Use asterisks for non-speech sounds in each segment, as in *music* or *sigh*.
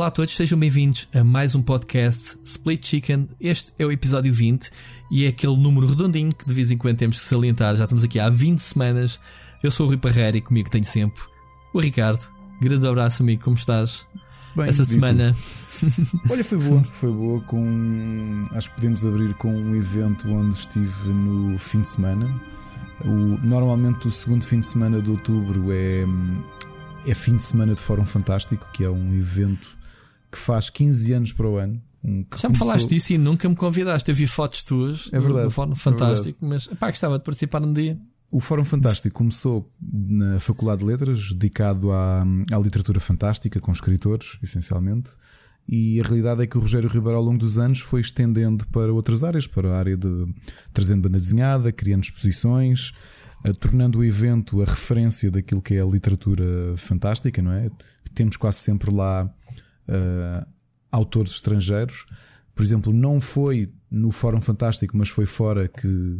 Olá a todos, sejam bem-vindos a mais um podcast Split Chicken. Este é o episódio 20 e é aquele número redondinho que de vez em quando temos que salientar. Já estamos aqui há 20 semanas. Eu sou o Rui Parreira e comigo tenho sempre o Ricardo. Grande abraço, amigo, como estás? Bem, Essa semana. *laughs* Olha, foi boa, foi boa. Com acho que podemos abrir com um evento onde estive no fim de semana. O, normalmente o segundo fim de semana de outubro é, é fim de semana de Fórum Fantástico, que é um evento que faz 15 anos para o ano. Um, Já me falaste disso e nunca me convidaste. Eu vi fotos tuas é verdade, do Fórum Fantástico, é mas pá, gostava de participar um dia. O Fórum Fantástico começou na Faculdade de Letras, dedicado à, à literatura fantástica, com escritores, essencialmente. E a realidade é que o Rogério Ribeiro, ao longo dos anos, foi estendendo para outras áreas, para a área de trazendo banda desenhada, criando exposições, uh, tornando o evento a referência daquilo que é a literatura fantástica, não é? Temos quase sempre lá uh, autores estrangeiros. Por exemplo, não foi no Fórum Fantástico, mas foi fora que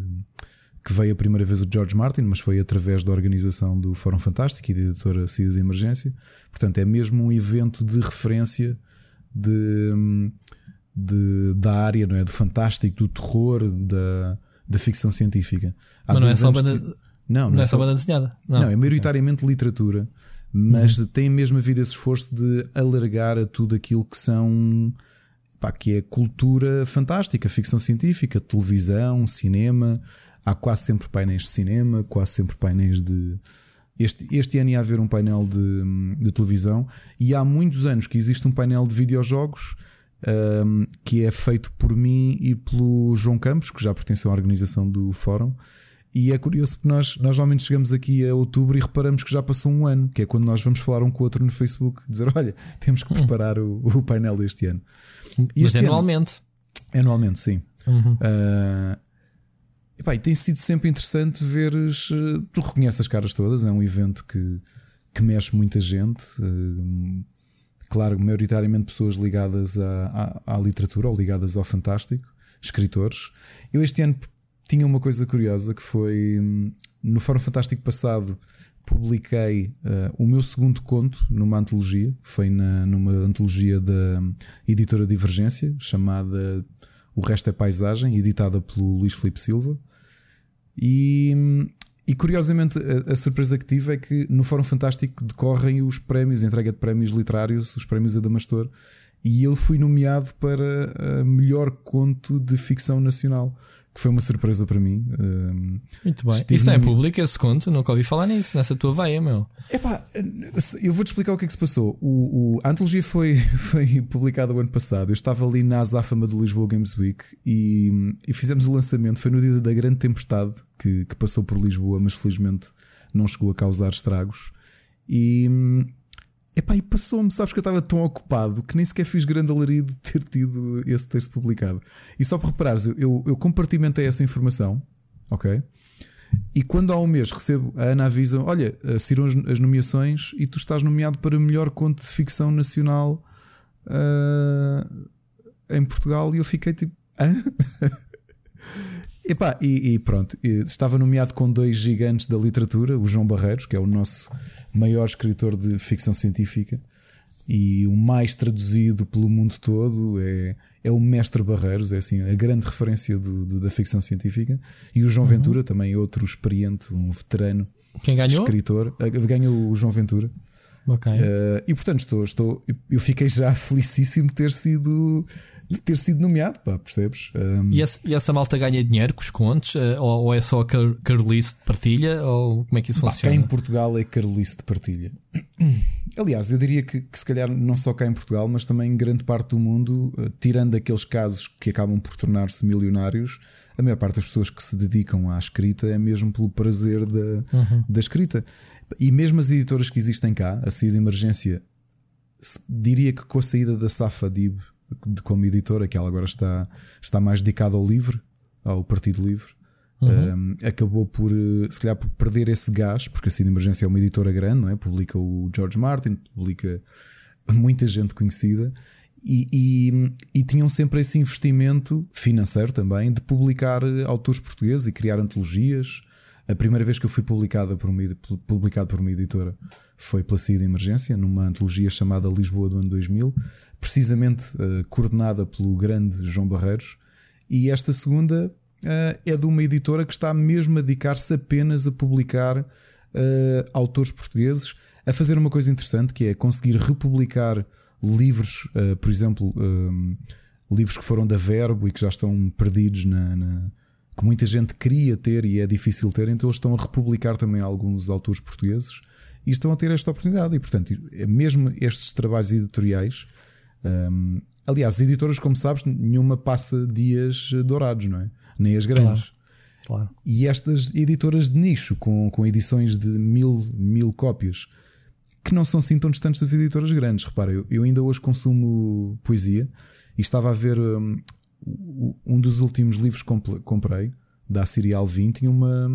que veio a primeira vez o George Martin, mas foi através da organização do Fórum Fantástico e da editora Saída de Emergência. Portanto, é mesmo um evento de referência de, de, da área, não é? Do fantástico, do terror, da, da ficção científica. Há mas não é só banda, não, não, não, é, é só banda desenhada. Não, não é maioritariamente literatura, mas uhum. tem mesmo havido esse esforço de alargar a tudo aquilo que são. Pá, que é cultura fantástica, ficção científica, televisão, cinema, há quase sempre painéis de cinema, quase sempre painéis de. Este, este ano ia haver um painel de, de televisão e há muitos anos que existe um painel de videojogos um, que é feito por mim e pelo João Campos, que já pertence à organização do fórum. E é curioso porque nós, nós normalmente chegamos aqui a outubro e reparamos que já passou um ano, que é quando nós vamos falar um com o outro no Facebook, dizer: Olha, temos que preparar o, o painel deste ano. E Mas anualmente. Ano, anualmente, sim. Uhum. Uh, e, tem sido sempre interessante veres. Eh, tu reconheces as caras todas, é um evento que, que mexe muita gente. Eh, claro, maioritariamente pessoas ligadas à, à, à, literatura ou ligadas ao fantástico, escritores. Eu este ano tinha uma coisa curiosa que foi no Fórum Fantástico passado publiquei uh, o meu segundo conto numa antologia, foi na, numa antologia da editora Divergência, chamada O Resto é Paisagem, editada pelo Luís Filipe Silva. E, e curiosamente, a, a, surpresa que tive é que no Fórum Fantástico decorrem os prémios, a entrega de prémios literários, os prémios Adamastor, e eu fui nomeado para melhor conto de ficção nacional que foi uma surpresa para mim. Muito bem. Isso não é público, esse conto? Nunca ouvi falar nisso, nessa tua veia, meu. Epá, eu vou-te explicar o que é que se passou. O, o, a antologia foi, *laughs* foi publicada o ano passado. Eu estava ali na Azáfama do Lisboa Games Week e, e fizemos o lançamento. Foi no dia da grande tempestade que, que passou por Lisboa, mas felizmente não chegou a causar estragos. E Epá, e passou-me, sabes que eu estava tão ocupado que nem sequer fiz grande alarido de ter tido esse texto publicado. E só para reparares, eu, eu compartimentei essa informação, ok? E quando há um mês recebo, a Ana avisa: Olha, saíram as, as nomeações e tu estás nomeado para melhor conto de ficção nacional uh, em Portugal. E eu fiquei tipo: Hã? *laughs* Epá, e, e pronto, estava nomeado com dois gigantes da literatura, o João Barreiros, que é o nosso maior escritor de ficção científica e o mais traduzido pelo mundo todo é, é o Mestre Barreiros, é assim a grande referência do, do, da ficção científica. E o João uhum. Ventura, também outro experiente, um veterano Quem ganhou? escritor. Ganhou o João Ventura. Okay. Uh, e portanto, estou, estou, eu fiquei já *laughs* felicíssimo de ter sido de ter sido nomeado, pá, percebes? Um... E, essa, e, essa, malta ganha dinheiro com os contos? Eh, ou, ou é só a car Carolice de partilha? Ou como é que isso pá, funciona? Cá em Portugal é Carolice de partilha. *clears throat* Aliás, eu diria que, que, se calhar não só cá em Portugal, mas também em grande parte do mundo, eh, tirando aqueles casos que acabam por tornar-se milionários, a maior parte das pessoas que se dedicam à escrita é mesmo pelo prazer da, uhum. da escrita. E mesmo as editoras que existem cá, a saída de emergência, diria que com a saída da Safa Dib como editora, que ela agora está, está mais dedicada ao livre, ao Partido Livre. Uhum. Um, acabou por, se calhar, por perder esse gás, porque a Cine Emergência é uma editora grande, não é? Publica o George Martin, publica muita gente conhecida. E, e, e, tinham sempre esse investimento financeiro também de publicar autores portugueses e criar antologias. A primeira vez que eu fui publicada por uma, publicado por uma editora foi pela Saída Emergência, numa antologia chamada Lisboa do ano 2000, precisamente uh, coordenada pelo grande João Barreiros. E esta segunda uh, é de uma editora que está mesmo a dedicar-se apenas a publicar uh, autores portugueses, a fazer uma coisa interessante que é conseguir republicar livros, por exemplo, livros que foram da Verbo e que já estão perdidos na, na que muita gente queria ter e é difícil ter, então eles estão a republicar também alguns autores portugueses e estão a ter esta oportunidade. E portanto, é mesmo estes trabalhos editoriais, um, aliás, as editoras, como sabes, nenhuma passa dias dourados, não é? Nem as grandes. Claro, claro. E estas editoras de nicho, com, com edições de mil, mil cópias, que não são assim tão distantes das editoras grandes. Repara, eu, eu ainda hoje consumo poesia e estava a ver um, um dos últimos livros que comprei, da Serial 20, tinha uma.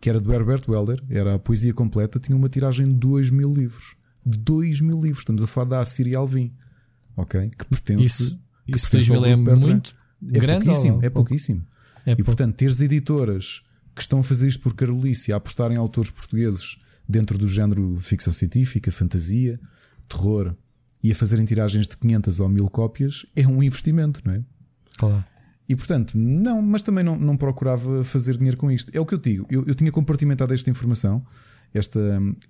que era do Herbert Welder, era a poesia completa, tinha uma tiragem de 2 mil livros. 2 mil livros, estamos a falar da Serial 20, ok? Que pertence. Isso, isso 2 mil é muito é grande? Pouquíssimo, é pouquíssimo. É e portanto, teres editoras que estão a fazer isto por Carolice, a apostar em autores portugueses dentro do género ficção científica, fantasia, terror e a fazerem tiragens de 500 ou 1000 cópias é um investimento, não é? Claro. E portanto, não, mas também não, não procurava fazer dinheiro com isto. É o que eu digo. Eu, eu tinha compartimentado esta informação. Esta.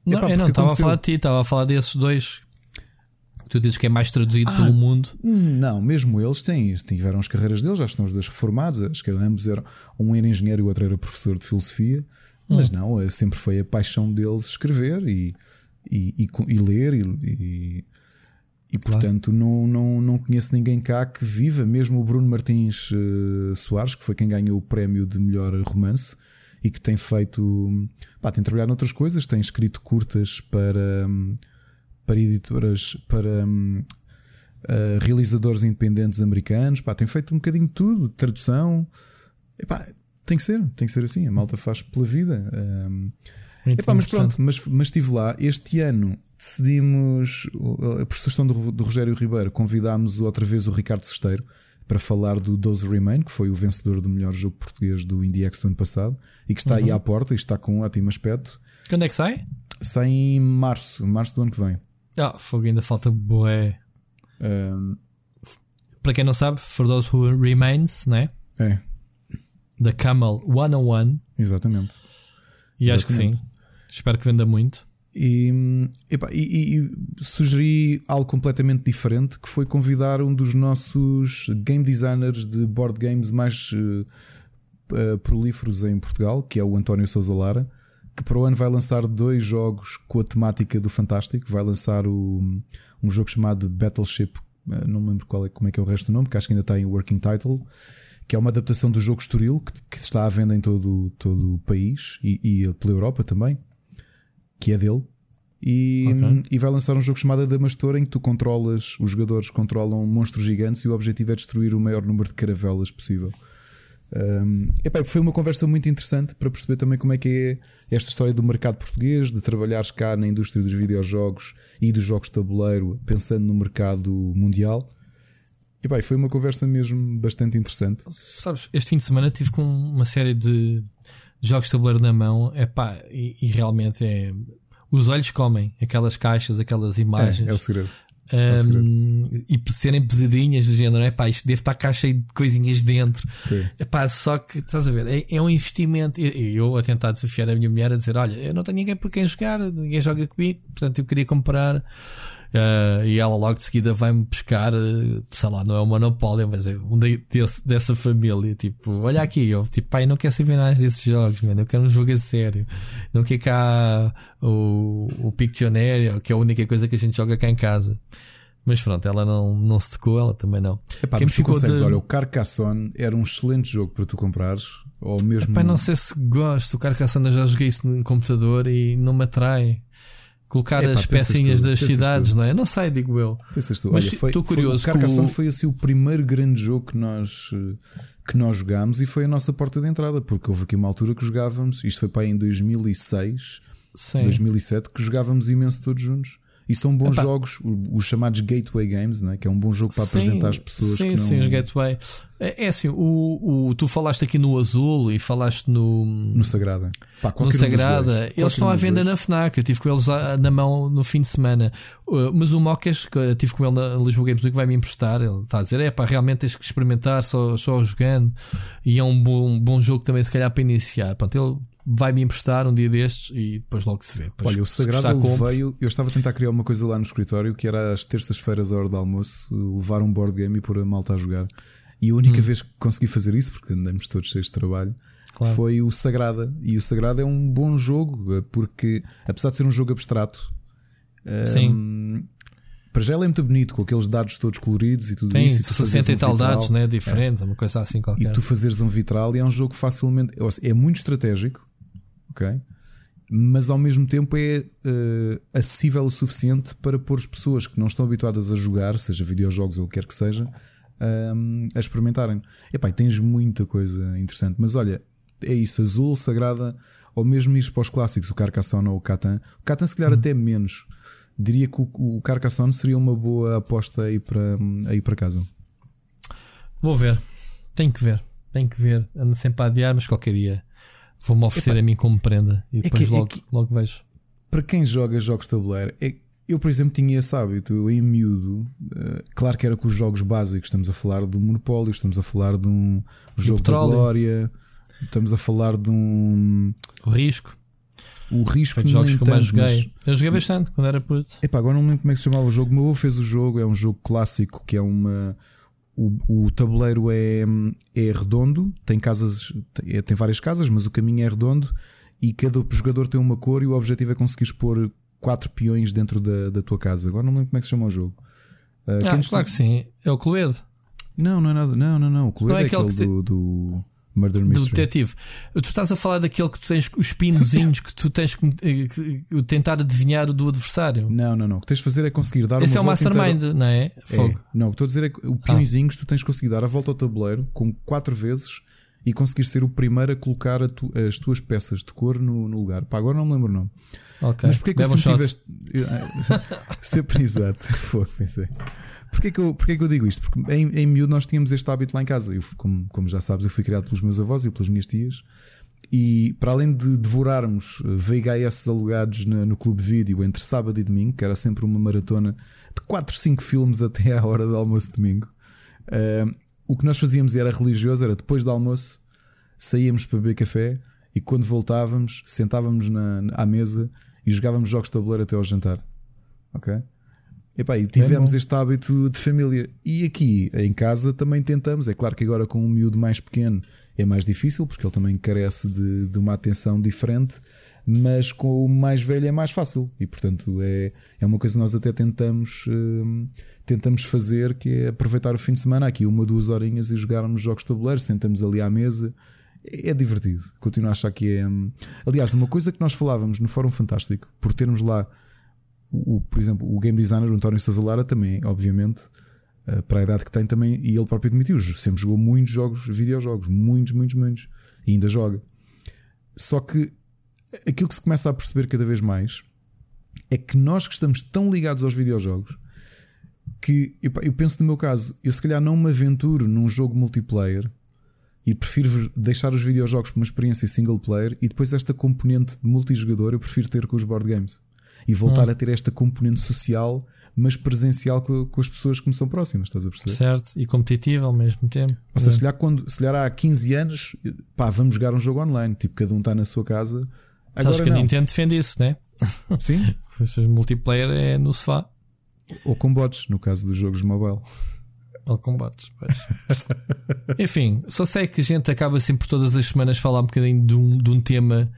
Não, Epá, eu não estava aconteceu... a falar de ti, estava a falar desses dois. Tu dizes que é mais traduzido ah, pelo mundo. Não, mesmo eles têm, tiveram as carreiras deles, já estão os dois reformados. Acho que ambos eram. Um era engenheiro e o outro era professor de filosofia. Hum. Mas não, é, sempre foi a paixão deles escrever e, e, e, e ler e, e portanto claro. não, não, não conheço ninguém cá que viva, mesmo o Bruno Martins uh, Soares, que foi quem ganhou o prémio de melhor romance e que tem feito. Pá, tem trabalhado noutras coisas, tem escrito curtas para, para editoras, para uh, realizadores independentes americanos, pá, tem feito um bocadinho de tudo, tradução. Pá, tem que ser, tem que ser assim, a malta faz pela vida. Um, epá, mas pronto, mas, mas estive lá este ano decidimos, por sugestão do, do Rogério Ribeiro, convidámos outra vez o Ricardo Sesteiro para falar do Doze Remain, que foi o vencedor do melhor jogo português do IndieX do ano passado e que está uhum. aí à porta e está com um ótimo aspecto. Quando é que sai? Sai em março, março do ano que vem. Ah, fogo, ainda falta boé. Um... Para quem não sabe, For Those Who Remains, né? É. Da Camel 101. Exatamente. E Exatamente. acho que sim. Espero que venda muito. E, epa, e, e, sugeri algo completamente diferente que foi convidar um dos nossos game designers de board games mais uh, prolíferos em Portugal, que é o António Sousa Lara, que para o ano vai lançar dois jogos com a temática do Fantástico. Vai lançar o, um jogo chamado Battleship, uh, não me lembro qual é, como é que é o resto do nome, que acho que ainda está em working title. Que é uma adaptação do jogo Estoril, que, que está à venda em todo, todo o país e, e pela Europa também que é dele. E, okay. e, vai lançar um jogo chamado Damastor em que tu controlas, os jogadores controlam monstros gigantes e o objetivo é destruir o maior número de caravelas possível. Um, epá, foi uma conversa muito interessante para perceber também como é que é esta história do mercado português, de trabalhares cá na indústria dos videojogos e dos jogos de tabuleiro, pensando no mercado mundial. Epá, foi uma conversa mesmo bastante interessante. Sabes, este fim de semana tive com uma série de jogos de tabuleiro na mão, epá, e, e realmente é. Os olhos comem aquelas caixas, aquelas imagens. É, é o segredo. Um, é o segredo. e serem pesadinhas do género, é pá, isto deve estar cá cheio de coisinhas dentro. Sim. Epá, só que estás a ver, é, é um investimento. E eu, eu, a tentar desafiar a minha mulher a dizer: Olha, eu não tenho ninguém para quem jogar, ninguém joga comigo, portanto eu queria comprar Uh, e ela logo de seguida vai-me buscar, uh, sei lá, não é o monopólio, mas é um de, desse, dessa família. Tipo, olha aqui, eu tipo, pai, não quero saber nada desses jogos, mano, eu quero um jogo a sério. Não quer cá o, o Pictionary, que é a única coisa que a gente joga cá em casa. Mas pronto, ela não, não se secou, ela também não. Epá, Quem mas tu consegues, de... olha, o Carcassonne era um excelente jogo para tu comprares, ou mesmo. Epá, não sei se gosto, o Carcassonne eu já joguei isso no computador e não me atrai colocar Epá, as pecinhas tu, das cidades, tu. não é? Não sei, digo eu. Pensas tu, Mas olha, foi, estou curioso. Foi, o Carcassonne foi assim o primeiro grande jogo que nós, que nós jogámos e foi a nossa porta de entrada, porque houve aqui uma altura que jogávamos, isto foi para aí em 2006, Sim. 2007, que jogávamos imenso todos juntos. E são bons Epá. jogos, os chamados gateway games, não é? que é um bom jogo para sim, apresentar às pessoas. Sim, que não... sim, os gateway. É, é assim, o, o, tu falaste aqui no Azul e falaste no. No Sagrada. Pá, no Sagrada. eles estão à venda dois. na Fnac. Eu tive com eles na mão no fim de semana. Uh, mas o Mocas, que eu tive com ele na Lisboa Games Week, vai me emprestar. Ele está a dizer: é pá, realmente tens que experimentar só, só jogando. E é um bom, um bom jogo também, se calhar, para iniciar. Pronto, ele vai-me emprestar um dia destes e depois logo se vê. Depois Olha, o Sagrado veio. Eu estava a tentar criar uma coisa lá no escritório que era às terças-feiras, à hora do almoço, levar um board game e pôr a malta a jogar. E a única hum. vez que consegui fazer isso, porque andamos todos cheios de trabalho, claro. foi o Sagrada. E o Sagrada é um bom jogo, porque apesar de ser um jogo abstrato, Sim. Um, para já ele é muito bonito, com aqueles dados todos coloridos e tudo Tem isso. Tem 60 e tal dados né, diferentes, é. uma coisa assim qualquer. E tu fazeres um vitral e é um jogo facilmente. É muito estratégico, ok? Mas ao mesmo tempo é uh, acessível o suficiente para pôr as pessoas que não estão habituadas a jogar, seja videojogos ou o que quer que seja, um, a experimentarem. Epá, tens muita coisa interessante. Mas olha, é isso, Azul, Sagrada, ou mesmo ir para os clássicos, o Carcassonne ou o Catan. O Catan, se calhar, hum. até menos diria que o, o Carcassonne seria uma boa aposta aí para, aí para casa. Vou ver, tenho que ver, tenho que ver. Ando sempre a adiar, mas qualquer dia vou-me oferecer Epa, a mim como prenda e é depois que, é logo, é que, logo vejo. Para quem joga jogos de tabuleiro, é, eu, por exemplo, tinha esse hábito, eu em miúdo, uh, claro que era com os jogos básicos, estamos a falar do Monopólio, estamos a falar de um jogo da Glória, estamos a falar de um. O risco. O risco de jogos que eu mais joguei. Eu joguei bastante quando era puto. Epá, agora não lembro como é que se chamava o jogo. O meu avô fez o jogo, é um jogo clássico que é uma. O, o tabuleiro é, é redondo, tem casas, tem, é, tem várias casas, mas o caminho é redondo e cada jogador tem uma cor e o objetivo é conseguir expor quatro peões dentro da, da tua casa. Agora não lembro como é que se chama o jogo. Uh, ah, claro que sim. É o Cluedo. Não, não é nada. Não, não, não. O Cluedo não é, é aquele, aquele do, do, Murder Mystery. Do detetive. Tu estás a falar daquele que tu tens os pinozinhos que tu tens que, que, que, tentar adivinhar do adversário. Não, não, não. O que tens de fazer é conseguir dar Esse uma é o mastermind, inteira... não é? é? Não, o que estou a dizer é que o pinozinhos ah. tu tens de conseguir dar a volta ao tabuleiro com quatro vezes e conseguir ser o primeiro a colocar a tu, as tuas peças de cor no, no lugar. Pá, agora não me lembro o nome. Okay. Mas porquê que eu sempre tiveste. *laughs* sempre exato. *laughs* Foi, pensei. Porquê que, eu, porquê que eu digo isto? Porque em, em miúdo nós tínhamos este hábito lá em casa. Eu, como, como já sabes, eu fui criado pelos meus avós e pelas minhas tias. E para além de devorarmos eh, VHS alugados no, no Clube Vídeo entre sábado e domingo, que era sempre uma maratona de 4, 5 filmes até à hora do almoço de domingo, uh, o que nós fazíamos era religioso, era depois do almoço, saíamos para beber café e quando voltávamos, sentávamos na, à mesa e jogávamos jogos de tabuleiro até ao jantar. Ok? Epá, e tivemos este hábito de família. E aqui em casa também tentamos. É claro que agora com um miúdo mais pequeno é mais difícil, porque ele também carece de, de uma atenção diferente, mas com o mais velho é mais fácil. E portanto é, é uma coisa que nós até tentamos, hum, tentamos fazer, que é aproveitar o fim de semana aqui, uma, duas horinhas e jogarmos jogos de tabuleiro, sentamos ali à mesa. É, divertido. Continuo a achar que é. Hum, aliás, uma coisa que nós falávamos no Fórum Fantástico, por termos lá o, por exemplo, o game designer, o António Sousa Lara, também, obviamente, uh, para a idade que tem também, e ele próprio admitiu, sempre jogou muitos jogos, videojogos, muitos, muitos, muitos, e ainda joga. Só que aquilo que se começa a perceber cada vez mais é que nós que estamos tão ligados aos videojogos que eu, eu penso no meu caso, eu se calhar não me aventuro num jogo multiplayer e prefiro deixar os videojogos para uma experiência single player e depois esta componente de multijogador eu prefiro ter com os board games e voltar hum. a ter esta componente social, mas presencial com, com, as pessoas que me são próximas, estás a perceber? Certo, e competitiva ao mesmo tempo. Ou seja, é. se calhar, quando, se calhar há 15 anos, pá, vamos jogar um jogo online, tipo, cada um está na sua casa. Agora Acho que não. a Nintendo defende isso, né? Sim. *laughs* multiplayer é no sofá. Ou com bots, no caso dos jogos mobile. Ou com bots, *laughs* Enfim, só sei que a gente acaba sempre todas as semanas falar um bocadinho de um, de um tema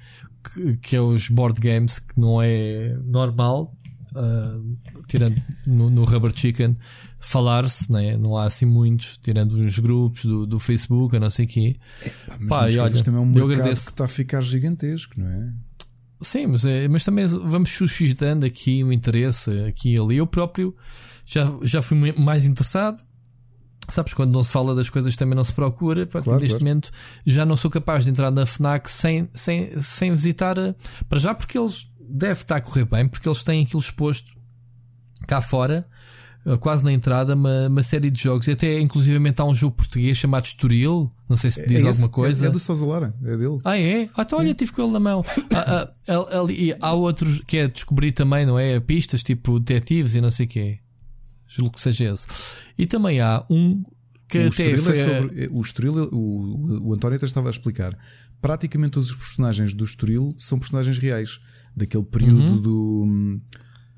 que, que é os board games, que não é normal, uh, tirando no, no, Rubber Chicken, falar-se, né? não há assim muitos, tirando uns grupos do, do Facebook, a não sei o quê. mas Pá, e olha, também é um mercado que está a ficar gigantesco, não é? Sim, mas, é, mas também vamos suscitando aqui o um interesse aqui e ali. Eu próprio já, já fui mais interessado Sabes, quando não se fala das coisas também não se procura. Claro, neste claro. momento já não sou capaz de entrar na FNAC sem, sem, sem visitar. A... Para já, porque eles deve estar a correr bem, porque eles têm aquilo exposto cá fora, eh, quase na entrada, uma, uma série de jogos. E até, inclusivamente, há um jogo português chamado Estoril. Não sei se É- diz é alguma esse, coisa. É, é do Sousa Lara, é dele. Ah, é? Ah, então olha, tive com ele na mão. Ah, ah, ali- há outros que é descobrir também, não é? Pistas tipo detetives e não sei o quê. Julgo que seja esse. E também há um que o até Estoril, foi. é sobre, o, Estoril o, o, o António até estava a explicar. Praticamente todos os personagens do Estoril são personagens reais. Daquele período Uhum. do,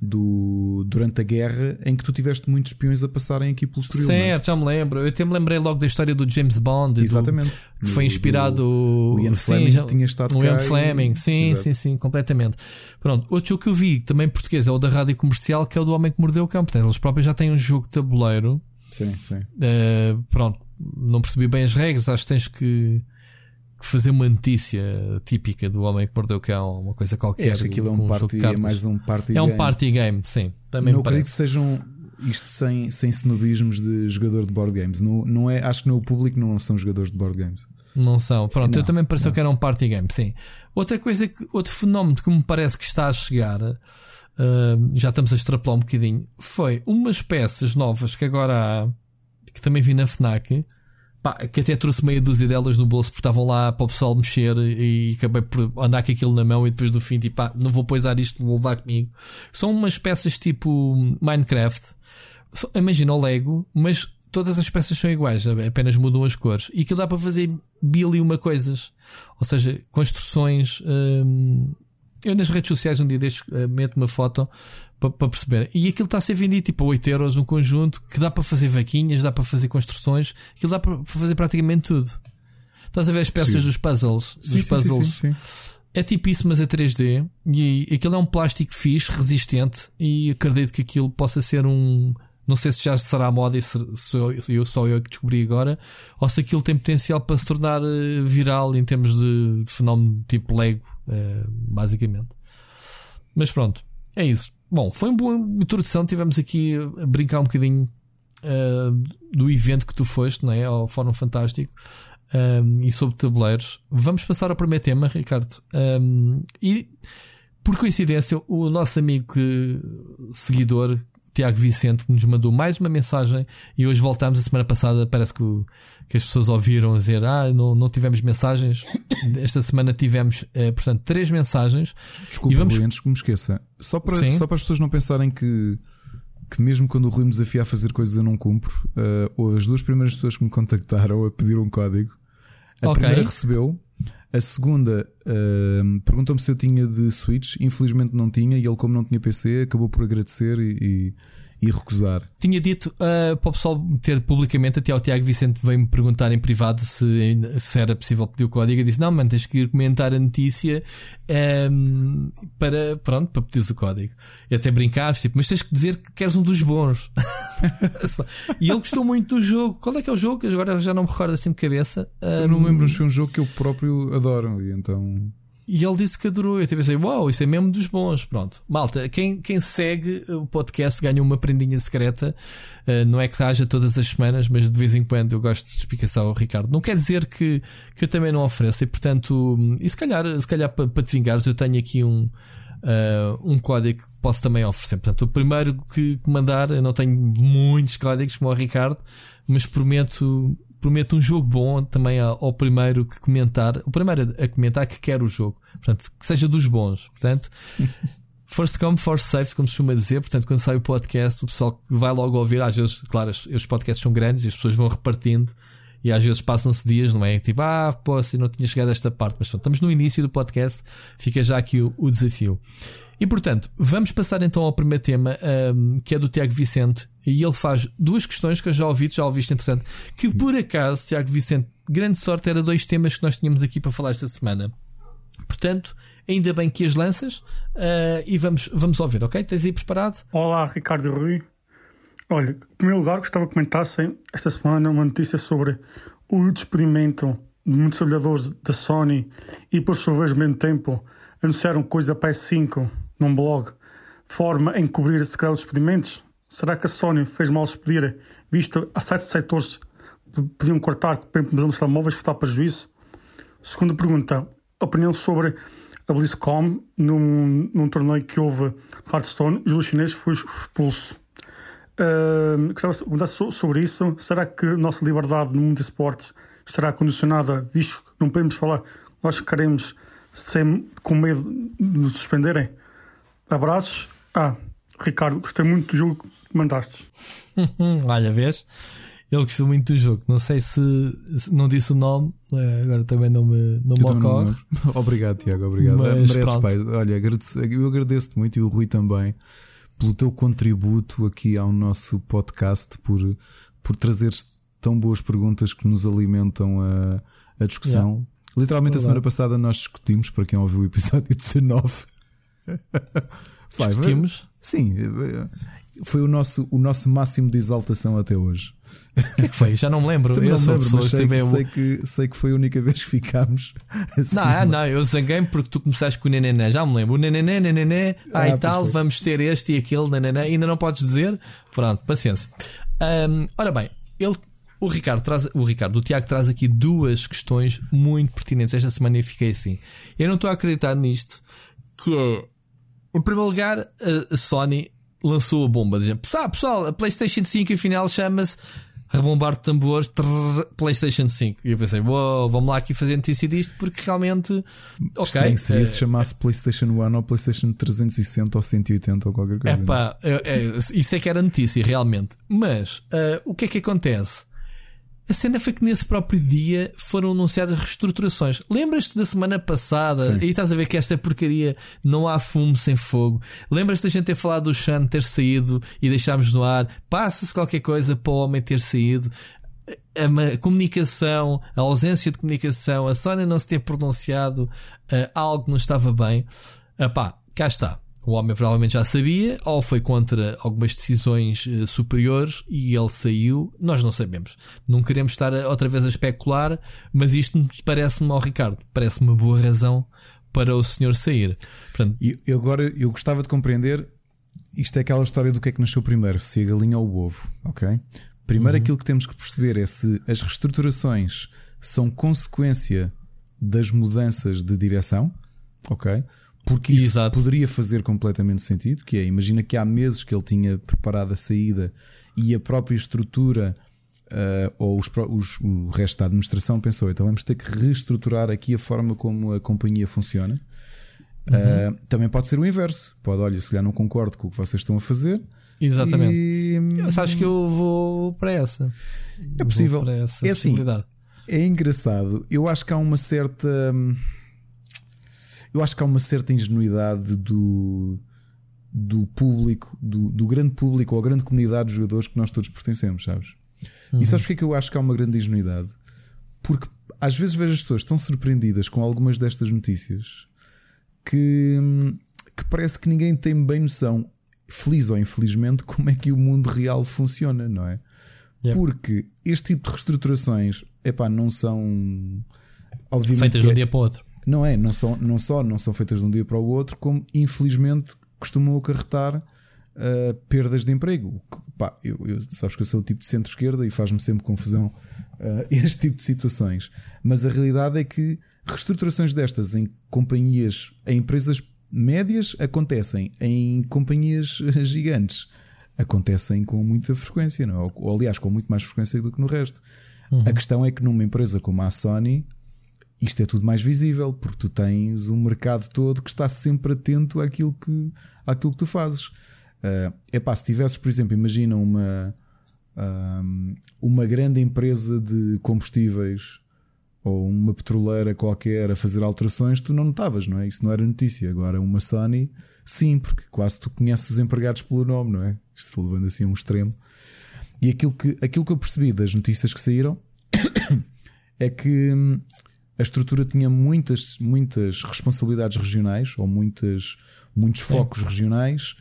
do. durante a guerra em que tu tiveste muitos espiões a passarem aqui pelo não é? Certo, já me lembro. Eu até me lembrei logo da história do James Bond. do- Exatamente. que foi Do- inspirado. do- o Ian sim, Fleming já- tinha estado o Ian e- Fleming, sim, Exato. sim, sim, completamente. Pronto, outro jogo que eu vi, também português, é o da rádio comercial, que é o do Homem que Mordeu o Cão. Portanto, eles próprios já têm um jogo de tabuleiro. Sim, sim. Uh, pronto, não percebi bem as regras. Acho que tens que, que fazer uma notícia típica do Homem que Mordeu o Cão, uma coisa qualquer. É, acho que aquilo é um party, é mais um party É um game. party game, sim. Também não acredito que sejam isto sem, sem snobismos de jogador de board games. Não, não é, acho que no público não são jogadores de board games. Não são. Pronto, Não, eu também pareceu não. que era um party game, sim. Outra coisa, que, outro fenómeno que me parece que está a chegar, uh, já estamos a extrapolar um bocadinho, foi umas peças novas que agora há, que também vi na Fnac, pá, que até trouxe meia dúzia delas no bolso porque estavam lá para o pessoal mexer e acabei por andar com aquilo na mão e depois do fim, tipo, pá, não vou poisar isto, vou levar comigo. São umas peças tipo Minecraft, imagina o Lego, mas todas as peças são iguais, apenas mudam as cores. E aquilo dá para fazer mil e uma coisas. Ou seja, construções. hum, eu nas redes sociais um dia destes uh, meto uma foto para, para perceber. E aquilo está a ser vendido tipo a 8 euros um conjunto que dá para fazer vaquinhas, dá para fazer construções, aquilo dá para fazer praticamente tudo. Estás a ver as peças Sim. dos puzzles? Sim, dos sim, puzzles. É tipo isso, mas é 3D. E aquilo é um plástico fixe, resistente. E acredito que aquilo possa ser um. Não sei se já será a moda e se sou eu, só eu que descobri agora. Ou se aquilo tem potencial para se tornar eh, viral em termos de, de fenómeno tipo Lego, eh, basicamente. Mas pronto, é isso. Bom, foi uma boa introdução. Tivemos aqui a brincar um bocadinho eh, do evento que tu foste, não é? Ao Fórum Fantástico um, e sobre tabuleiros. Vamos passar ao primeiro tema, Ricardo. Um, e por coincidência, o nosso amigo que- seguidor, Tiago Vicente, nos mandou mais uma mensagem e hoje voltamos. A semana passada parece que, o- que as pessoas ouviram dizer: Ah, não, não tivemos mensagens. *coughs* Esta semana tivemos, eh, portanto, três mensagens. Desculpa, E vamos- Rui, antes que me esqueça. Só para, Sim. só para as pessoas não pensarem que, que mesmo quando o Rui me desafia a fazer coisas eu não cumpro, ou as duas primeiras pessoas que me contactaram a pedir um código, a Ok. primeira recebeu, a segunda eh, perguntou-me se eu tinha de Switch, infelizmente não tinha, e ele, como não tinha PC, acabou por agradecer e, e- recusar. Tinha dito ah, para o pessoal meter publicamente, até ao Tiago Vicente veio-me perguntar em privado se, se era possível pedir o código. Eu disse: Não, mano, tens que ir comentar a notícia ehm, para, pronto, para pedir o código. E até brincar, tipo, mas tens que dizer que queres um dos bons. *laughs* e ele gostou muito do jogo. Qual é que é o jogo? Agora já não me recordo assim de cabeça. Eu não me lembro, mas foi um jogo que eu próprio adoro, e então. E ele disse que adorou. Eu até pensei, uau, isso é mesmo dos bons. Pronto. Malta, quem, quem segue o podcast ganha uma prendinha secreta. Uh, não é que haja todas as semanas, mas de vez em quando eu gosto de explicação ao Ricardo. Não quer dizer que, que eu também não ofereço. E portanto, e se calhar, se calhar para, para te vingares, eu tenho aqui um. uh, um código que posso também oferecer. Portanto, o primeiro que mandar, eu não tenho muitos códigos como o Ricardo, mas prometo, prometo um jogo bom também ao, primeiro que comentar, o primeiro a comentar que quer o jogo, portanto, que seja dos bons. Portanto, *laughs* first come, first served, como se costuma dizer. Portanto, quando sai o podcast, o pessoal vai logo ouvir. Às vezes, claro, os, podcasts são grandes e as pessoas vão repartindo. E às vezes passam-se dias, não é? Tipo, ah, pô, assim não tinha chegado a esta parte. Mas pronto, estamos no início do podcast, fica já aqui o, o desafio. E portanto, vamos passar então ao primeiro tema, ahm, que é do Tiago Vicente. E ele faz duas questões que eu já ouvi, já ouviste interessante. Que por acaso, Tiago Vicente, grande sorte, era dois temas que nós tínhamos aqui para falar esta semana. Portanto, ainda bem que as lanças ah, e vamos, vamos ouvir, ok? Tens aí preparado? Olá, Ricardo Rui. Olha, em primeiro lugar, gostava que comentassem esta semana uma notícia sobre o despedimento de muitos trabalhadores da Sony e, por sua vez, ao mesmo tempo, anunciaram coisa da PS5 num blog, forma em cobrir se calhar os despedimentos. Será que a Sony fez mal despedir, visto a sete setores podiam cortar para a implementação dos telemóveis, votar juízo? Segunda pergunta, opinião sobre a BlizzCon num, num torneio que houve Hearthstone, o jogo chinês foi expulso. Uh, gostava de perguntar sobre isso. Será que a nossa liberdade no mundo de esportes estará condicionada, visto que não podemos falar, nós queremos sem, com medo de nos suspenderem? Abraços. Ah, Ricardo, gostei muito do jogo que mandaste. *laughs* Olha, vês? Ele gostou muito do jogo. Não sei se, se não disse o nome, eh, agora também não me, não me ocorre. Não *laughs* obrigado, Tiago, obrigado. Mas, pai. Olha, eu agradeço-te muito e o Rui também pelo teu contributo aqui ao nosso podcast, por, por trazeres tão boas perguntas que nos alimentam a, a discussão. Yeah. Literalmente, a semana passada nós discutimos, para quem ouviu o episódio *laughs* 19. discutimos? Sim, foi o nosso, o nosso máximo de exaltação até hoje. O que, é que foi? Já não me lembro. eu não sou lembro, mas sei, que, sei, que, sei que foi a única vez que ficámos. *laughs* Assim, não, não, eu zanguei porque tu começaste com o nenené. Já me lembro. O nenené, nenené, ah, e tal, perfeito. vamos ter este e aquele, nenené. Ainda não podes dizer? Pronto, paciência. Um, ora bem, ele, o Ricardo traz, o Ricardo, o Tiago traz aqui duas questões muito pertinentes. Esta semana eu fiquei assim. Eu não estou a acreditar nisto, que é, em primeiro lugar, a Sony lançou a bomba. Dizendo, pessoal, a PlayStation 5 afinal chama-se rebombar de tambores PlayStation 5. E eu pensei, wow, vamos lá aqui fazer notícia disto porque realmente. Ok. Tem seria é, se chamasse PlayStation 1 ou PlayStation 360 ou 180 ou qualquer coisa. Epá, é, é, isso é que era notícia, realmente. Mas uh, o que é que acontece? A cena foi que nesse próprio dia foram anunciadas reestruturações. Lembras-te da semana passada? Sim. E estás a ver que esta porcaria não há fumo sem fogo. Lembras-te da gente ter falado do Shan ter saído e deixámos no ar? Passa-se qualquer coisa para o homem ter saído. A, comunicação, a ausência de comunicação, a Sony não se ter pronunciado, uh, algo não estava bem. Epá, cá está. O homem provavelmente já sabia, ou foi contra algumas decisões uh, superiores e ele saiu. Nós não sabemos. Não queremos estar outra vez a especular, mas isto parece-me ao Ricardo, parece uma boa razão para o senhor sair. Portanto, e agora eu gostava de compreender. Isto é aquela história do que é que nasceu primeiro, se a galinha ou o ovo, ok? Primeiro uhum. aquilo que temos que perceber é se as reestruturações são consequência das mudanças de direção, ok? Porque isso Exato. poderia fazer completamente sentido, que é, imagina que há meses que ele tinha preparado a saída e a própria estrutura uh, ou os, os, o resto da administração pensou, então vamos ter que reestruturar aqui a forma como a companhia funciona. Uhum. Uh, também pode ser o inverso. Pode, olha, se calhar não concordo com o que vocês estão a fazer. Exatamente. E... Acho que eu vou para essa. É possível. é assim. É engraçado. Eu acho que há uma certa. Hum, eu acho que há uma certa ingenuidade do, do público, do, do grande público ou a grande comunidade de jogadores que nós todos pertencemos, sabes? Uhum. E sabes porque é que eu acho que há uma grande ingenuidade? Porque às vezes vejo as pessoas tão surpreendidas com algumas destas notícias que, que parece que ninguém tem bem noção, feliz ou infelizmente, como é que o mundo real funciona, não é? Yeah. Porque este tipo de reestruturações epá, não são obviamente feitas de um dia para o outro. Não é, não, são, não só não são feitas de um dia para o outro, como infelizmente costumam acarretar uh, perdas de emprego. Pá, eu, eu, sabes que eu sou o tipo de centro-esquerda e faz-me sempre confusão uh, *laughs* este tipo de situações. Mas a realidade é que reestruturações destas em companhias, em empresas médias, acontecem, em companhias gigantes acontecem com muita frequência, não é? ou, aliás, com muito mais frequência do que no resto. Uhum. A questão é que numa empresa como a Sony isto é tudo mais visível, porque tu tens um mercado todo que está sempre atento àquilo que, àquilo que tu fazes. Uh, epá, se tivesses, por exemplo, imagina uma, um, uma grande empresa de combustíveis ou uma petroleira qualquer a fazer alterações, tu não notavas, não é? Isso não era notícia. Agora, uma Sony, sim, porque quase tu conheces os empregados pelo nome, não é? Isto levando assim a um extremo. E aquilo que, aquilo que eu percebi das notícias que saíram *coughs* é que hum, a estrutura tinha muitas, muitas responsabilidades regionais ou muitas, muitos focos regionais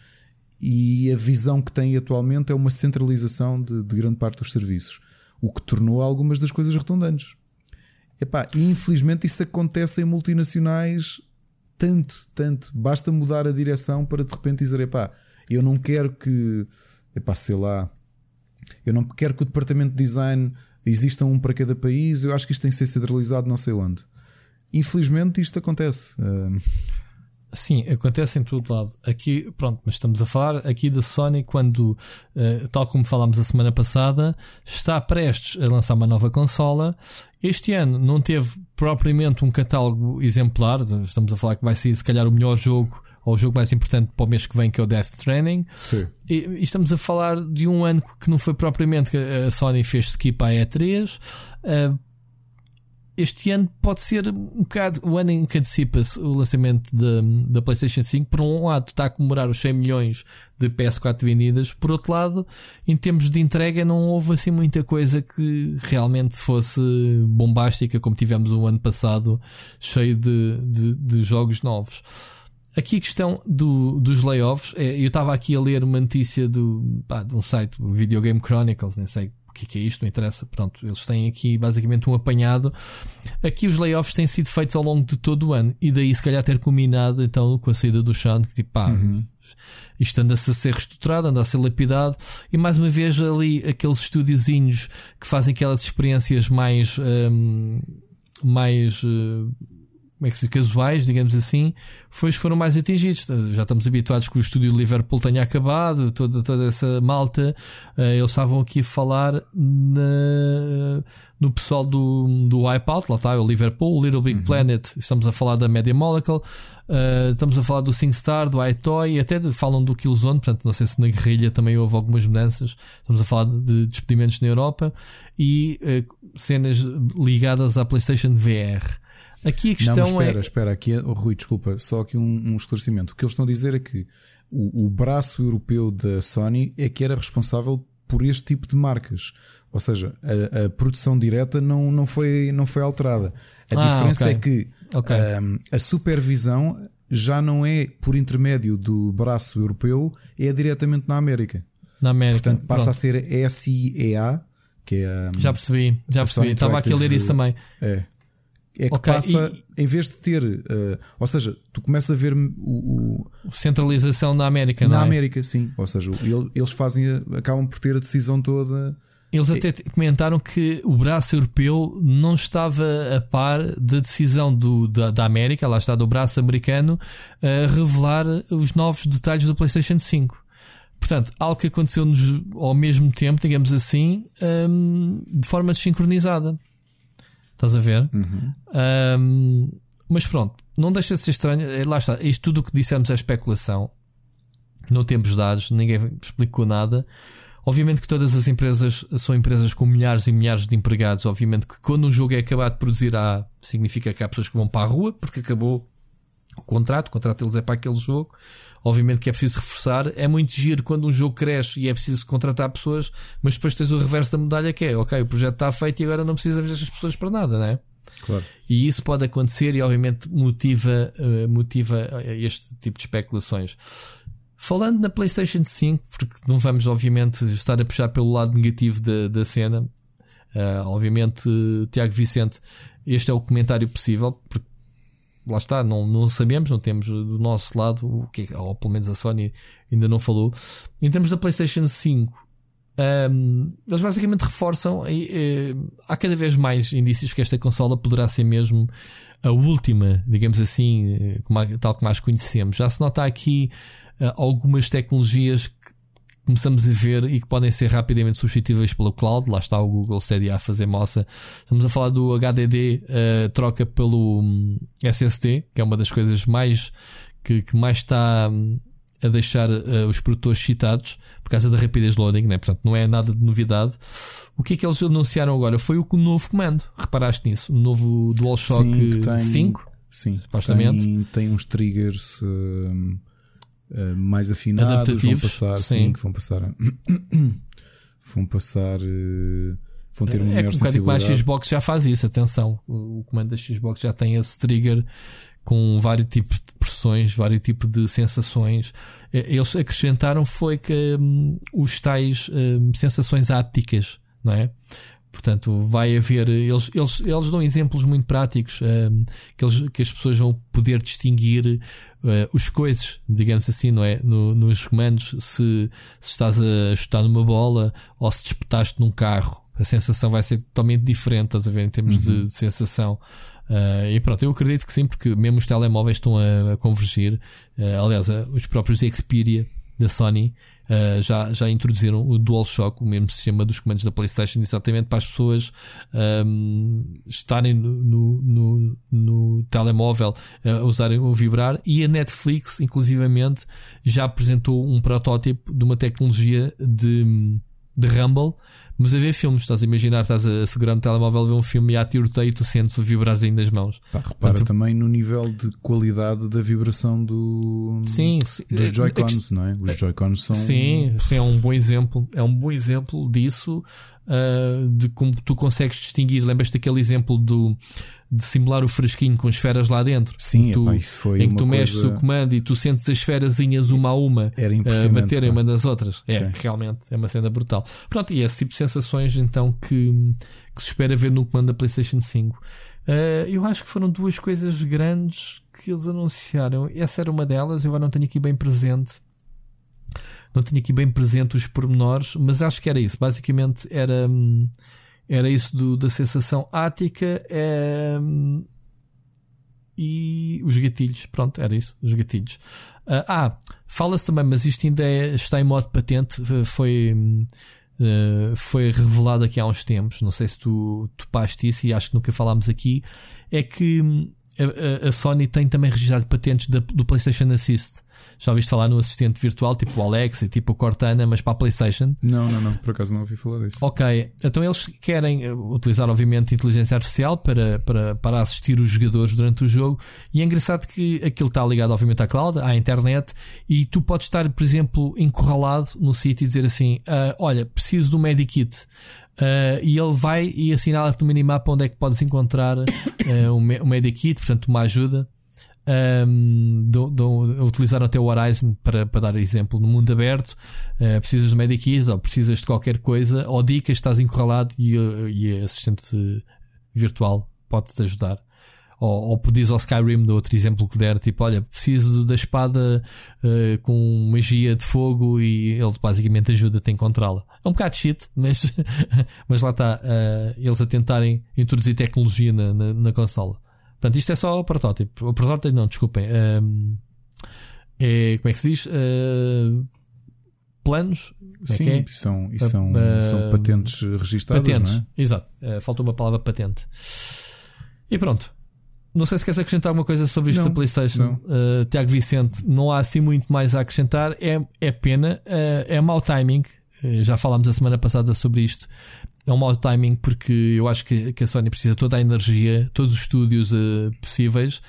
e a visão que tem atualmente é uma centralização de, de grande parte dos serviços, o que tornou algumas das coisas redundantes. Epá, e infelizmente isso acontece em multinacionais tanto, tanto. Basta mudar a direção para de repente dizer: epá, eu não quero que, epá, sei lá, eu não quero que o departamento de design exista um para cada país. Eu acho que isto tem que ser centralizado não sei onde. Infelizmente isto acontece. Sim, acontece em todo lado. Aqui, pronto, mas estamos a falar aqui da Sony quando, uh, tal como falámos a semana passada, está prestes a lançar uma nova consola. Este ano não teve propriamente um catálogo exemplar. Estamos a falar que vai ser se calhar o melhor jogo ou o jogo mais importante para o mês que vem, que é o Death Stranding. Sim. E, e, estamos a falar de um ano que não foi propriamente que a Sony fez skip à E3. Uh, este ano pode ser um bocado o ano em que antecipa-se o lançamento da PlayStation 5. Por um lado, está a comemorar os 100 milhões de PS4 vendidas, por outro lado, em termos de entrega, não houve assim muita coisa que realmente fosse bombástica, como tivemos o ano passado, cheio de, de, de jogos novos. Aqui a questão do, dos layoffs, é, eu estava aqui a ler uma notícia do, pá, de um site, o Video Game Chronicles, nem sei que, que é isto, não interessa. Pronto, eles têm aqui basicamente um apanhado. Aqui os layoffs têm sido feitos ao longo de todo o ano e daí se calhar ter combinado então com a saída do Sean, que tipo, pá, uhum. isto anda-se a ser reestruturado, anda a ser lapidado e mais uma vez ali aqueles estúdiozinhos que fazem aquelas experiências mais. Um, mais uh, como é que se casuais, digamos assim, foi, foram mais atingidos. Já estamos habituados que o estúdio de Liverpool tenha acabado, toda, toda essa malta. Uh, eles estavam aqui a falar na, no pessoal do, do Wipeout, lá está, o Liverpool, o Little Big uhum. Planet, estamos a falar da Media Molecule, uh, estamos a falar do SingStar, do iToy, até de, falam do Killzone, portanto, não sei se na guerrilha também houve algumas mudanças. Estamos a falar de despedimentos na Europa e uh, cenas ligadas à PlayStation VR. Aqui a questão não, espera, é. Espera, aqui, oh, Rui, desculpa, só aqui um, um, esclarecimento. O que eles estão a dizer é que o, o, braço europeu da Sony é que era responsável por este tipo de marcas. Ou seja, a, a produção direta não, não, foi, não foi alterada. A ah, diferença okay. é que okay. um, a supervisão já não é por intermédio do braço europeu, é diretamente na América. Na América. Portanto, passa Pronto. a ser SIEA, que é a, Já percebi, já percebi. Estava aqui a ler isso também. É é que okay. passa, e... em vez de ter, uh, ou seja, tu começas a ver o, o... centralização na América, na é? América, sim. Ou seja, eles fazem, acabam por ter a decisão toda. Eles até comentaram que o braço europeu não estava a par da decisão do, da, da América, lá está do braço americano, a revelar os novos detalhes do PlayStation 5. Portanto, algo que aconteceu-nos ao mesmo tempo, digamos assim, um, de forma desincronizada. Estás a ver? Uhum. Um, mas pronto, não deixa de ser estranho. Eh, lá está, isto tudo o que dissemos é especulação. Não temos dados, ninguém explicou nada. Obviamente que todas as empresas são empresas com milhares e milhares de empregados. Obviamente que quando um jogo é acabado de produzir, há, significa que há pessoas que vão para a rua porque acabou o contrato. O contrato deles é para aquele jogo. Obviamente que é preciso reforçar. É muito giro quando um jogo cresce e é preciso contratar pessoas, mas depois tens o reverso da medalha que é, ok, o projeto está feito e agora não precisamos destas pessoas para nada, não é? Claro. E isso pode acontecer e obviamente motiva, uh, motiva eh, este tipo de especulações. Falando na PlayStation 5, porque não vamos obviamente estar a puxar pelo lado negativo da, da cena, uh, obviamente, Tiago Vicente, este é o comentário possível, porque lá está, não, não sabemos, não temos do nosso lado o que ou pelo menos a Sony ainda não falou. Em termos da PlayStation 5, um, eles basicamente reforçam. E, e, há cada vez mais indícios que esta consola poderá ser mesmo a última, digamos assim, como, tal como as conhecemos. Já se nota aqui algumas tecnologias começamos a ver e que podem ser rapidamente substituíveis pelo cloud. Lá está o Google Stadia a fazer moça. Estamos a falar do HDD uh, eh, troca pelo um, SSD, que é uma das coisas mais que, que mais está um, a deixar uh, os produtores citados por causa da rapidez de loading, né? portanto não é nada de novidade. O que é que eles anunciaram agora? Foi o novo comando. Reparaste nisso? O novo DualShock sim, tem, 5? Sim, supostamente. Tem, tem uns triggers. Uh uh, mais afinados, vão passar, sim. sim. que vão passar, *coughs* vão passar, uh, vão ter uma é, maior um sensibilidade. a Xbox já faz isso, atenção, o, o comando da Xbox já tem esse trigger com vários tipos de pressões, vários tipos de sensações. Eh, eles acrescentaram foi que um, os tais um, sensações ápticas, não é? Portanto, vai haver. Eles, eles, eles dão exemplos muito práticos um, que, eles, que as pessoas vão poder distinguir uh, os coisas, digamos assim, não é? No, nos comandos, se, se estás a chutar numa bola ou se despetaste num carro. A sensação vai ser totalmente diferente, estás a ver, em termos uhum. de, de, sensação. Uh, e pronto, eu acredito que sim, porque mesmo os telemóveis estão a, a convergir. Uh, aliás, os próprios Xperia da Sony Uh, já, já introduziram o DualShock, o mesmo sistema dos comandos da PlayStation, exatamente para as pessoas um, estarem no, no, no telemóvel a uh, usarem o vibrar. E a Netflix, inclusivamente, já apresentou um protótipo de uma tecnologia de, de Rumble mas a ver filmes, estás a imaginar, estás a segurar no telemóvel, a ver um filme e há tiroteio e tu sentes o vibrar ainda das mãos. Pá, repara Portanto, também no nível de qualidade da vibração do, sim, dos Joy-Cons, não é? Os Joy-Cons são. Sim, sim, é um bom exemplo. É um bom exemplo disso uh, de como tu consegues distinguir. Lembras-te daquele exemplo do, de simular o frasquinho com esferas lá dentro? Sim, tu, epá, isso foi em que tu coisa... mexes o comando e tu sentes as esferazinhas uma a uma Era uh, baterem uma nas outras. É, Sim. realmente é uma cena brutal. Pronto, e esse tipo de sensações então que, que se espera ver no comando da PlayStation 5. Uh, eu acho que foram duas coisas grandes que eles anunciaram. Essa era uma delas, eu agora não tenho aqui bem presente não tinha aqui bem presente os pormenores, mas acho que era isso. Basicamente era, era isso do, da sensação ática é, e os gatilhos. Pronto, era isso, os gatilhos. Uh, ah, fala-se também, mas isto ainda é, está em modo patente. Foi. Uh, foi revelado aqui há uns tempos, não sei se tu topaste isso e acho que nunca falámos aqui, é que hum, a, a Sony tem também registrado patentes da, do PlayStation Assist. Já ouviste falar no assistente virtual, tipo o Alexa e tipo o Cortana, mas para a PlayStation? Não, não, não, por acaso não ouvi falar disso. Ok, então eles querem eh, utilizar, obviamente, inteligência artificial para, para, para assistir os jogadores durante o jogo. E é engraçado que aquilo está ligado, obviamente, à cloud, à internet, e tu podes estar, por exemplo, encurralado no sítio e dizer assim: uh, Olha, preciso do Medikit. Uh, e ele vai e assinala-te no minimapa onde é que podes encontrar uh, um, um Medikit, portanto, uma ajuda um, do, do, utilizaram até o Horizon para, para dar exemplo no mundo aberto. Uh, precisas de Medikeys ou precisas de qualquer coisa, ou dicas, estás encurralado e, e a assistente virtual pode-te ajudar. Ou, ou pedis ao Skyrim, do outro exemplo que der, tipo, olha, preciso da espada uh, com magia de fogo e ele basicamente ajuda-te a encontrá-la. É um bocado shit, *laughs* mas, mas lá está, uh, eles a tentarem introduzir tecnologia na, na, na consola. Portanto, isto é só o protótipo. O protótipo, não, desculpem. Um, é, como é que se diz? Uh, planos? É Sim, é? são, e são, uh, são patentes registradas. Patentes, não é? exato. Uh, faltou uma palavra patente. E pronto. Não sei se queres acrescentar alguma coisa sobre isto não, da PlayStation, uh, Tiago Vicente. Não há assim muito mais a acrescentar. É, é pena, é mau timing. Já falámos a semana passada sobre isto é um mau timing porque eu acho que, que a Sony precisa toda a energia, todos os estúdios uh, possíveis,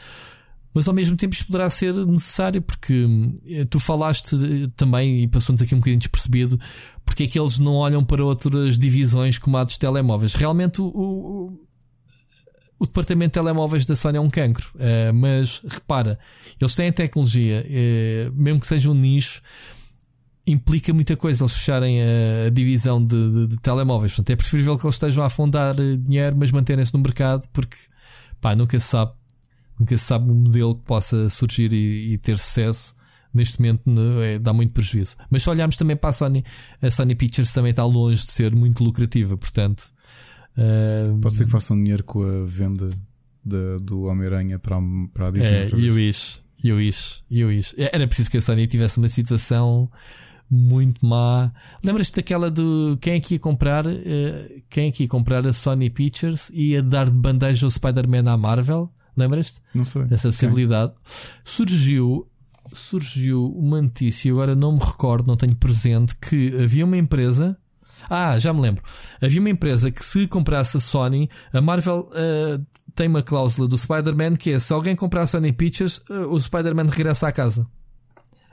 mas ao mesmo tempo isto poderá ser necessário porque uh, tu falaste também e passou-nos aqui um bocadinho despercebido porque é que eles não olham para outras divisões como a dos telemóveis. Realmente o, o, o departamento de telemóveis da Sony é um cancro, uh, mas repara, eles têm tecnologia, mesmo que seja um nicho implica muita coisa eles fecharem a, divisão de, de, de, telemóveis. Portanto, é preferível que eles estejam a afundar eh, dinheiro, mas manterem-se no mercado, porque pá, nunca se sabe, nunca se sabe um modelo que possa surgir e, e ter sucesso. Neste momento é, dá muito prejuízo. Mas se olharmos também para a Sony, a Sony Pictures também está longe de ser muito lucrativa, portanto. Uh, Pode ser que façam dinheiro com a venda de, do Homem-Aranha para, para a Disney. É, eu isso, eu isso, eu isso. Era preciso que a Sony tivesse uma situação muito má. Lembras-te daquela do quem é que ia comprar? Uh, quem é que ia comprar a Sony Pictures e ia dar de bandeja o Spider-Man à Marvel? Lembras-te? Não sei. Dessa possibilidade. Surgiu, surgiu uma notícia, agora não me recordo, não tenho presente, que havia uma empresa. Ah, já me lembro. Havia uma empresa que se comprasse a Sony, a Marvel uh, tem uma cláusula do Spider-Man que é se alguém comprar a Sony Pictures, uh, o Spider-Man regressa à casa.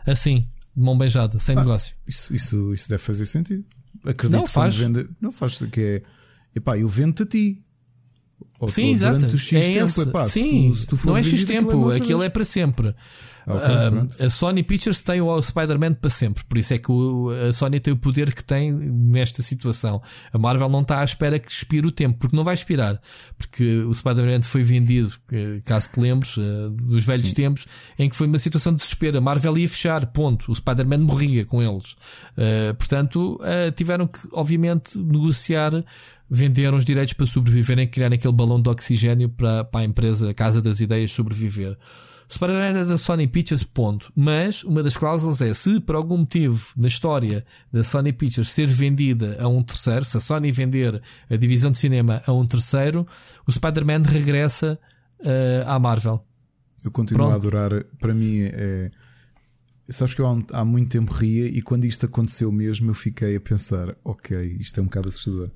Assim de mão beijada, sem ah, negócio. Isso, isso, isso deve fazer sentido. Acredito não faz. Vende, não faz que é. Epá, eu vendo-te a ti. Ou Sim, exato. O X é tempo, epá, Sim, se tu, se não é X tempo, aquilo é para sempre. Okay, a Sony Pictures tem o Spider-Man para sempre, por isso é que o, a Sony tem o poder que tem nesta situação. A Marvel não está à espera que expire o tempo, porque não vai expirar, porque o Spider-Man foi vendido, caso te lembres, uh, dos velhos Sim. tempos, em que foi uma situação de desespero. A Marvel ia fechar, ponto. O Spider-Man morria com eles. Uh, portanto, uh, tiveram que, obviamente, negociar venderam os direitos para sobreviverem, criarem aquele balão de oxigênio para, para a empresa a Casa das Ideias sobreviver. Spider-Man é da Sony Pictures, ponto. Mas uma das cláusulas é se por algum motivo na história da Sony Pictures ser vendida a um terceiro, se a Sony vender a divisão de cinema a um terceiro, o Spider-Man regressa uh, à Marvel. Eu continuo Pronto. a adorar. Para mim é. Sabes que eu há, há muito tempo ria e quando isto aconteceu mesmo eu fiquei a pensar: ok, isto é um bocado assustador.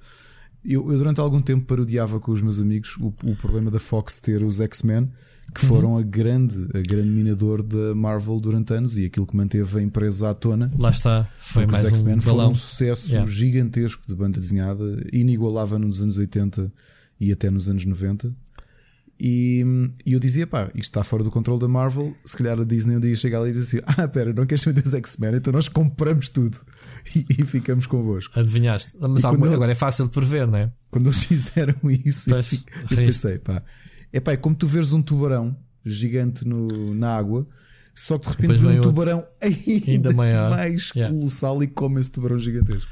Eu, eu, durante algum tempo parodiava com os meus amigos o, o problema da Fox ter os X-Men, que foram uhum. a grande, a grande minador da Marvel durante anos e aquilo que manteve a empresa à tona. Lá está, foi mais os X-Men um foram um sucesso yeah. gigantesco de banda desenhada, inigualável nos anos 80 e até nos anos 90. E, e, eu dizia, pá, isto está fora do controle da Marvel. Se calhar a Disney um dia chega ali e diz assim: *laughs* Ah, pera, não queres vender os X-Men? Então nós compramos tudo *laughs* e, e ficamos convosco. Adivinhaste, mas alguma, agora é fácil de prever, não é? Quando eles *laughs* fizeram isso, pois, eu, eu pensei, pá, é é como tu veres um tubarão gigante no, na água, só que de repente vem um tubarão ainda, ainda maior. mais yeah. colossal e come esse tubarão gigantesco.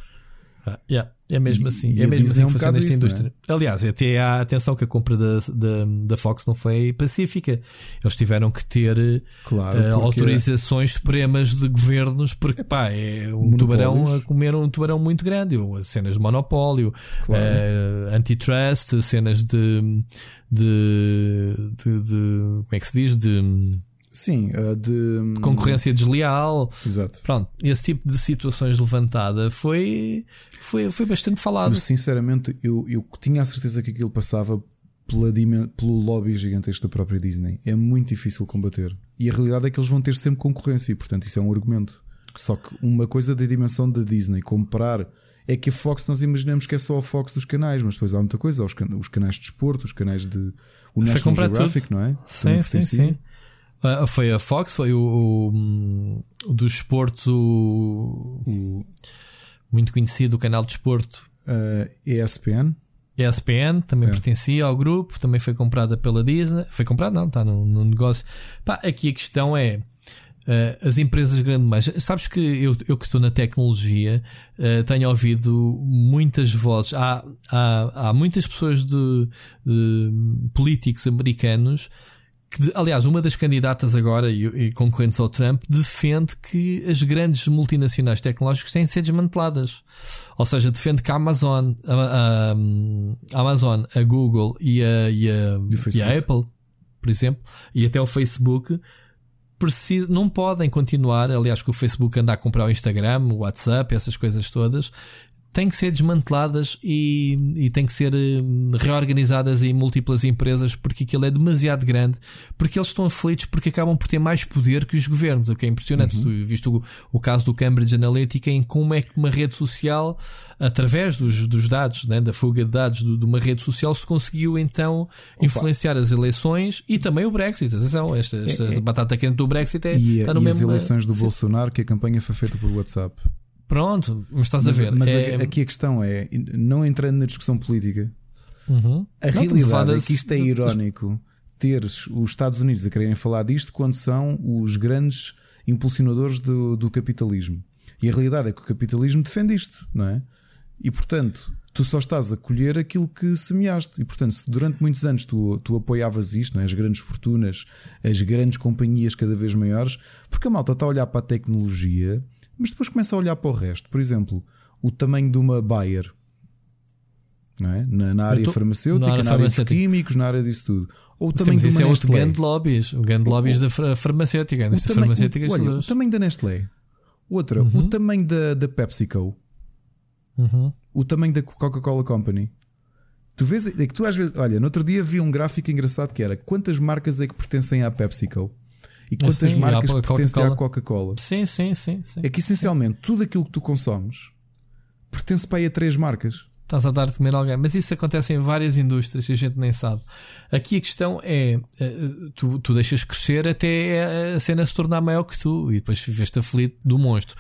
Ah, yeah. É mesmo assim, e, é mesmo assim é um que funciona esta indústria. É? Aliás, até a atenção que a compra da, da, da Fox não foi pacífica. Eles tiveram que ter claro, uh, autorizações supremas de governos, porque pá, é um tubarão a comer um tubarão muito grande. Cenas de monopólio, claro. uh, antitrust, cenas de, de, de, de, Como é que se diz? De Sim, de concorrência desleal. Exato. Pronto, esse tipo de situações levantada foi, foi, foi bastante falado. Mas, sinceramente, eu, eu tinha a certeza que aquilo passava pela, pelo lobby gigantesco da própria Disney. É muito difícil combater. E a realidade é que eles vão ter sempre concorrência, e portanto isso é um argumento. Só que uma coisa da dimensão da Disney comprar é que a Fox nós imaginamos que é só a Fox dos canais, mas depois há muita coisa, os, canais de desporto, os canais de o National Geographic, tudo. não é? Sim, sim, sim. Uh, foi a Fox, foi o, o, o do esporto, o, muito conhecido, o canal de esporto uh, ESPN. ESPN também é. pertencia ao grupo, também foi comprada pela Disney. Foi comprada, não, está no, no negócio. Pá, aqui a questão é. Uh, as empresas grandes mais. Sabes que eu, eu que estou na tecnologia uh, tenho ouvido muitas vozes. Há, há, há muitas pessoas de, de políticos americanos que, aliás, uma das candidatas agora e, e, concorrentes ao Trump defende que as grandes multinacionais tecnológicas têm de ser desmanteladas. Ou seja, defende que a Amazon, a, a, a Amazon, a Google e a, e a, e a Apple, por exemplo, e até o Facebook, precis, não podem continuar. Aliás, que o Facebook anda a comprar o Instagram, o WhatsApp, essas coisas todas, têm que ser desmanteladas e, e têm que ser hum, reorganizadas em múltiplas empresas porque aquilo é demasiado grande, porque eles estão aflitos porque acabam por ter mais poder que os governos, o que é impressionante. Uhum. Visto o, o, caso do Cambridge Analytica, em como é que uma rede social, através dos, dos dados, né, da fuga de dados de, de uma rede social, se conseguiu então Opa. influenciar as eleições e também o Brexit. Atenção, esta, esta é, é. batata quente do Brexit é, e, está no e mesmo. as eleições do Bolsonaro, que a campanha foi feita por WhatsApp. Pronto, mas estás mas, a ver. Mas é... aqui a questão é, não entrando na discussão política, uhum. a não, realidade é que isto é irónico teres os Estados Unidos a quererem falar disto quando são os grandes impulsionadores do, do capitalismo. E a realidade é que o capitalismo defende isto, não é? E portanto, tu só estás a colher aquilo que semeaste. E portanto, se durante muitos anos tu, tu apoiavas isto, é? as grandes fortunas, as grandes companhias cada vez maiores, porque a malta está a olhar para a tecnologia mas depois começa a olhar para o resto. Por exemplo, o tamanho de uma Bayer. Não é? na, na área tô, farmacêutica, na área, na área dos químicos, na área disso tudo. Ou o tamanho Sim, de uma é grande lobbies, o grande lobbies da farmacêutica. O tamanho, farmacêuticas olha, o tamanho da Nestlé. Outra, uhum. o tamanho da, da PepsiCo. Uhum. O tamanho da Coca-Cola Company. Tu vês, é que tu às vezes, olha, no outro dia vi um gráfico engraçado que era quantas marcas é que pertencem à PepsiCo? E quantas sim, marcas pertencem à Coca-Cola? Sim, sim, sim, sim. É que essencialmente tudo aquilo que tu consomes pertence para aí a três marcas. Estás a dar de comer a alguém. Mas isso acontece em várias indústrias e a gente nem sabe. Aqui a questão é: eh, tu, tu deixas crescer até a cena se tornar maior que tu e depois viveste aflito do monstro.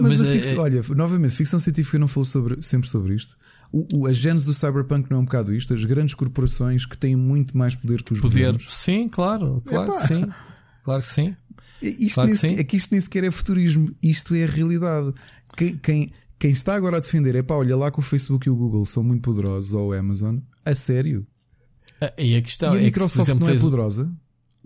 Mas, Mas a fix... é... olha, novamente, ficção científica não falou sobre, sempre sobre isto. O, o, a gênese do cyberpunk não é um bocado isto. As grandes corporações que têm muito mais poder que os poder. governos. Sim, claro, claro Epá. sim. *laughs* Claro que sim. Isto claro nem, que sim. É que isto nem sequer é futurismo, isto é a realidade. Quem, quem, quem está agora a defender é pá, olha lá que o Facebook e o Google são muito poderosos, ou o Amazon, a sério. Ah, e a questão e a é Microsoft que, exemplo, não é poderosa?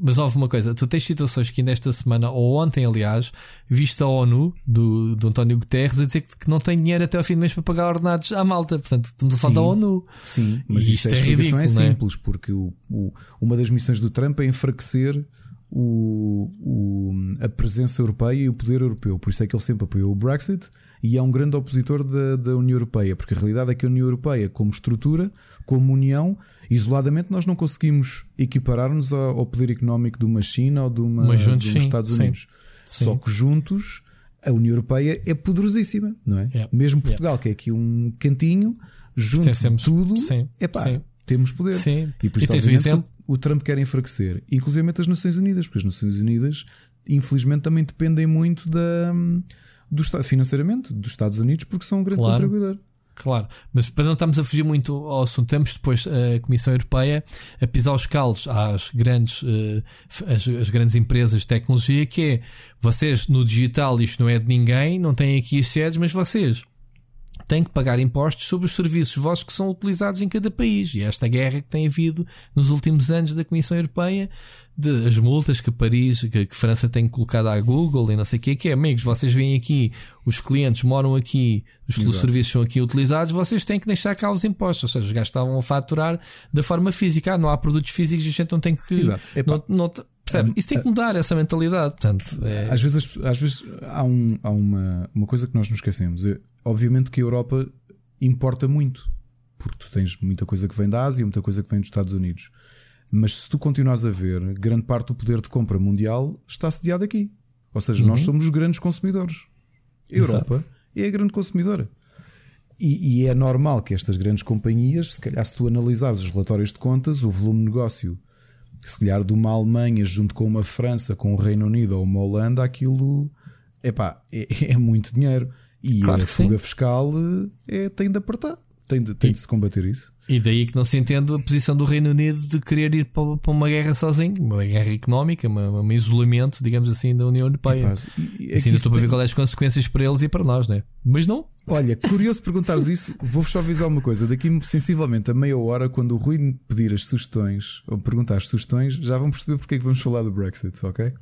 Mas houve uma coisa, tu tens situações que nesta semana, ou ontem, aliás, viste a ONU do, do António Guterres a dizer que, que não tem dinheiro até ao fim do mês para pagar ordenados à malta. Portanto, estamos a falar da ONU. Sim, mas E isso isto é, é a explicação ridículo, é não é? simples, porque o, o- uma das missões do Trump é enfraquecer o, o- a presença europeia e o poder europeu. Por isso é que ele sempre apoiou o Brexit e é um grande opositor da, da União Europeia, porque a realidade é que a União Europeia, como estrutura, como União, isoladamente nós não conseguimos equiparar-nos ao, ao poder económico de uma China ou de, uma, Mas juntos, de uns sim, Estados sim. Unidos. Sim. Só que juntos a União Europeia é poderosíssima, não é? Yeah. Mesmo Portugal, que é aqui um cantinho, junto tudo, sim, epá, sim. temos poder. Sim. E por E isso, tens um obviamente, exemplo? O Trump quer enfraquecer, inclusive as Nações Unidas, porque as Nações Unidas, infelizmente, também dependem muito da, do, Estado- financeiramente dos Estados Unidos, porque são um grande Claro. contribuidor. Claro, mas para não estarmos a fugir muito ao assunto, temos depois a Comissão Europeia a pisar os calos às grandes, eh, as, as grandes empresas de tecnologia, que é vocês no digital isto não é de ninguém, não têm aqui as sedes, mas vocês têm que pagar impostos sobre os serviços vossos que são utilizados em cada país. E esta guerra que tem havido nos últimos anos da Comissão Europeia, de as multas que Paris, que, que França tem colocado à Google e não sei o que, que é, amigos, vocês vêm aqui, os clientes moram aqui, os, os serviços são aqui utilizados, vocês têm que deixar cá os impostos. Ou seja, os gajos estavam a faturar da forma física. Ah, não há produtos físicos e a gente não tem que. Exato. Epá. Não, não, percebe? Isso tem que mudar essa mentalidade. Portanto, é, Às vezes, às vezes há, um- há uma, uma coisa que nós nos esquecemos. É, obviamente que a Europa importa muito, porque tu tens muita coisa que vem da Ásia, muita coisa que vem dos Estados Unidos. Mas se tu continuas a ver, grande parte do poder de compra mundial está sediado aqui. Ou seja, nós somos os grandes consumidores. A Europa é a grande consumidora. E, e é normal que estas grandes companhias, se calhar, se tu analisares os relatórios de contas, o volume de negócio, se calhar de uma Alemanha junto com uma França, com o Reino Unido ou uma Holanda, aquilo epá, é, *laughs* é muito dinheiro. E Claro a que sim. fuga fiscal eh, é, tem de apertar, tem de, tem de se combater isso. E daí que não se entende a posição do Reino Unido de querer ir para, para uma guerra sozinho, uma guerra económica, uma- um isolamento, digamos assim, da União Europeia. E- e é assim, não estou para ver quais as consequências para eles e para nós, né? Mas não. Olha, curioso perguntares *laughs* isso, vou-vos só avisar uma coisa. Daqui sensivelmente a meia hora, quando o Rui pedir as sugestões ou perguntar as sugestões, já vão perceber porque é que vamos falar do Brexit, ok?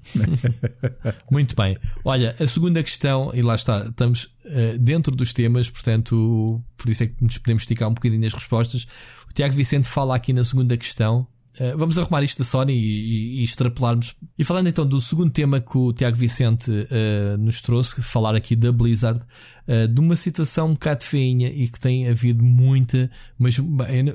*laughs* Muito bem. Olha, a segunda questão, e lá está, estamos eh, dentro dos temas, portanto, por isso é que nos podemos esticar um bocadinho nas respostas. O Tiago Vicente fala aqui na segunda questão. Eh, vamos arrumar isto da Sony e, e- e extrapolarmos. E falando então do segundo tema que o Tiago Vicente eh, nos trouxe, falar aqui da Blizzard, eh, de uma situação um bocado feinha e que tem havido muita, mas bem,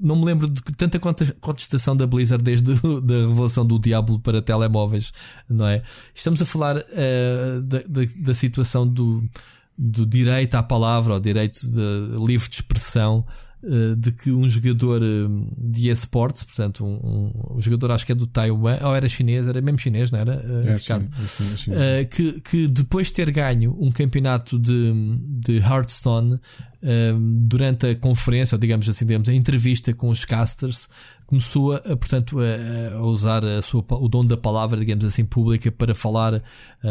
não- me lembro de tanta contestação da Blizzard desde *laughs* a revelação do Diablo para telemóveis, não é? Estamos a falar da, da, da situação do, do direito à palavra, ou direito de livre de expressão, de que um jogador eh, de esportes, portanto, um, um, um jogador acho que é do Taiwan, ou era chinês, era mesmo chinês, não era? eh, É, Ricardo? sim, sim, sim, sim. Que, que depois de ter ganho um campeonato de, de Hearthstone durante a conferência, ou digamos assim, digamos, a entrevista com os casters, começou a, portanto, a, a usar a sua, o dom da palavra, digamos assim, pública para falar uh,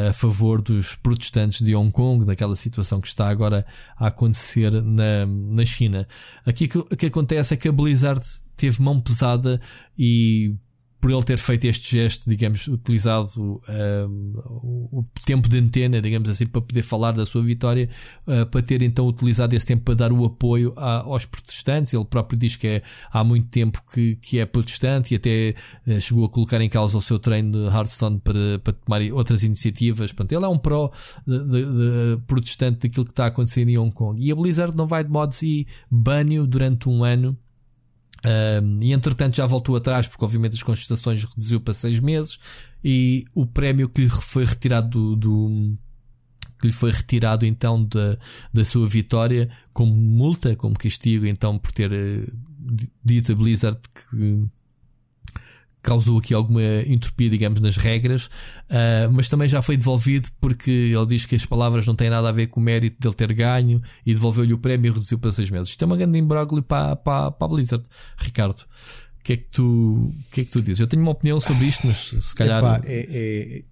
a favor dos protestantes de Hong Kong, daquela situação que está agora a acontecer na, na China. Aqui que- o que acontece é que a Blizzard teve mão pesada e por ele ter feito este gesto, digamos, utilizado o tempo de antena, digamos assim, para poder falar da sua vitória, uh, para ter então utilizado esse tempo para dar o apoio a- aos protestantes. Ele próprio diz que é, há muito tempo que, que é protestante e até uh, chegou a colocar em causa o seu treino de Hearthstone para, para tomar outras iniciativas. Portanto, ele é um pró de, de- de protestante daquilo que está acontecendo em Hong Kong. E a Blizzard não vai de modo se banho durante um ano. Um, e entretanto já voltou atrás porque obviamente as contestações reduziu para seis meses e o prémio que lhe foi retirado do, do- que lhe foi retirado então da, da sua vitória como multa, como castigo então por ter eh, dito a Blizzard que causou aqui alguma entropia, digamos, nas regras, ah, mas também já foi devolvido porque ele diz que as palavras não têm nada a ver com o mérito dele ter ganho e devolveu-lhe o prémio e reduziu para seis meses. Isto é uma grande imbróglio para, para, para a Blizzard. Ricardo, o que, é que tu, que é que tu dizes? Eu tenho uma opinião sobre isto, mas se calhar. Epá, é, é-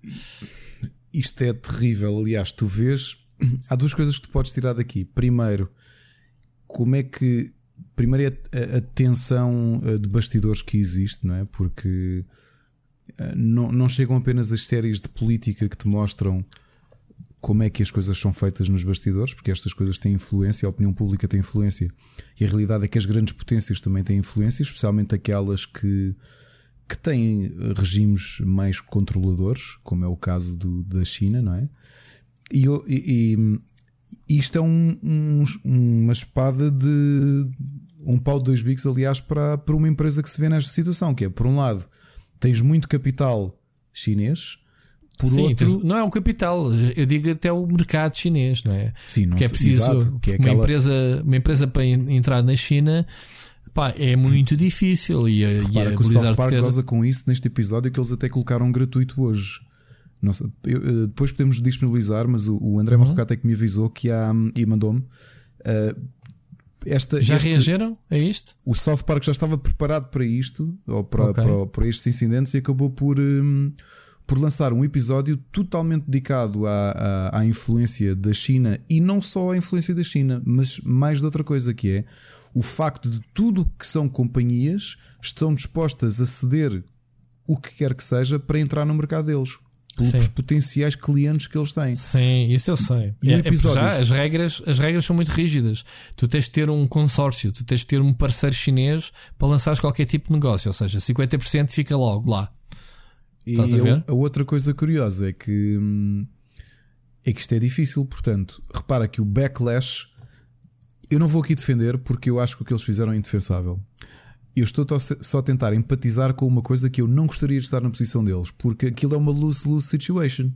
isto é terrível. Aliás, tu vês, há duas coisas que tu podes tirar daqui. Primeiro, como é que. Primeiro é a, a tensão eh, de bastidores que existe, não é? Porque eh, não, não chegam apenas as séries de política que te mostram como é que as coisas são feitas nos bastidores, porque estas coisas têm influência, a opinião pública tem influência, e a realidade é que as grandes potências também têm influência, especialmente aquelas que, que têm regimes mais controladores, como é o caso do, da China, não é? E, e, e isto é um, um, uma espada de um pau de dois bicos, aliás, para, para uma empresa que se vê nesta situação, que é, por um lado, tens muito capital chinês por Sim, outro... não é um capital, eu digo até o mercado chinês, não é? Sim, não que é preciso exato, que é uma, aquela... empresa, uma empresa para entrar na China pá, é muito difícil. E Repara e a que o South Park ter... goza com isso neste episódio que eles até colocaram gratuito hoje. Não sei, eu, eh, depois podemos disponibilizar, mas o, o André uhum. até que me avisou que há e mandou-me. Uh, esta, já este, reagiram a isto? O South Park já estava preparado para isto, ou para, okay. para, para estes incidentes, e acabou por. Um, por lançar um episódio totalmente dedicado à, à, à, influência da China e não só à influência da China, mas mais de outra coisa que é o facto de tudo que são companhias estão dispostas a ceder o que quer que seja para entrar no mercado deles. Pelos Sim. potenciais clientes que eles têm. Sim, isso eu sei. E é, episódios... as, regras, as regras são muito rígidas. Tu tens de ter um consórcio, tu tens de ter um parceiro chinês para lançares qualquer tipo de negócio. Ou seja, 50% fica logo lá. E a, a, outra coisa curiosa é que hum, é que isto é difícil, portanto, repara que o backlash eu não vou aqui defender porque eu acho que o que eles fizeram é indefensável. Eu estou só a tentar empatizar com uma coisa que eu não gostaria de estar na posição deles, porque aquilo é uma lose-lose situation.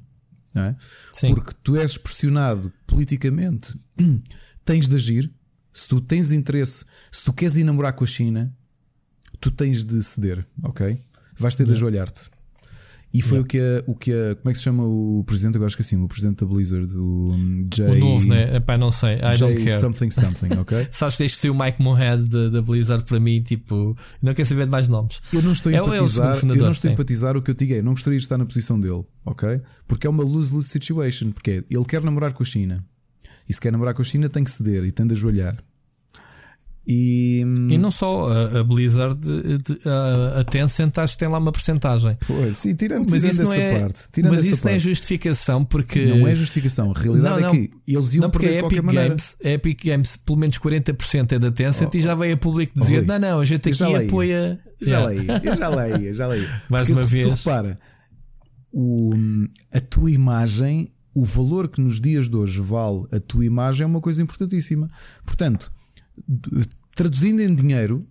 Não é? Porque tu és pressionado politicamente, *clears throat* tens de agir. Se tu tens interesse, se tu queres ir namorar com a China, tu tens de ceder, ok? Vais ter de ajoelhar-te. E foi yeah. o que a, o que a. Como é que se chama o presidente? Agora esqueci o presidente da Blizzard, o um, Jay. O novo, né? Epá, não sei. I Jay don't care. Something, something, *laughs* ok? Sabes, tens de ser o Mike Mohead da Blizzard para mim, tipo. Não quero saber de mais nomes. Eu não estou a empatizar, é fundador, eu não estou a empatizar o que eu digo. Não gostaria de estar na posição dele, ok? Porque é uma lose-lose situation. Porque ele quer namorar com a China. E se quer namorar com a China, tem que ceder e tem de ajoelhar. E, e não só a, a Blizzard, a, a Tencent, acho que tem lá uma porcentagem. Pois, sim, tirando, mas tirando isso essa é, parte. Tirando mas isso parte. não é justificação, porque. Não é justificação. A realidade não, não, é que eles iam não, perder de qualquer Epic maneira. Games, a Epic Games, pelo menos 40% é da Tencent oh, e já veio a público dizer: oh, não, não, a gente aqui apoia. Já leio, eu já leio, já leio. *laughs* Mais porque uma vez. Tu repara, o, a tua imagem, o valor que nos dias de hoje vale a tua imagem é uma coisa importantíssima. Portanto traduzindo em dinheiro,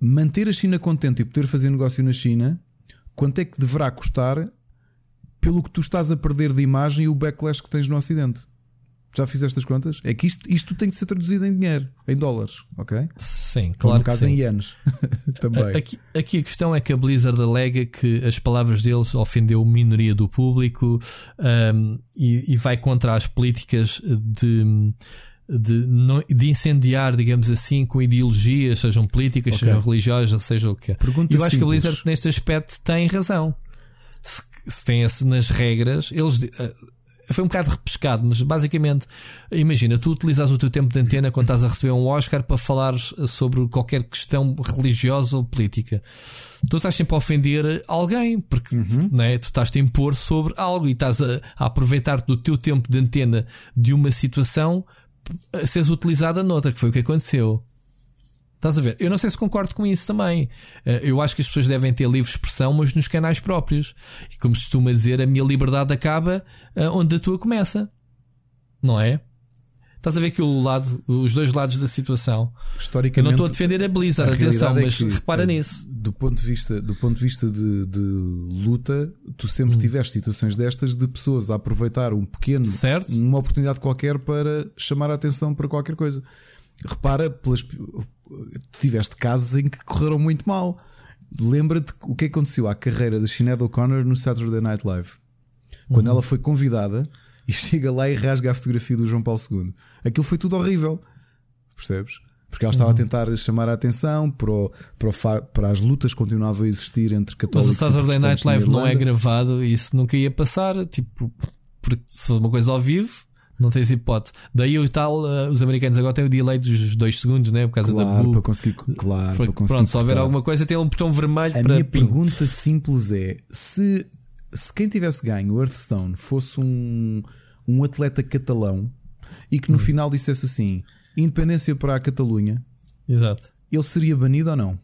manter a China contente e poder fazer negócio na China, quanto é que deverá custar pelo que tu estás a perder de imagem e o backlash que tens no Ocidente? Já fizeste as contas? É que isto, isto tem que ser traduzido em dinheiro, em dólares, ok? Sim, claro. no caso em ienes *laughs* também. Aqui, aqui, a questão é que a Blizzard alega que as palavras deles ofendeu minoria do público um, e, e vai contra as políticas de de, de incendiar, digamos assim, com ideologias, sejam políticas, okay. sejam religiosas, seja o que é. Pergunta eu acho simples. que a Blizzard, neste aspecto, tem razão. Se, se tem-se nas regras, eles. Uh, foi um bocado repescado, mas basicamente, imagina, tu utilizas o teu tempo de antena quando estás a receber um Oscar para falares sobre qualquer questão religiosa ou política. Tu estás sempre a ofender alguém, porque uhum. né, tu estás a impor sobre algo e estás a, a aproveitar-te do teu tempo de antena de uma situação seres utilizada noutra, que foi o que aconteceu. Estás a ver? Eu não sei se concordo com isso também. Eh, eu acho que as pessoas devem ter livre expressão, mas nos canais próprios. E como se costuma dizer, a minha liberdade acaba eh, onde a tua começa. Não é? Estás a ver aqui o lado, os dois lados da situação. Historicamente, eu não estou a defender a Blizzard, a atenção, é mas que, repara nisso. Do ponto de vista, do ponto de, vista de, de luta, tu sempre hum. tiveste situações destas de pessoas a aproveitar um pequeno, certo. uma oportunidade qualquer para chamar a atenção para qualquer coisa. Repara, pelas, tiveste casos em que correram muito mal. Lembra-te o que aconteceu à carreira da Sinead O'Connor no Saturday Night Live. Quando uhum. ela foi convidada e chega lá e rasga a fotografia do João Paulo II. Aquilo foi tudo horrível. Percebes? Porque ela estava uhum. a tentar chamar a atenção para, o, para, para, as lutas que continuavam a existir entre católicos Mas o Saturday Night Live não é gravado e isso nunca ia passar. Tipo, porque se fosse uma coisa ao vivo, Não tens hipótese. Daí o tal, uh, os americanos agora têm o delay dos 2 segundos, né? Por causa claro, da blue. para conseguir, claro, para conseguir Pronto, se houver alguma coisa, tem um botão vermelho A para. minha ping. pergunta simples é: se, se quem tivesse ganho o Hearthstone fosse um, um atleta catalão e que no Hum. final dissesse assim, independência para a Catalunha, Exato. ele seria banido ou não?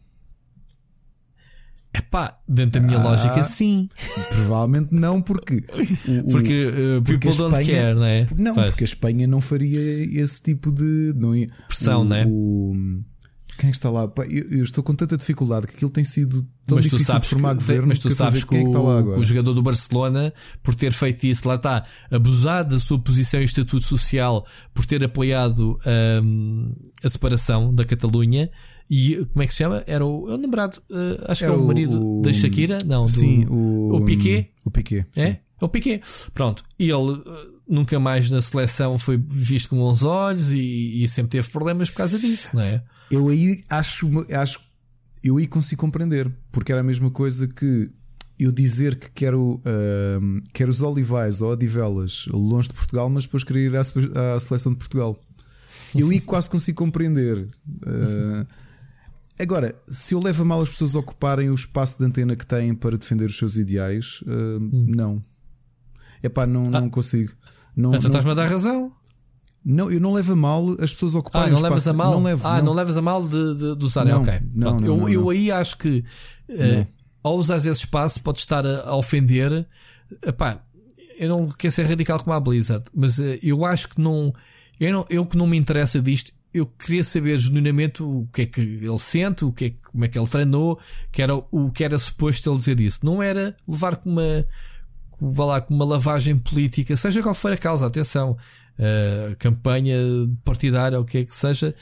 Epá, dentro da minha Ah. lógica, sim. Provavelmente não, porque. *laughs* o- Porque uh, porque people a don't Espanha- care, não é? Não, porque a Espanha não faria esse tipo de. Não Pressão, o, né? o- quem é que está lá? Pá, eu, eu estou com tanta dificuldade que aquilo tem sido tão mas tu difícil sabes de formar que, governo. mas tu que sabes que, quem é que está lá o, agora. que o jogador do Barcelona, por ter feito isso, lá está, abusado da sua posição e estatuto social, por ter apoiado hum, a separação da Catalunha. E como é que se chama? Era o, é o namorado, uh, acho que Era era o o- marido o- da Shakira, não, do, Sim, o, o Piqué? O Piqué, sim. É? É o Piquet. Pronto. E ele uh, nunca mais na seleção foi visto com bons olhos e, e sempre teve problemas por causa disso, não é? Eu aí acho, acho eu aí consigo compreender, porque era a mesma coisa que eu dizer que quero, ahm, quero os Olivais ou Odivelas longe de Portugal, mas depois querer ir à, à seleção de Portugal. Eu aí quase consigo compreender. Ah, agora, se eu levo a mal as pessoas a ocuparem o espaço de antena que têm para defender os seus ideais, ah, não. É pá, não, não consigo. Não, Então estás-me a dar razão. Não, eu não levo a mal as pessoas Ah, ocuparem não o levas espaço. a mal? Não levo, ah, não. não. levas a mal de, de, de usarem, Não, ok. não, eu, não, eu aí acho que uh, ao usar esse espaço podes estar a, a ofender. Epá, eu não quero ser radical como a Blizzard, mas uh, eu acho que não eu, não. eu que não me interessa disto, eu queria saber genuinamente o que é que ele sente, o que é, como é que ele treinou, que era o que era suposto ele dizer isso. Não era levar com uma vá lá, com uma lavagem política, seja qual for a causa, atenção, uh, campanha partidária ou o que é que seja,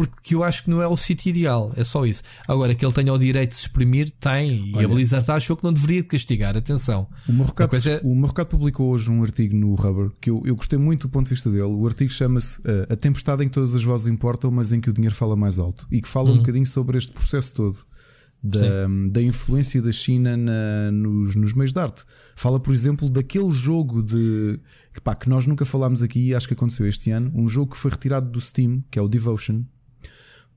porque eu acho que não é o sítio ideal, é só isso. Agora, que ele tenha o direito de se exprimir, tem, e Olha. a Blizzard achou que não deveria castigar, atenção. O Mercado, é- o Mercado publicou hoje um artigo no Rubber que eu, eu gostei muito do ponto de vista dele. O artigo chama-se uh, A Tempestade em que todas as vozes importam, mas em que o dinheiro fala mais alto. E que fala um bocadinho sobre este processo todo da, da influência da China na- nos, nos meios de arte. Fala, por exemplo, daquele jogo de que, pá, que nós nunca falámos aqui acho que aconteceu este ano. Um jogo que foi retirado do Steam, que é o Devotion,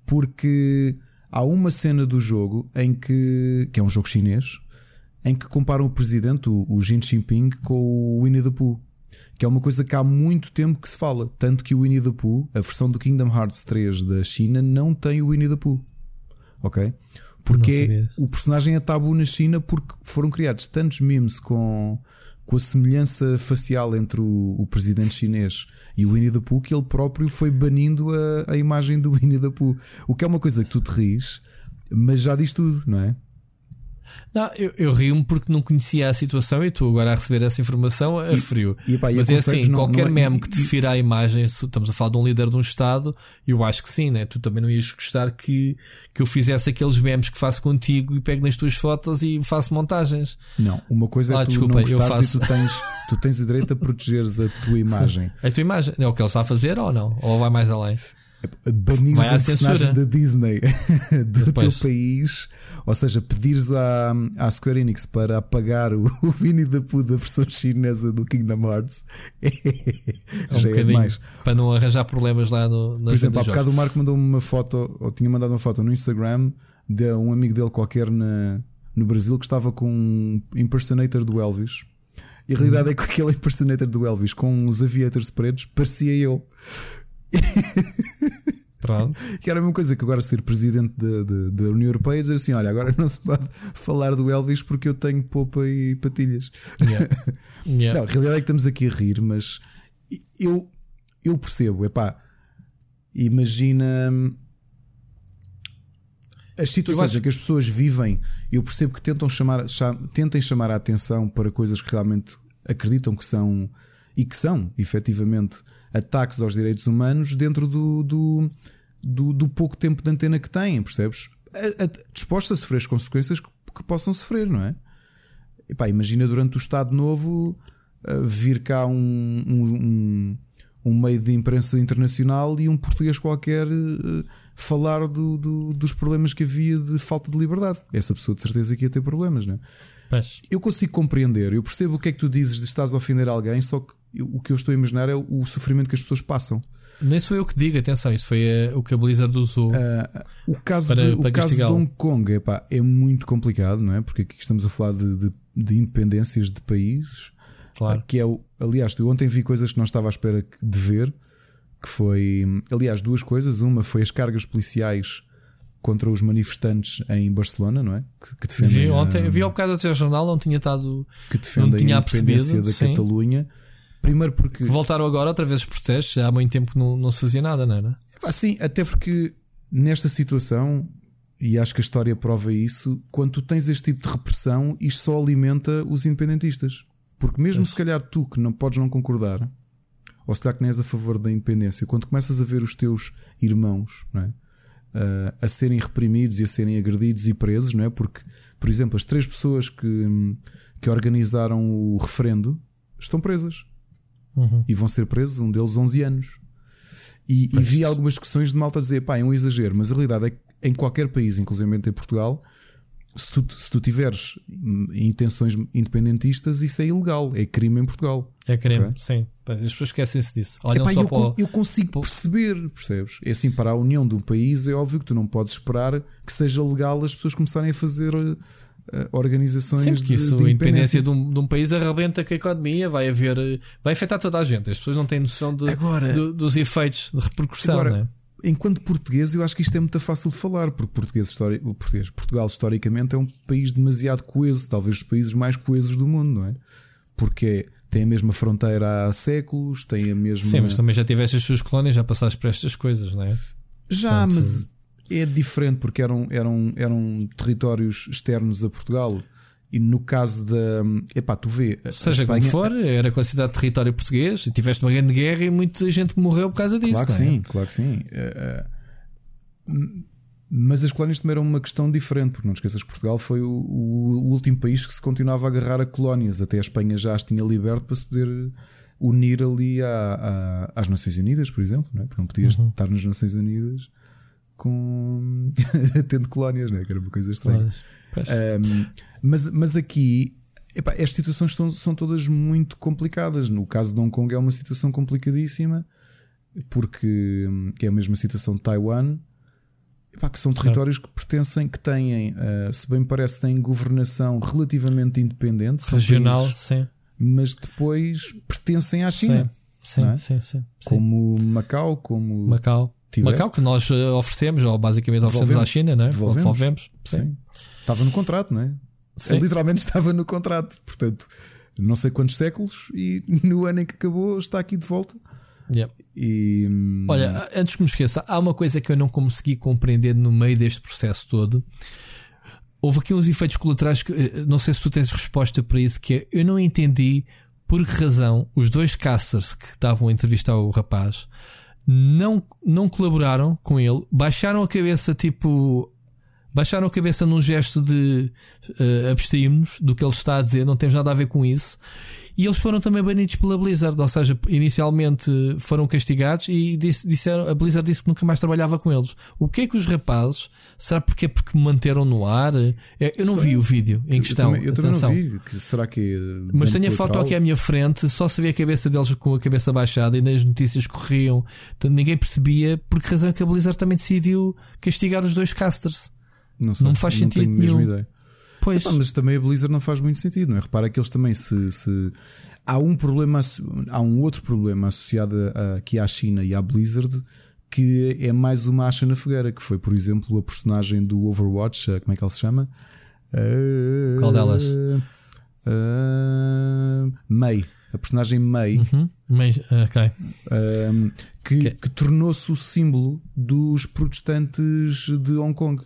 porque há uma cena do jogo em que, que é um jogo chinês, em que comparam o presidente, o, o Xi Jinping, com o Winnie the Pooh. Que é uma coisa que há muito tempo que se fala. Tanto que o Winnie the Pooh, a versão do Kingdom Hearts 3 da China, não tem o Winnie the Pooh. Ok? Porque o personagem é tabu na China porque foram criados tantos memes com, com a semelhança facial entre o, o presidente chinês e o Winnie the Pooh que ele próprio foi banindo a, a imagem do *laughs* Winnie the Pooh. O que é uma coisa que tu te ris, mas já diz tudo, não é? Não, eu, eu rio-me porque não conhecia a situação e estou agora a receber essa informação a frio. e, pá, Mas é assim, não- qualquer não- meme que te fira a imagem, estamos a falar de um líder de um Estado, eu acho que sim, né? Tu também não ias gostar que, que eu fizesse aqueles memes que faço contigo e pego nas tuas fotos e faço montagens. Não, uma coisa é Ah, tu desculpa, não eu gostares e faço. tu tens, tu tens o direito a protegeres a tua imagem. *laughs* A tua imagem é o que ele está a fazer ou não? Ou vai mais além? *laughs* Banires Vai à a personagem da Disney *laughs* do teu Pois. país, ou seja, pedires à, à Square Enix para apagar o, *laughs* o Winnie the Pooh da versão chinesa do Kingdom Hearts *laughs* É um já é demais. para não arranjar problemas lá no, Por exemplo, há bocado o Marco mandou-me uma foto, ou tinha mandado uma foto no Instagram de um amigo dele qualquer na, no Brasil que estava com um impersonator do Elvis. E a realidade é que aquele impersonator do Elvis com os aviators pretos parecia eu. *laughs* Pronto. Que era a mesma coisa que agora ser presidente da- da- da União Europeia e dizer assim: olha, agora *laughs* não se pode falar do Elvis porque eu tenho popa e patilhas. Yeah. *laughs* Yeah. Não, a realidade é que estamos aqui a rir, mas eu, eu percebo, epá, imagina hum, as situações acho- em que as pessoas vivem, eu percebo que tentam chamar, cha- tentem chamar a atenção para coisas que realmente acreditam que são e que são efetivamente ataques aos direitos humanos dentro do, do, do, do pouco tempo de antena que têm, percebes? A, a, dispostos a sofrer as consequências que, que possam sofrer, não é? Epá, imagina durante o Estado Novo uh, vir cá um, um, um, um meio de imprensa internacional e um português qualquer uh, falar do, do- dos problemas que havia de falta de liberdade. Essa pessoa de certeza que ia ter problemas, não é? Mas, Eu consigo compreender, eu percebo o que é que tu dizes de estás a ofender alguém, só que eu, o que eu estou a imaginar é o, sofrimento que as pessoas passam. Nem sou eu que digo, atenção, isso foi uh, o que a Blizzard usou. Uh, o caso, para, de, para o caso de Hong Kong epá, é muito complicado, não é? Porque aqui estamos a falar de, de, de independências de países. Claro. Que é o, aliás, eu ontem vi coisas que não estava à espera de ver. Que foi, aliás, duas coisas. Uma foi as cargas policiais contra os manifestantes em Barcelona, não é? Que, que defendem. Vi ontem, a, vi ao bocado do jornal, não tinha estado. Que defendem não tinha a independência da. Catalunha. Primeiro porque. Voltaram agora outra vez os protestos, já há muito tempo que não, não se fazia nada, não era? Sim, até porque nesta situação, e acho que a história prova isso, quando tu tens este tipo de repressão, isto só alimenta os independentistas. Porque mesmo se calhar tu que não podes não concordar, ou se calhar que nem és a favor da independência, quando começas a ver os teus irmãos é? uh, a serem reprimidos e a serem agredidos e presos, não é? Porque, por exemplo, as três pessoas que, que organizaram o referendo estão presas uhum. e vão ser presos, um deles 11 anos. E, e vi algumas discussões de malta dizer, pá, é um exagero, mas a realidade é que em qualquer país, inclusive em Portugal, se tu, se tu tiveres intenções independentistas, isso é ilegal, é crime em Portugal. É crime, okay? sim. Pois, as pessoas esquecem-se disso. Olham Epá, só eu, para o... eu consigo perceber, percebes? É assim, para a união de um país, é óbvio que tu não podes esperar que seja legal as pessoas começarem a fazer uh, organizações Sempre que isso, de, de a independência de um, de um, país arrebenta com a economia, vai haver, vai afetar toda a gente. As pessoas não têm noção de, agora, de, dos efeitos de repercussão, agora, é? enquanto português, eu acho que isto é muito fácil de falar, porque português, histori português, Portugal historicamente é um país demasiado coeso, talvez os países mais coesos do mundo, não é? Porque tem a mesma fronteira há séculos, tem a mesma. Sim, mas também já tiveste as suas colónias, já passaste por estas coisas, não é? Já, Portanto... mas é diferente porque eram, eram, eram territórios externos a Portugal. E no caso da. Epá, tu vê. Seja Espanha, como for, era considerado território português e tiveste uma grande guerra e muita gente morreu por causa disso. Claro que é? sim, claro que sim. Mas as colónias também eram uma questão diferente, porque não te esqueças que Portugal foi o, o, último país que se continuava a agarrar a colónias. Até a Espanha já as tinha liberto para se poder unir ali à, à, às Nações Unidas, por exemplo, não é? porque não podias uhum. estar nas Nações Unidas com *laughs* tendo colónias, não é? que era uma coisa estranha. Um, mas, mas aqui epá, as situações estão, são todas muito complicadas. No caso de Hong Kong é uma situação complicadíssima, porque hum, é a mesma situação de Taiwan. Epá, que são territórios que pertencem, que têm, uh, se bem parece, têm governação relativamente independente, regional, países, sim. mas depois pertencem à China. Sim, é? sim, sim, sim, Como Macau, como Macau. Tibete. Macau, que nós eh, oferecemos, ou basicamente oferecemos à China, não é? Devolvemos. Devolvemos. Sim. sim. Estava no contrato, não é? Sim. literalmente estava no contrato. Portanto, não sei quantos séculos e *laughs* no ano em que acabou está aqui de volta. Yep. E, hum, Olha, antes que me esqueça, há uma coisa que eu não consegui compreender no meio deste processo todo. Houve aqui uns efeitos colaterais que eh, não sei se tu tens resposta para isso, que é eu não entendi por que razão os dois casters que estavam a entrevistar o rapaz não, não colaboraram com ele, baixaram a cabeça, tipo, baixaram a cabeça num gesto de uh, abstrairmos do que ele está a dizer, não temos nada a ver com isso. E eles foram também banidos pela Blizzard, ou seja, inicialmente foram castigados e disse, disseram, a Blizzard disse que nunca mais trabalhava com eles. O que é que os rapazes, será porque é porque manteram no ar? É, eu não Sei. vi o vídeo em questão. Eu também, eu também não vi. Que será que. É Mas tenho a foto aqui à minha frente, só se vê a cabeça deles com a cabeça baixada e nas notícias corriam. Então ninguém percebia por que razão é que a Blizzard também decidiu castigar os dois casters. Não, sei, não faz não sentido nenhum. Ideia. Pois. mas também a Blizzard não faz muito sentido, não é? Repara que eles também se, se. Há um problema, há um outro problema associado aqui à China e à Blizzard que é mais uma acha na fogueira, que foi, por exemplo, a personagem do Overwatch, como é que ele se chama? Qual delas? Uh, Mei. A personagem Mei, uhum. Mei okay. uh, que, okay. que tornou-se o símbolo dos protestantes de Hong Kong.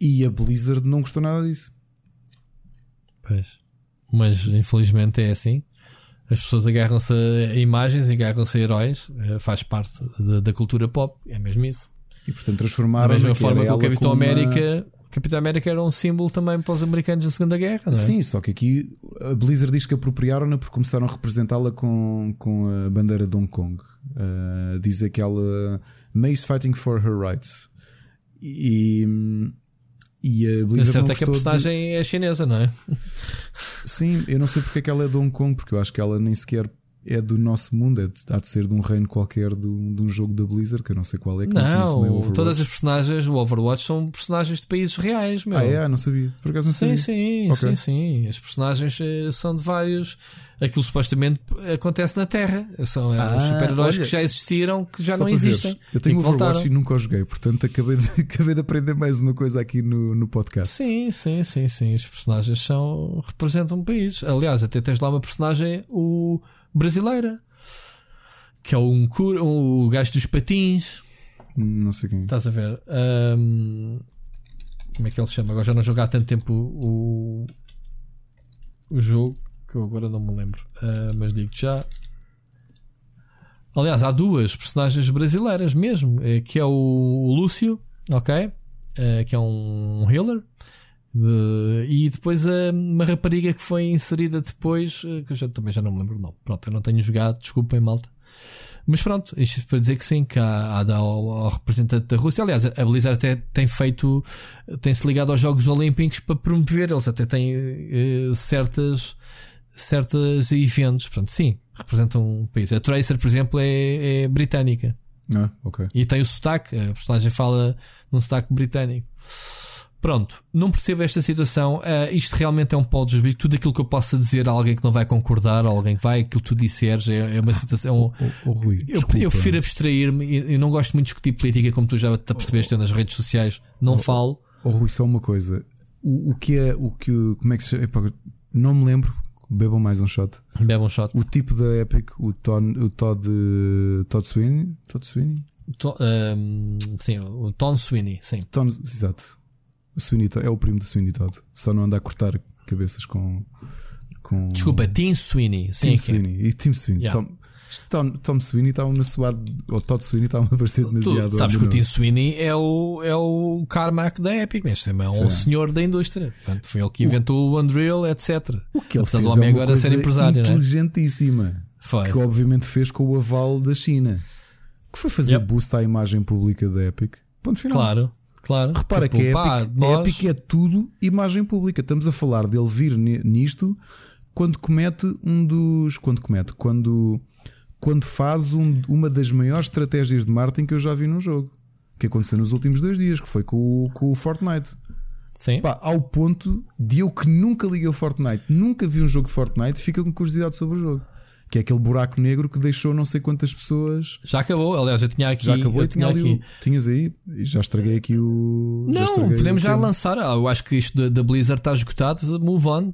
E a Blizzard não gostou nada disso. Pois. Mas infelizmente é assim. As pessoas agarram-se a imagens, agarram-se a heróis, eh, faz parte da, da, cultura pop, é mesmo isso. E portanto transformaram Da mesma forma que o Capitão América. Uma... Capitão América era um símbolo também para os americanos da Segunda Guerra, não é? Sim, só que aqui a Blizzard diz que apropriaram-na porque começaram a representá-la com, com a bandeira de Hong Kong. Uh, diz aquela May's fighting for her rights. E, e a Blizzard. certo é que a personagem de... é chinesa, não é? Sim, eu não sei porque é que ela é de Hong Kong, porque eu acho que ela nem sequer é do nosso mundo, é de, há de ser de um reino qualquer de, de um jogo da Blizzard, que eu não sei qual é. Que não, não todas as personagens do Overwatch são personagens de países reais, meu. Ah, é? Não sabia. Por acaso não sim, sabia. Sim, okay. sim, sim. As personagens eh, são de vários. Aquilo supostamente acontece na Terra. São eh, ah, super-heróis que já existiram, que já não existem. Eu tenho Overwatch voltaram. e nunca o joguei, portanto acabei de, *laughs* acabei de aprender mais uma coisa aqui no, no podcast. Sim, sim, sim, sim. Os personagens são, representam países. Aliás, até tens lá uma personagem o brasileira que é um, o gajo dos patins. Não sei quem. Estás a ver? Um, como é que ele se chama? Agora já não jogo há tanto tempo o, o jogo que eu agora não me lembro. Uh, mas digo já. Aliás, há duas personagens brasileiras mesmo, eh, que é o Lúcio, ok? Uh, que é um healer. De, e depois uh, uma rapariga que foi inserida depois, que eu já, também já não me lembro o nome. Pronto, eu não tenho jogado, desculpem, malta. Mas pronto, isto para dizer que sim, que há, há ao, ao, representante da Rússia. Aliás, a Blizzard até tem feito, tem-se ligado aos Jogos Olímpicos para promover, eles até têm uh, certas, certas eventos. Portanto, sim, representam um país. A Tracer, por exemplo, é, é britânica. Ah, ok. E tem o sotaque, a personagem fala num sotaque britânico. Pronto, não percebo esta situação. Uh, isto realmente é um pau de desvio. Tudo aquilo que eu possa dizer a alguém que não vai concordar, a alguém que vai, aquilo que tu disseres, é, é uma situação. Oh, oh, oh, Rui, eu, eu, prefiro abstrair-me. Eu não gosto muito de discutir política, como tu já te percebeste nas redes sociais. Não falo. Oh, Rui, só uma coisa. O, o que é. O que, como é que se chama? Não me lembro. Bebam mais um shot. Bebam um shot. O tipo da Epic, o, Ton, o Todd, Todd Sweeney. Todd Sweeney? To, um, sim, o Tom Sweeney. Sim. Tom, exato o Sweeney é o primo do Sweeney Todd. Só não anda a cortar cabeças com. com... Desculpa, Tim Sweeney. Sim, Tim Sweeney. E Tim Sweeney. Yeah. Tom, Tom, Tom Sweeney estava-me a soar, ou Todd Sweeney estava a parecer demasiado. Tu sabes que o Tim Sweeney é o, é o Carmack da Epic, mas também é um Sim. senhor da indústria. Portanto, foi ele que inventou o, o Unreal, etc. O que ele fez é uma agora coisa ser empresário, é? inteligentíssima. Né? Foi. Que obviamente fez com o aval da China. Que foi fazer yep. boost à imagem pública da Epic. Ponto final. Claro. Claro. Repara tipo, que a Epic, nós... Epic é tudo imagem pública. Estamos a falar dele vir nisto quando comete um dos. Quando comete, quando, quando faz um, uma das maiores estratégias de marketing que eu já vi num jogo. Que aconteceu nos últimos dois dias, que foi com, com o Fortnite. Sim. Pá, ao ponto de eu que nunca liguei o Fortnite, nunca vi um jogo de Fortnite, fica com curiosidade sobre o jogo que é aquele buraco negro que deixou não sei quantas pessoas. Já acabou, aliás, eu tinha aqui. Já acabou eu tinha, aqui. O, tinhas aí e já estraguei aqui o. Não, já podemos já lançar. Ah, eu acho que isto da Blizzard está esgotado. Move on,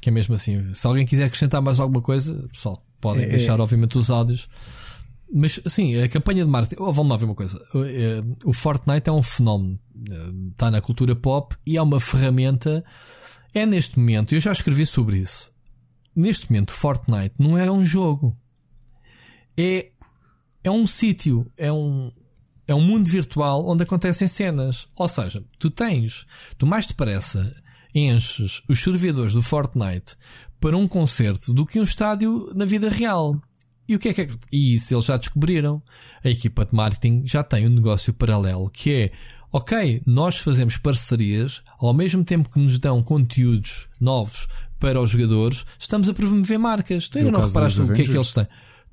que é mesmo assim. Se alguém quiser acrescentar mais alguma coisa, pessoal, podem é, deixar, é... obviamente, os áudios. Mas sim, a campanha de marketing. Oh, vamos lá ver uma coisa. Eh, o Fortnite é um fenómeno. Eh, está na cultura pop e é uma ferramenta. É neste momento, eu já escrevi sobre isso neste momento, Fortnite não é um jogo. É, é um sítio, é um, é um mundo virtual onde acontecem cenas. Ou seja, tu tens, tu mais depressa enches os servidores do Fortnite para um concerto do que um estádio na vida real. E o que é que é? E isso eles já descobriram. A equipa de marketing já tem um negócio paralelo que é ok, nós fazemos parcerias ao mesmo tempo que nos dão conteúdos novos para os jogadores, estamos a promover marcas. Tu ainda não reparaste o que é que eles têm?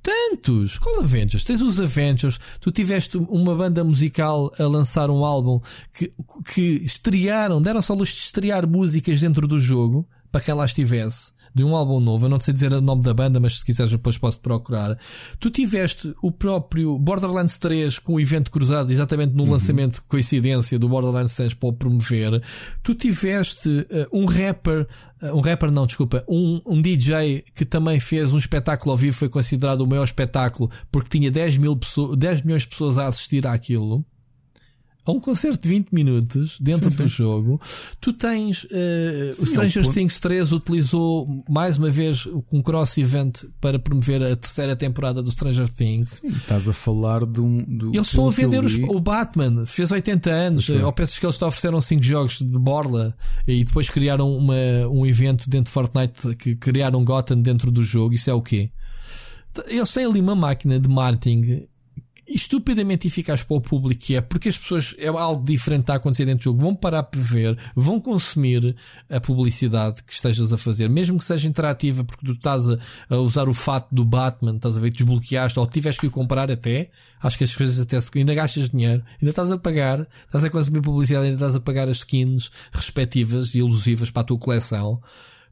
Tantos! Qual Avengers? Tens os Avengers, tu tiveste uma banda musical a lançar um álbum que, que estrearam, deram só luz de estrear músicas dentro do jogo para quem lá estivesse de um álbum novo. Eu não sei dizer o nome da banda, mas se quiseres depois posso procurar. Tu tiveste o próprio Borderlands 3 com o evento cruzado exatamente no uhum. lançamento, coincidência do Borderlands 3 para o promover. Tu tiveste uh, um rapper, uh, um rapper não, desculpa, um, um DJ que também fez um espetáculo ao vivo, foi considerado o maior espetáculo porque tinha 10, mil pessoas, 10 milhões de pessoas a assistir àquilo a um concerto de 20 minutos dentro sim, do sim. jogo, tu tens uh, sim, o Stranger Things 3 utilizou mais uma vez um cross event para promover a terceira temporada do Stranger Things. Sim, estás a falar de um. Do, eles estão a vender os, o Batman, fez 80 anos. É. Ou pensas que eles te ofereceram 5 jogos de borla e depois criaram uma, um evento dentro de Fortnite que criaram Gotham dentro do jogo. Isso é o quê? Eles têm ali uma máquina de marketing estupidamente eficaz para o público que é, porque as pessoas é algo diferente a acontecer dentro do jogo, vão parar para ver, vão consumir a publicidade que estejas a fazer, mesmo que seja interativa, porque tu estás a, a usar o fato do Batman, estás a ver, desbloqueaste ou tiveste que o comprar até, acho que as coisas até ainda gastas dinheiro, ainda estás a pagar, estás a consumir publicidade, ainda estás a pagar as skins respectivas e elusivas para a tua coleção.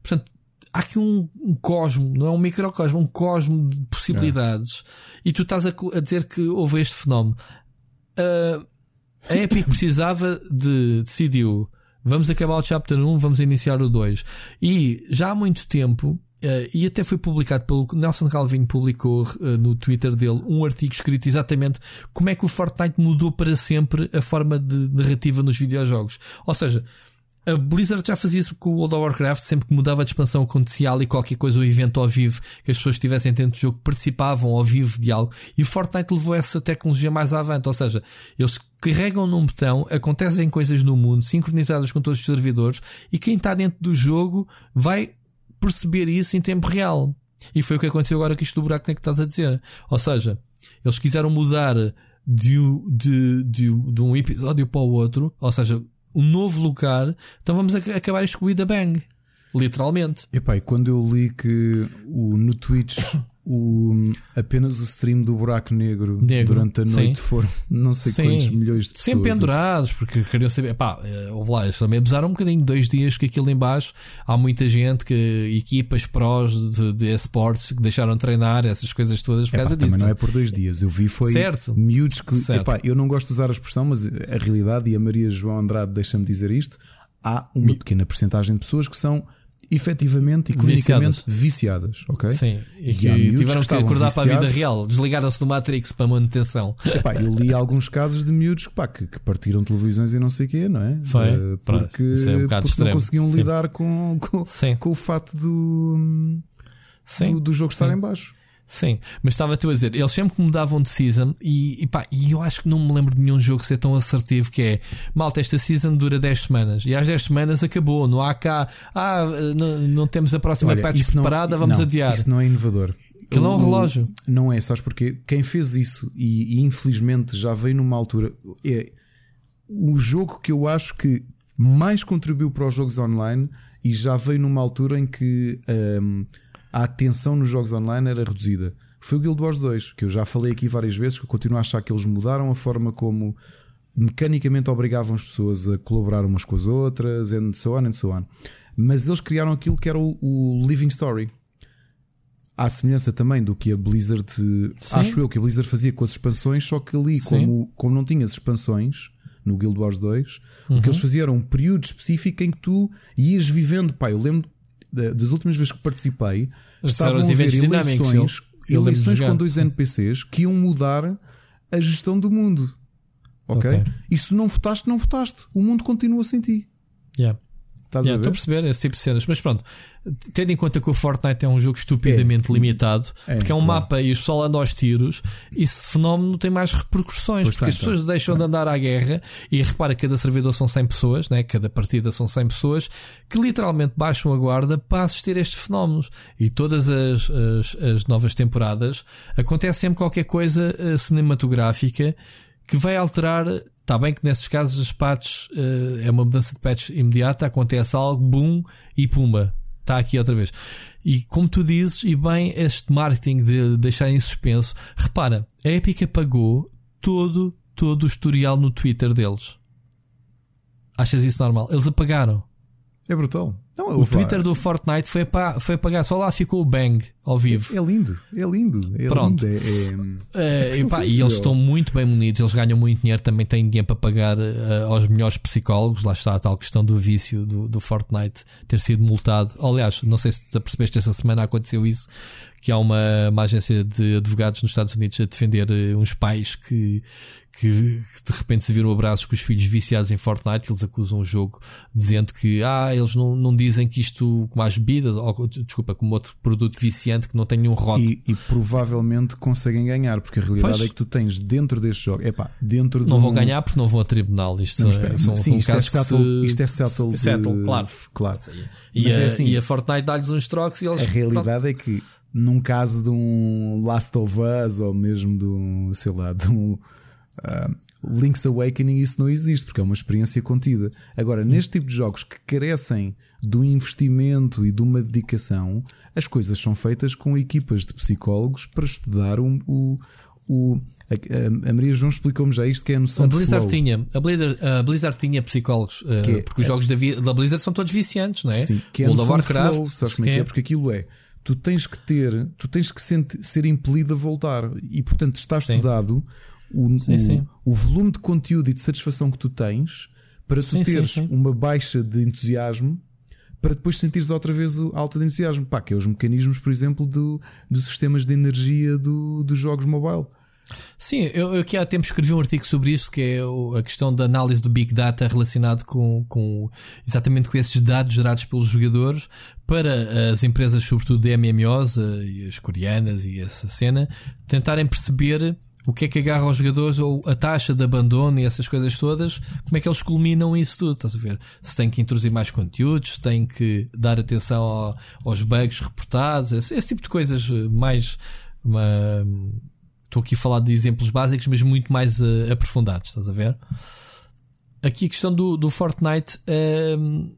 Portanto, há aqui um, um, cosmo, não é um microcosmo, um cosmo de possibilidades. É. E tu estás a, a, dizer que houve este fenómeno. Uh, a Epic precisava de. decidiu. Vamos acabar o chapter 1, vamos iniciar o 2. E já há muito tempo, uh, e até foi publicado pelo Nelson Calvin, publicou uh, no Twitter dele um artigo escrito exatamente como é que o Fortnite mudou para sempre a forma de narrativa nos videojogos. Ou seja, a Blizzard já fazia isso com o World of Warcraft, sempre que mudava de expansão acontecia ali qualquer coisa, o evento ao vivo, que as pessoas estivessem dentro do jogo participavam ao vivo de algo, e Fortnite levou essa tecnologia mais avante, ou seja, eles carregam num botão, acontecem coisas no mundo, sincronizadas com todos os servidores, e quem está dentro do jogo vai perceber isso em tempo real. E foi o que aconteceu agora com isto do buraco que estás a dizer. Ou seja, eles quiseram mudar de, de, de, de um episódio para o outro, ou seja, um novo lugar, então vamos acabar isto com o Ida Bang. Literalmente. Epá, e quando eu li que o, no Twitch o, apenas o stream do buraco negro, negro durante a noite sim. foram *laughs* não sei sim. quantos milhões de pessoas. Sempre pendurados, porque queriam saber. Pá, eh, houve lá, eles também abusaram um bocadinho. Dois dias que aquilo embaixo há muita gente, que equipas prós de, de esportes que deixaram de treinar, essas coisas todas por epá, causa também disso. não é por dois dias. Eu vi foi certo. miúdos que. Certo. Epá, eu não gosto de usar a expressão, mas a realidade, e a Maria João Andrade deixa-me dizer isto, há uma pequena porcentagem de pessoas que são efetivamente e clinicamente viciadas, viciadas ok? Sim, e, que e tiveram que, que acordar viciados. para a vida real, desligaram-se do Matrix para manutenção. Epá, eu li alguns casos de miúdos pá, que, que, partiram televisões e não sei o quê, não é? Foi, uh, porque, é um porque não conseguiam Sim. lidar com, com, com, o fato do, do, do, jogo estar em baixo. Sim, mas estava tu a dizer, eles sempre mudavam de season e, e, pá, e eu acho que não me lembro de nenhum jogo ser tão assertivo que é malta, esta season dura 10 semanas e às 10 semanas acabou, não há cá, ah, não, não temos a próxima Olha, patch preparada, vamos não, adiar. Isso não é inovador. Que não é um relógio. Não é, sabes porque quem fez isso e, e, infelizmente já veio numa altura é o jogo que eu acho que mais contribuiu para os jogos online e já veio numa altura em que. Um, a atenção nos jogos online era reduzida. Foi o Guild Wars 2, que eu já falei aqui várias vezes, que eu continuo a achar que eles mudaram a forma como mecanicamente obrigavam as pessoas a colaborar umas com as outras, and so on and so on. Mas eles criaram aquilo que era o, o Living Story. À semelhança também do que a Blizzard, Sim. acho eu que a Blizzard fazia com as expansões, só que ali, como, como não tinhas expansões no Guild Wars 2, uhum. o que eles uhum. faziam era um período específico em que tu ias vivendo. Pá, eu lembro das últimas vezes que participei, estavam a ver eleições, eleições com dois NPCs que iam mudar a gestão do mundo. Ok? okay. E se não votaste, não votaste. O mundo continua sem ti. Yeah. Estás yeah, a ver? Estou a perceber esse tipo de cenas. Mas pronto, tendo em conta que o Fortnite é um jogo estupidamente é. limitado, é, porque é um claro. mapa e o pessoal anda aos tiros, esse fenómeno tem mais repercussões, pois porque as pessoas deixam de andar à guerra e repara que cada servidor são 100 pessoas, né? cada partida são 100 pessoas, que literalmente baixam a guarda para assistir a estes fenómenos. E todas as, as, as novas temporadas acontece sempre qualquer coisa uh, cinematográfica que vai alterar Está bem que nesses casos as patches uh, é uma mudança de patch imediata, acontece algo, boom e pumba. Está aqui outra vez. E como tu dizes, e bem, este marketing de deixar em suspenso, repara, a Epic apagou todo, todo o historial no Twitter deles. Achas isso normal? Eles apagaram. É brutal. Não, o Twitter do Fortnite foi, pa, foi apagar, só lá ficou o bang ao vivo. É, é lindo, é lindo. É Pronto. Lindo, é, é... *laughs* Uh, *laughs* e eles estão muito bem munidos, eles ganham muito dinheiro, também têm dinheiro para pagar uh, aos melhores psicólogos. Lá está a tal questão do vício do, do Fortnite ter sido multado. Aliás, não sei se percebeste, esta semana aconteceu isso que há uma, uma agência de advogados nos Estados Unidos a defender uh, uns pais que, que de repente se viram abraços com os filhos viciados em Fortnite, eles acusam o jogo dizendo que ah, eles não, não dizem que isto como as bebidas, ou desculpa, como outro produto viciante que não tem nenhum rótulo. E, e provavelmente conseguem ganhar, porque a realidade pois. é que tu tens dentro deste jogo, epá, dentro Não de vão um... ganhar porque não vão a tribunal. Isto, não, é, são, sim, isto, é settled, se... isto é settled, settle, claro. claro. E, a, é assim, e a Fortnite dá-lhes uns trocos e eles. A realidade é que num caso de um Last of Us ou mesmo de um, sei lá, de um uh, Link's Awakening, isso não existe porque é uma experiência contida. Agora, neste tipo de jogos que carecem do investimento e de uma dedicação, as coisas são feitas com equipas de psicólogos para estudar o, o, o a, a, Maria João explicou-me já isto que é a noção a Blizzard tinha A Blizzard, a Blizzard tinha psicólogos, uh, é, porque os jogos da, da, Blizzard são todos viciantes, não é? Sim, que é World of Warcraft. Flow, sabes é que é? é? Porque aquilo é. Tu tens que ter, tu tens que ser impelido a voltar e, portanto, está estudado o, sim, o, sim. o, volume de conteúdo e de satisfação que tu tens para tu sim, teres uma baixa de entusiasmo para depois sentires outra vez a alta de entusiasmo. Pá, que é os mecanismos, por exemplo, do, dos sistemas de energia do, dos jogos mobile. Sim, eu aqui há tempo escrevi um artigo sobre isso, que é a questão da análise do Big Data relacionado com, com exatamente com esses dados gerados pelos jogadores para as empresas, sobretudo de MMOs, eh, e as coreanas e essa cena, tentarem perceber o que é que agarra aos jogadores ou a taxa de abandono e essas coisas todas, como é que eles culminam isso tudo, estás a ver? Se tem que introduzir mais conteúdos, se tem que dar atenção ao, aos bugs reportados, esse, esse, tipo de coisas mais. Uma, estou aqui a falar de exemplos básicos, mas muito mais uh, aprofundados, estás a ver? Aqui a questão do, do Fortnite. Uh,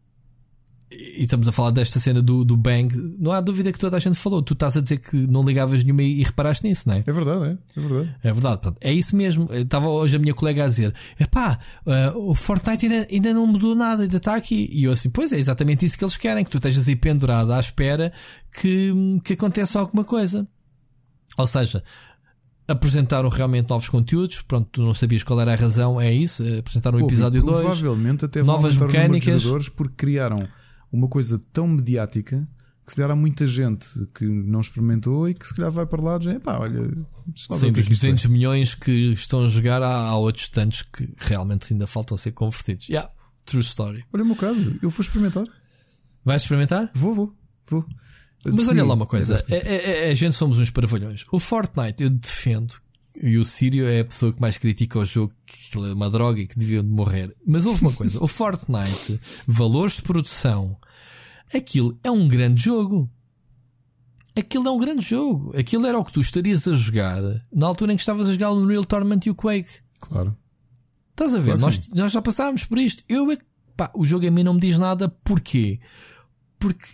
e estamos a falar desta cena do, do Bang, não há dúvida que toda a gente falou. Tu estás a dizer que não ligavas nenhuma e, e reparaste nisso, não é? É verdade, é, é verdade. É verdade, portanto, é isso mesmo. Estava hoje a minha colega a dizer: pá, uh, o Fortnite ainda, ainda não mudou nada, ainda está aqui. E eu assim, pois é exatamente isso que eles querem, que tu estejas aí pendurado à espera que, que aconteça alguma coisa. Ou seja, apresentaram realmente novos conteúdos. Pronto, tu não sabias qual era a razão, é isso. Apresentaram o episódio 2. Provavelmente até novas mecânicas. jogadores porque criaram uma coisa tão mediática que se calhar há muita gente que não experimentou e que se calhar vai para lá e diz, pá, olha, Sim, dos 200 é. milhões que estão a jogar, há, há, outros tantos que realmente ainda faltam a ser convertidos. Yeah, true story. Olha o meu caso, eu vou experimentar. Vais experimentar? Vou, vou, vou. Mas Sim, olha lá uma coisa, é, é, é, a gente somos uns paravalhões. O Fortnite eu defendo e o Sírio é a pessoa que mais critica o jogo, que é uma droga e que deviam de morrer. Mas houve uma coisa: o Fortnite, *laughs* valores de produção, aquilo é um grande jogo. Aquilo é um grande jogo. Aquilo era o que tu estarias a jogar na altura em que estavas a jogar o Unreal Tournament e o Quake. Claro. Estás a ver? Claro nós, nós, já passámos por isto. Eu, é pá, o jogo a mim não me diz nada. Porquê? Porque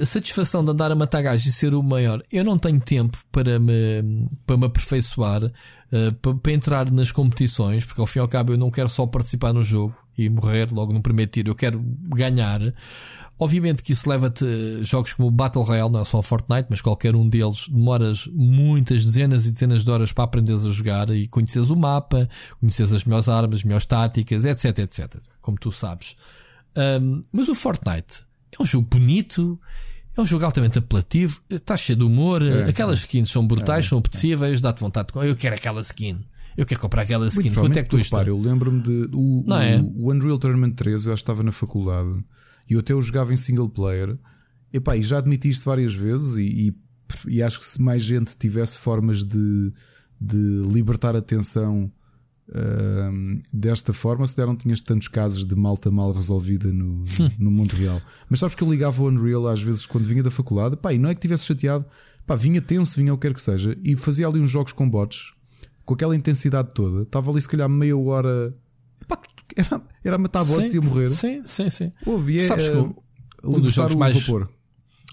a satisfação de andar a matar gajos e ser o maior, eu não tenho tempo para me, para me aperfeiçoar, uh, para, para, entrar nas competições, porque ao fim e ao cabo eu não quero só participar no jogo e morrer logo no primeiro tiro, eu quero ganhar. Obviamente que isso leva-te jogos como Battle Royale, não é só Fortnite, mas qualquer um deles, demoras muitas dezenas e dezenas de horas para aprenderes a jogar e conheceres o mapa, conheceres as melhores armas, as melhores táticas, etc, etc. Como tu sabes. Um, mas o Fortnite um jogo bonito, é um jogo altamente apelativo, está cheio de humor, é, aquelas skins são brutais, é. são apetecíveis, dá-te vontade de. Eu quero aquela skin. Eu quero comprar aquela skin. Quanto é que custa? Repara, eu lembro-me de. O, o, é? o, Unreal Tournament 3, eu já estava na faculdade e eu até o jogava em single player. Epá, e já admiti isto várias vezes e, e, e acho que se mais gente tivesse formas de, de libertar a tensão Uh, desta forma, se der não tinhas tantos casos de malta mal resolvida no, *laughs* no mundo real. Mas sabes que eu ligava o Unreal às vezes quando vinha da faculdade, pá, e não é que tivesse chateado, pá, vinha tenso, vinha o que quer que seja, e fazia ali uns jogos com bots com aquela intensidade toda. Estava ali se calhar meia hora, pá, era, era matar bots sim, e a morrer. Sim, sim, sim. Ouve, é, sabes que uh, um dos jogos mais vapor.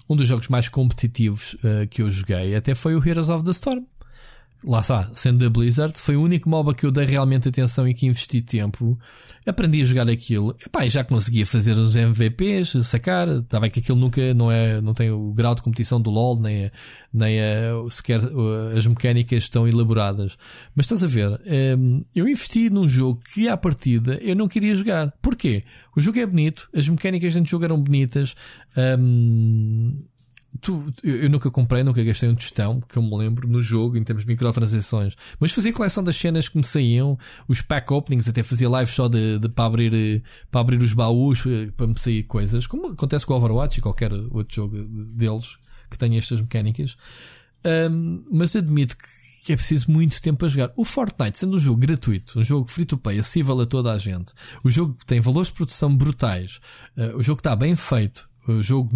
um dos jogos mais competitivos uh, que eu joguei até foi o Heroes of the Storm lá está, sendo da Blizzard, foi o único MOBA que eu dei realmente atenção e que investi tempo. Aprendi a jogar aquilo. Epá, já conseguia fazer os MVPs, sacar. Está bem que aquilo nunca não, é, não tem o grau de competição do LoL, nem, nem a, sequer as mecânicas estão elaboradas. Mas estás a ver, hum, eu investi num jogo que à partida eu não queria jogar. Porquê? O jogo é bonito, as mecânicas dentro do jogo eram bonitas. Hum, Tu, eu nunca comprei, nunca gastei um tostão, que eu me lembro, no jogo, em termos de microtransações. Mas fazia coleção das cenas que me saíam, os pack openings, até fazia live só de, de, para, abrir, para abrir os baús, eh, para me sair coisas, como acontece com o Overwatch e qualquer outro jogo deles que tenha estas mecânicas. Um, mas admito que, é preciso muito tempo a jogar. O Fortnite, sendo um jogo gratuito, um jogo free to play, acessível a toda a gente, o jogo tem valores de produção brutais, uh, o jogo está bem feito, o jogo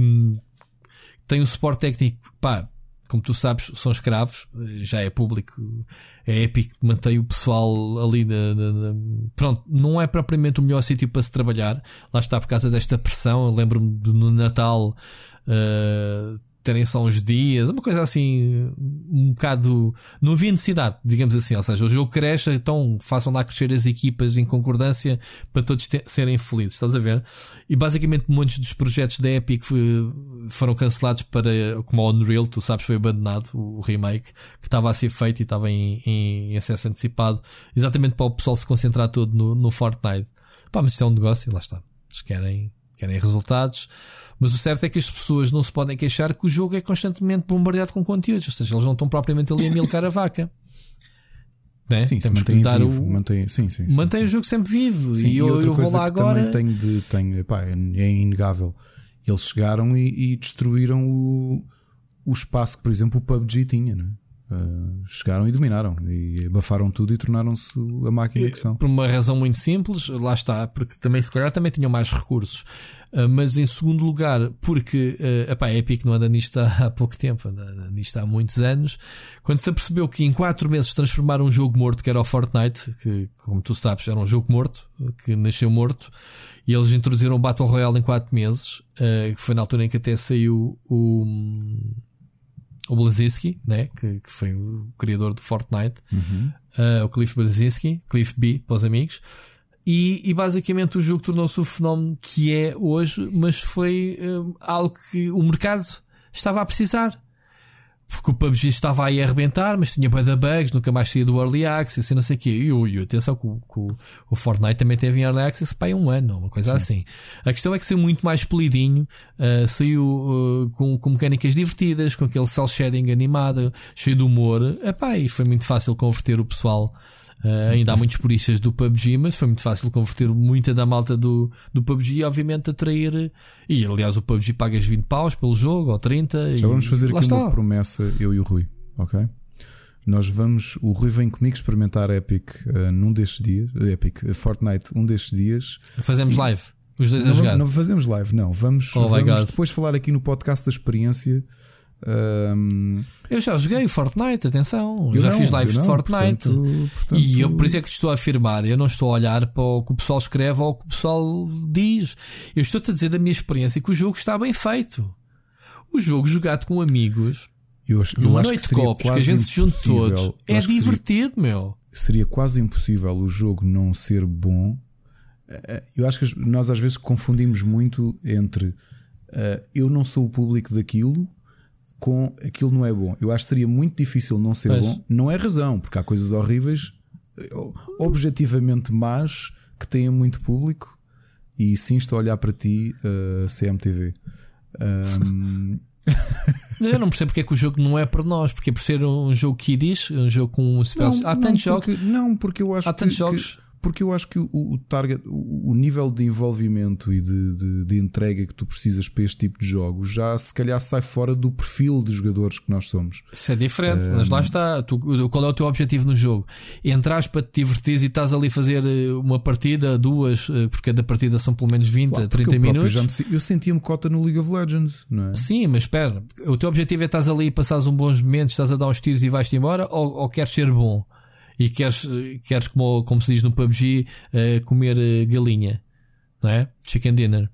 tem um suporte técnico, pá, como tu sabes, são escravos, já é público, é épico, mantém o pessoal ali. Na, na, na, pronto, não é propriamente o melhor sítio para se trabalhar, lá está por causa desta pressão. Lembro-me no Natal. Uh, terem só uns dias, uma coisa assim, um bocado. Não havia necessidade, digamos assim. Ou seja, o jogo cresce, então façam lá crescer as equipas em concordância para todos serem felizes, estás a ver? E basicamente muitos dos projetos da Epic foram cancelados para, como o Unreal, tu sabes, foi abandonado o remake que estava a ser feito e estava em, em acesso antecipado, exatamente para o pessoal se concentrar todo no, no Fortnite. Pá, mas isto é um negócio, lá está. Eles querem, querem resultados. Mas o certo é que as pessoas não se podem queixar que o jogo é constantemente bombardeado com conteúdos, ou seja, eles não estão propriamente ali a milcar a vaca. Né? Sim, Temos se mantém vivo, o... mantém, sim, sim, sim, mantém sim. o jogo sempre vivo. Sim, e, eu, eu vou lá agora. Também tenho de, tenho, pá, é inegável. Eles chegaram e, e, destruíram o, o espaço que, por exemplo, o PUBG tinha, né? Uh, chegaram e dominaram e abafaram tudo e tornaram-se a máquina que são. Por uma razão muito simples, lá está, porque também se calhar também tinham mais recursos. Uh, mas em segundo lugar, porque uh, epá, a Epic não anda nisto há, há pouco tempo, anda, anda nisto há muitos anos. Quando se apercebeu que em 4 meses transformaram um jogo morto, que era o Fortnite, que como tu sabes era um jogo morto, que nasceu morto, e eles introduziram o Battle Royale em 4 meses, uh, que foi na altura em que até saiu o o Blazinski, né? que, que foi o criador do Fortnite, uhum. uh, o Cliff Blazinski, Cliff B para os amigos. E, e basicamente o jogo tornou-se o fenómeno que é hoje, mas foi uh, algo que o mercado estava a precisar porque o PUBG estava aí a arrebentar, mas tinha bué bugs, nunca mais saía do Early Access e não sei o quê. E, e atenção que o, que o, Fortnite também teve em Early Access para um ano, uma coisa Sim. assim. A questão é que saiu muito mais polidinho, uh, saiu uh, com, com mecânicas divertidas, com aquele cel shading animado, cheio de humor. Epá, e foi muito fácil converter o pessoal Uh, ainda há muitos puristas do PUBG, mas foi muito fácil converter muita da malta do, do PUBG e, obviamente, atrair. E aliás, o PUBG pagas 20 paus pelo jogo ou 30. Já vamos fazer aqui está. uma promessa, eu e o Rui, ok? Nós vamos. O Rui vem comigo experimentar Epic uh, num destes dias. Epic, Fortnite, um destes dias. Fazemos live. Os dois não, a jogar. Não fazemos live, não. Vamos, oh vamos depois falar aqui no podcast da experiência um... Eu já joguei Fortnite, atenção. Eu já não, fiz lives de Fortnite. Portanto, portanto... E eu, por isso é que estou a afirmar. Eu não estou a olhar para o que o pessoal escreve ou o que o pessoal diz. Eu estou-te a dizer da minha experiência que o jogo está bem feito. O jogo jogado com amigos, eu, eu numa noite de copos, que a gente se junte todos, é divertido, seria, meu. Seria quase impossível o jogo não ser bom. Eh, eu acho que nós às vezes confundimos muito entre uh, eu não sou o público daquilo com aquilo não é bom. Eu acho que seria muito difícil não ser pois. bom. Não é razão, porque há coisas horríveis, objetivamente más, que têm muito público. E sim, estou a olhar para ti, uh, CMTV. Um... *laughs* eu não percebo porque é que o jogo não é para nós, porque é por ser um jogo kiddies, um jogo com um spell. Não, há tantos jogos. Porque, não, porque eu acho há tantos que, jogos. Que porque eu acho que o, o target, o, o, nível de envolvimento e de, de, de, entrega que tu precisas para este tipo de jogos já se calhar sai fora do perfil de jogadores que nós somos. Isso é diferente, mas lá está. Tu, qual é o teu objetivo no jogo? Entras para te divertir e estás ali a fazer eh, uma partida, duas, eh, porque cada partida são pelo menos 20 claro, 30 minutos. Me, eu sentia-me cota no League of Legends, não é? Sim, mas espera, o teu objetivo é estás ali e passares um bons momentos, estás a dar uns tiros e vais-te embora, ou, ou queres ser bom? E queres, queres como, como se diz no PUBG, uh, comer eh, galinha, não é? Chicken dinner.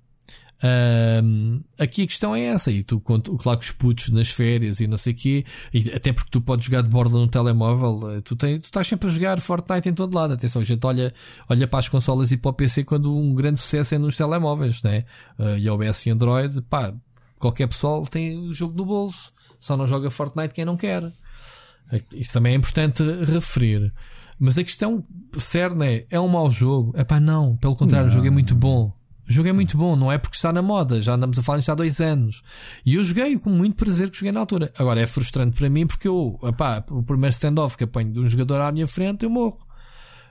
Um, aqui a questão é essa, e tu, claro que os putos nas férias e não sei o quê, e até porque tu podes jogar de borda no telemóvel, eh, tu, tens, tu estás sempre a jogar Fortnite em todo lado. Atenção, a gente olha, olha para as consolas e para o PC quando um grande sucesso é nos telemóveis, né? Uh, iOS e Android, pá, qualquer pessoal tem o jogo no bolso, só não joga Fortnite quem não quer. Isso também é importante referir. Mas a questão cerne é: é um mau jogo? É pá, não. Pelo contrário, não. o jogo é muito bom. O jogo é muito bom, não é porque está na moda, já andamos a falar isto há dois anos. E eu joguei com muito prazer que joguei na altura. Agora é frustrante para mim porque eu, epá, o primeiro standoff que apanho de um jogador à minha frente, eu morro.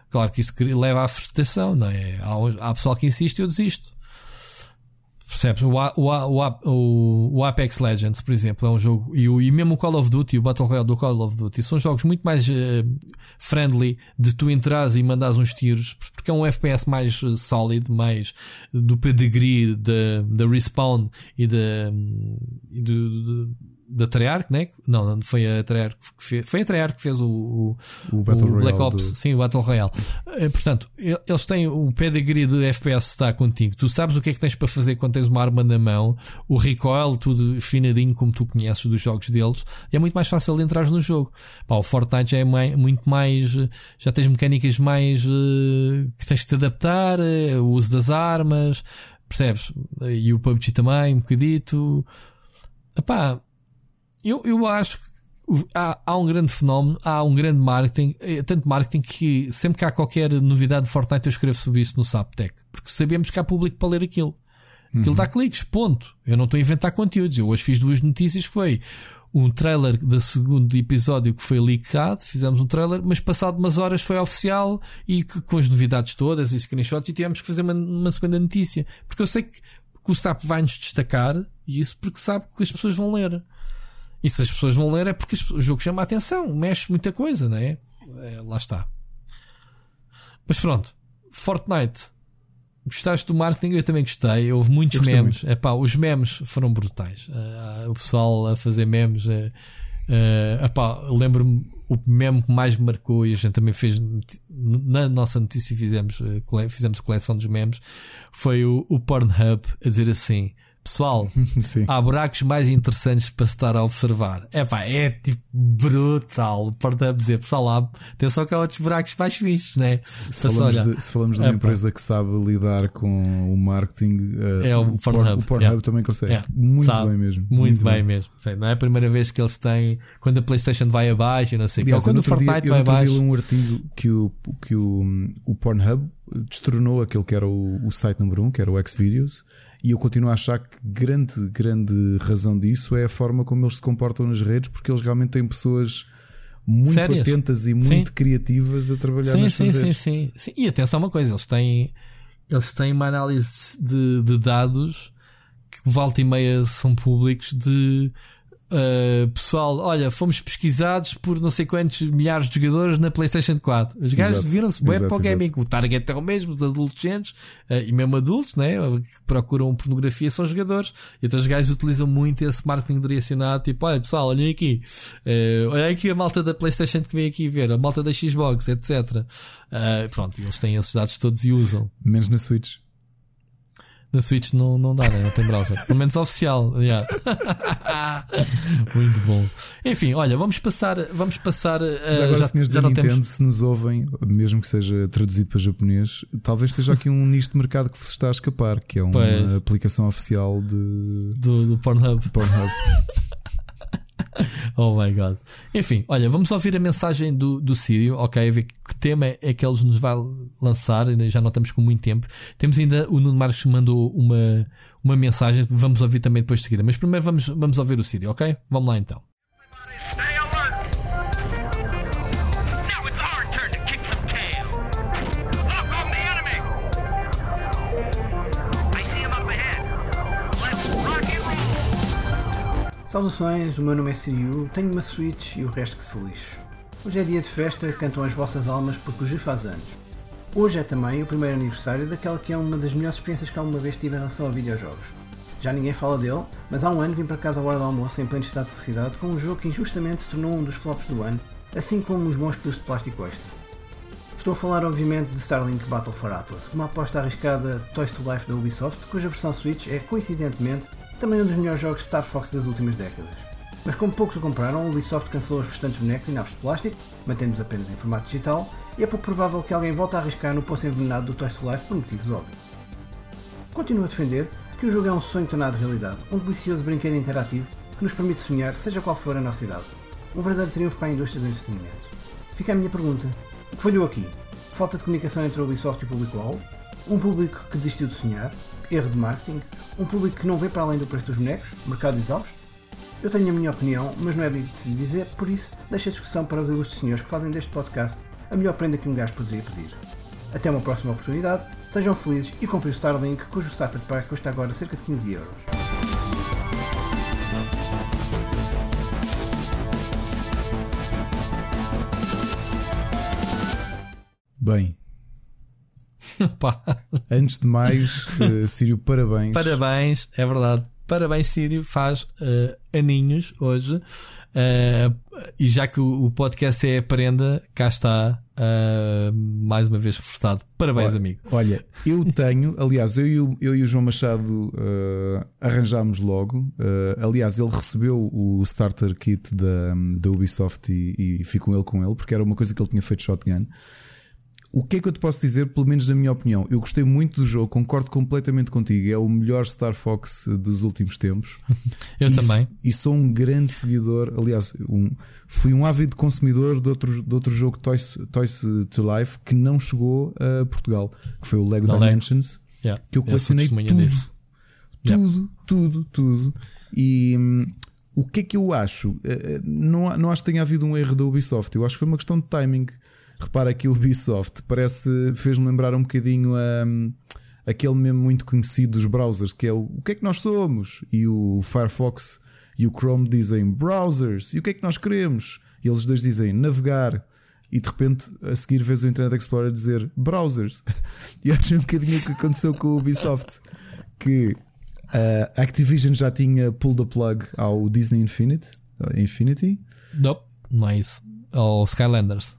Claro que isso leva à frustração, não é? Há, há pessoal que insiste e eu desisto. Percebes? O, o, o, o, Apex Legends, por exemplo, é um jogo. E, o, e mesmo o Call of Duty, o Battle Royale do Call of Duty, são jogos muito mais uh, friendly de tu entras e mandas uns tiros, porque é um FPS mais uh, sólido, mais do pedigree da Respawn e, do, do, da Treyarch, né? Não, não foi a Treyarch que fez, foi a Treyarch que fez o, o, o, Battle o Black Ops, do... sim, o Battle Royale. Eh, portanto, eles têm o pedigree de FPS está contigo. Tu sabes o que é que tens para fazer quando tens uma arma na mão, o recoil, tudo finadinho como tu conheces dos jogos deles. é muito mais fácil de entrar no jogo. Pá, o Fortnite já é mais, muito mais, já tens mecânicas mais uh, que tens que te adaptar, o uso das armas, percebes? E o PUBG também, um bocadito. Epá, eu, eu acho que há, há um grande fenómeno, há um grande marketing, eh, tanto marketing que sempre que há qualquer novidade de Fortnite eu escrevo sobre isso no Saptec, porque sabemos que há público para ler aquilo. Aquilo uhum. dá cliques, ponto. Eu não estou a inventar conteúdos. Eu hoje fiz duas notícias que foi um trailer do segundo episódio que foi leakado, fizemos um trailer, mas passado umas horas foi oficial e que, com as novidades todas e screenshots e tivemos que fazer uma, uma segunda notícia. Porque eu sei que, que o SAP vai nos destacar e isso porque sabe que as pessoas vão ler. E se as pessoas vão ler é porque o jogo chama a atenção, mexe muita coisa, não é? é lá está. Mas pronto, Fortnite. Gostaste do marketing? Eu também gostei. Houve muitos memes. É pá, os memes foram brutais. Uh, o pessoal a fazer memes. Uh, uh, epá, lembro-me o meme que mais me marcou e a gente também fez na nossa notícia fizemos, fizemos coleção dos memes. Foi o, o Pornhub a dizer assim: Pessoal, *laughs* há buracos mais interessantes para se estar a observar. É pá, é tipo brutal. Para dizer, pessoal, lá tem só que há outros buracos mais fixos, né? Se, se falamos, de, se falamos de uma é, empresa que sabe lidar com o marketing, uh, é o Pornhub. O Pornhub também consegue. Muito sabe, bem mesmo. Muito, muito bem, bem, mesmo. Não é a primeira vez que eles têm. Quando a PlayStation vai abaixo, não sei Aliás, quando o Fortnite dia, vai abaixo. Eu um artigo que o, que o, o Pornhub destronou aquele que era o, o site número 1, um, que era o Xvideos e eu continuo a achar que grande, grande razão disso é a forma como eles se comportam nas redes, porque eles realmente têm pessoas muito Sérias? atentas e muito sim. criativas a trabalhar sim, nas sim, redes. Sim, sim, sim. E atenção a uma coisa, eles têm, eles têm uma análise de, de dados que volta e meia são públicos de Uh, pessoal, olha, fomos pesquisados por não sei quantos milhares de jogadores na PlayStation 4. Os gajos viram-se bem para o gaming. O target é o mesmo, os adolescentes uh, e mesmo adultos, né, que procuram pornografia são jogadores. Então os gajos utilizam muito esse marketing direcionado. Tipo, olha pessoal, olhem aqui, uh, olha aqui a malta da PlayStation que vem aqui ver, a malta da Xbox, etc. pronto, eles têm esses dados todos e usam. Menos na Switch. Na Switch não, não dá, né? não tem browser. Pelo menos oficial. Yeah. *laughs* Muito bom. Enfim, olha, vamos passar. Vamos passar uh, já agora, já, senhores já da Nintendo, temos... se nos ouvem, mesmo que seja traduzido para japonês, talvez seja aqui um nicho de mercado que vos está a escapar, que é uma pois. aplicação oficial de... do, do Pornhub. Pornhub. *laughs* *laughs* oh my god. Enfim, olha, vamos ouvir a mensagem do, do Sírio, ok? Ver que tema é que eles nos vai lançar, já não estamos com muito tempo. Temos ainda, o Nuno Marcos mandou uma, uma mensagem, vamos ouvir também depois de seguida. Mas primeiro vamos, vamos ouvir o Sírio, ok? Vamos lá então. Saudações, o meu nome é Siriu, tenho uma Switch e o resto que se lixe. Hoje é dia de festa, cantam as vossas almas porque G faz anos. Hoje é também o primeiro aniversário daquela que é uma das melhores experiências que alguma vez tive em relação a videojogos. Já ninguém fala dele, mas há um ano vim para casa à hora do almoço em pleno estado de felicidade com um jogo que injustamente se tornou um dos flops do ano, assim como os bons quilos de plástico extra. Estou a falar obviamente de Starlink Battle for Atlas, uma aposta arriscada Toys to Life da Ubisoft, cuja versão Switch é coincidentemente também um dos melhores jogos Star Fox das últimas décadas. Mas como poucos o compraram, a Ubisoft cancelou os restantes bonecos em naves de plástico, mantendo-os apenas em formato digital, e é pouco provável que alguém volte a arriscar no poço envenenado do Toy to Life por motivos óbvios. Continuo a defender que o jogo é um sonho tornado realidade, um delicioso brinquedo interativo que nos permite sonhar, seja qual for a nossa idade. Um verdadeiro triunfo para a indústria do entretenimento. Fica a minha pergunta: o que falhou aqui? Falta de comunicação entre a Ubisoft e o público-alvo? Um público que desistiu de sonhar? Erro de marketing, um público que não vê para além do preço dos bonecos, mercado exausto? Eu tenho a minha opinião, mas não é bonito de se dizer, por isso deixo a discussão para os ilustres senhores que fazem deste podcast a melhor prenda que um gajo poderia pedir. Até uma próxima oportunidade, sejam felizes e comprem o Starlink, cujo Starter Pack custa agora cerca de 15 euros. Bem, *laughs* Antes de mais, uh, Sírio, parabéns. Parabéns, é verdade. Parabéns, Sírio. Faz uh, aninhos hoje. Uh, e já que o, o, podcast é a prenda, cá está uh, mais uma vez reforçado. Parabéns, olha, amigo. Olha, eu tenho, aliás, eu e o, eu e o João Machado arranjámos logo. aliás, ele recebeu o starter kit da, da Ubisoft e, e fui com ele com ele, porque era uma coisa que ele tinha feito shotgun. O que é que eu te posso dizer, pelo menos na minha opinião? Eu gostei muito do jogo, concordo completamente contigo. É o melhor Star Fox dos últimos tempos. *laughs* eu e, também. E sou um grande seguidor, aliás, um, fui um ávido consumidor de outro, de outro jogo Toys, Toys to Life que não chegou a Portugal, que foi o Lego não Dimensions, yeah. que eu colecionei tudo, disso. tudo, yeah. tudo, tudo. E hum, o que é que eu acho? Eh, eh, não, não acho que tenha havido um erro da Ubisoft, eu acho que foi uma questão de timing. Repara que o Ubisoft parece, fez-me lembrar um bocadinho a, um, aquele mesmo muito conhecido dos browsers, que é o, o que é que nós somos? E o Firefox e o Chrome dizem browsers, e o que é que nós queremos? E eles dois dizem navegar. E de repente a seguir vês o Internet Explorer dizer browsers. *laughs* E acho um bocadinho o que aconteceu com o Ubisoft. Que a Activision já tinha pulled the plug ao Disney Infinity. Infinity. Nope, não é isso. Ou Skylanders.